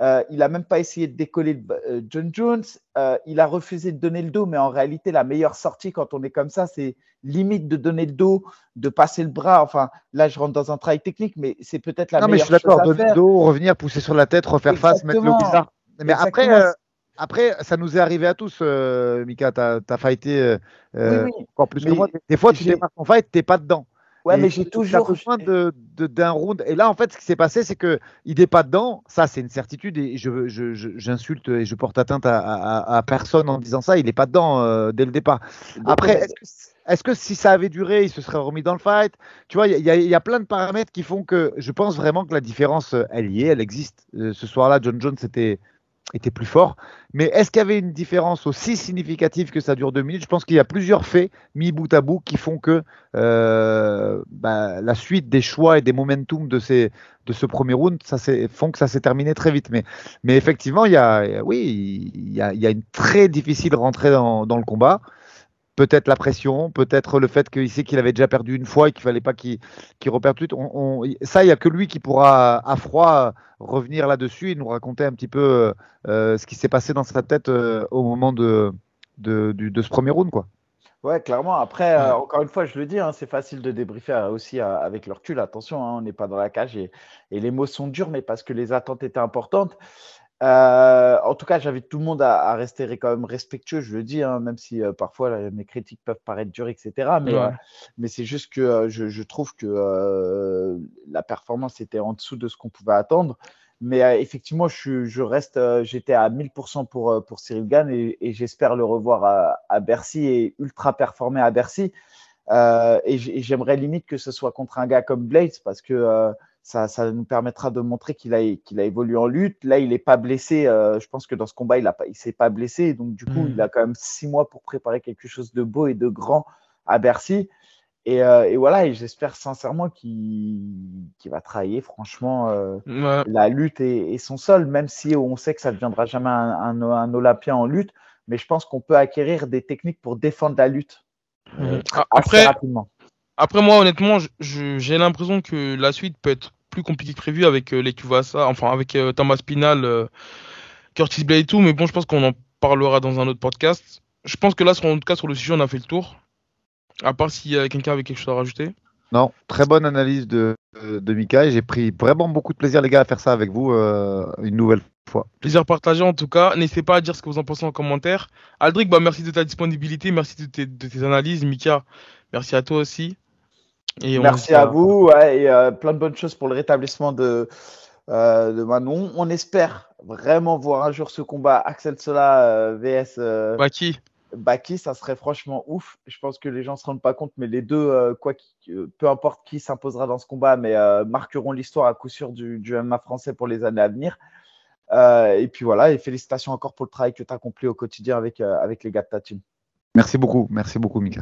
euh, il n'a même pas essayé de décoller euh, John Jones. Euh, il a refusé de donner le dos, mais en réalité, la meilleure sortie quand on est comme ça, c'est limite de donner le dos, de passer le bras. Enfin, là, je rentre dans un travail technique, mais c'est peut-être la non, meilleure chose. Non, mais je suis d'accord. Donner le dos, revenir, pousser sur la tête, refaire face, mettre le bizarre. Mais après, après, ça nous est arrivé à tous, Mika. Tu as, as, fighté encore plus que moi. Des fois, tu démarres ton fight, tu n'es pas dedans. Ouais, mais j'ai toujours besoin de, d'un round. Et là, en fait, ce qui s'est passé, c'est que il n'est pas dedans. Ça, c'est une certitude. Et je, j'insulte et je porte atteinte à, personne en disant ça. Il n'est pas dedans euh, dès le départ. Après, est-ce que, si ça avait duré, il se serait remis dans le fight? Tu vois, il y, y, a plein de paramètres qui font que je pense vraiment que la différence, elle y est, elle existe. Euh, ce soir-là, John Jones était était plus fort. Mais est-ce qu'il y avait une différence aussi significative que ça dure deux minutes? Je pense qu'il y a plusieurs faits mis bout à bout qui font que euh, bah, la suite des choix et des momentum de, ces, de ce premier round ça font que ça s'est terminé très vite. Mais, mais effectivement, il y a, oui, il y a, il y a une très difficile rentrée dans, dans le combat peut-être la pression, peut-être le fait qu'il sait qu'il avait déjà perdu une fois et qu'il fallait pas qu'il reperde tout. On, ça, il n'y a que lui qui pourra à froid revenir là-dessus et nous raconter un petit peu euh, ce qui s'est passé dans sa tête euh, au moment de, de, ce premier round. Quoi. Ouais, clairement. Après, euh, encore une fois, je le dis, hein, c'est facile de débriefer aussi avec le recul. Attention, hein, on n'est pas dans la cage et, et, les mots sont durs, mais parce que les attentes étaient importantes. Euh, en tout cas, j'invite tout le monde à, rester quand même respectueux, je le dis, hein, même si euh, parfois mes critiques peuvent paraître dures, etc. Mais, euh, mais c'est juste que je, trouve que la performance était en dessous de ce qu'on pouvait attendre. Mais effectivement, je, reste, j'étais à 1000% pour, pour Cyril Gann et, j'espère le revoir à, à, Bercy et ultra performer à Bercy. et j'aimerais limite que ce soit contre un gars comme Blades parce que ça, ça, nous permettra de montrer qu'il a, qu'il a évolué en lutte. Là, il n'est pas blessé. Euh, je pense que dans ce combat, il ne il s'est pas blessé. Donc, du coup, il a hmm. quand même six mois pour préparer quelque chose de beau et de grand à Bercy. Et, euh, et voilà, et j'espère sincèrement qu'il va travailler franchement euh, la lutte et, son sol, même si on sait que ça ne deviendra jamais un, un, Olympien en lutte. Mais je pense qu'on peut acquérir des techniques pour défendre la lutte. Hmm. Après, rapidement. Après, moi, honnêtement, j'ai l'impression que la suite peut être plus compliquée que prévu avec euh, les Tuvasa, enfin avec euh, Thomas Pinal, euh, Curtis Blade et tout. Mais bon, je pense qu'on en parlera dans un autre podcast. Je pense que là, en tout cas, sur le sujet, on a fait le tour. À part s'il y a quelqu'un avec quelque chose à rajouter. Non, très bonne analyse de, de Mika. J'ai pris vraiment beaucoup de plaisir, les gars, à faire ça avec vous une nouvelle fois. Plaisir partagé en tout cas. N'hésitez pas à dire ce que vous en pensez en commentaire. Aldric, bah, merci de ta disponibilité, merci de tes, de tes analyses. Mika, merci à toi aussi. Merci à vous et euh, plein de bonnes choses pour le rétablissement de, euh, de Manon. On espère vraiment voir un jour ce combat Axel Sola euh, vs Baki. Baki, ça serait franchement ouf. Je pense que les gens ne se rendent pas compte, mais les deux, quoi peu importe qui s'imposera dans ce combat, mais marqueront l'histoire à coup sûr du, du, MMA français pour les années à venir. et puis voilà, et félicitations encore pour le travail que tu as accompli au quotidien avec, avec les gars de ta team. Merci beaucoup, merci beaucoup, Mika.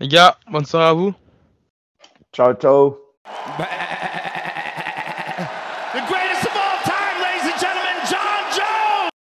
Les gars, bonne soirée à vous. Ciao, ciao. Bye.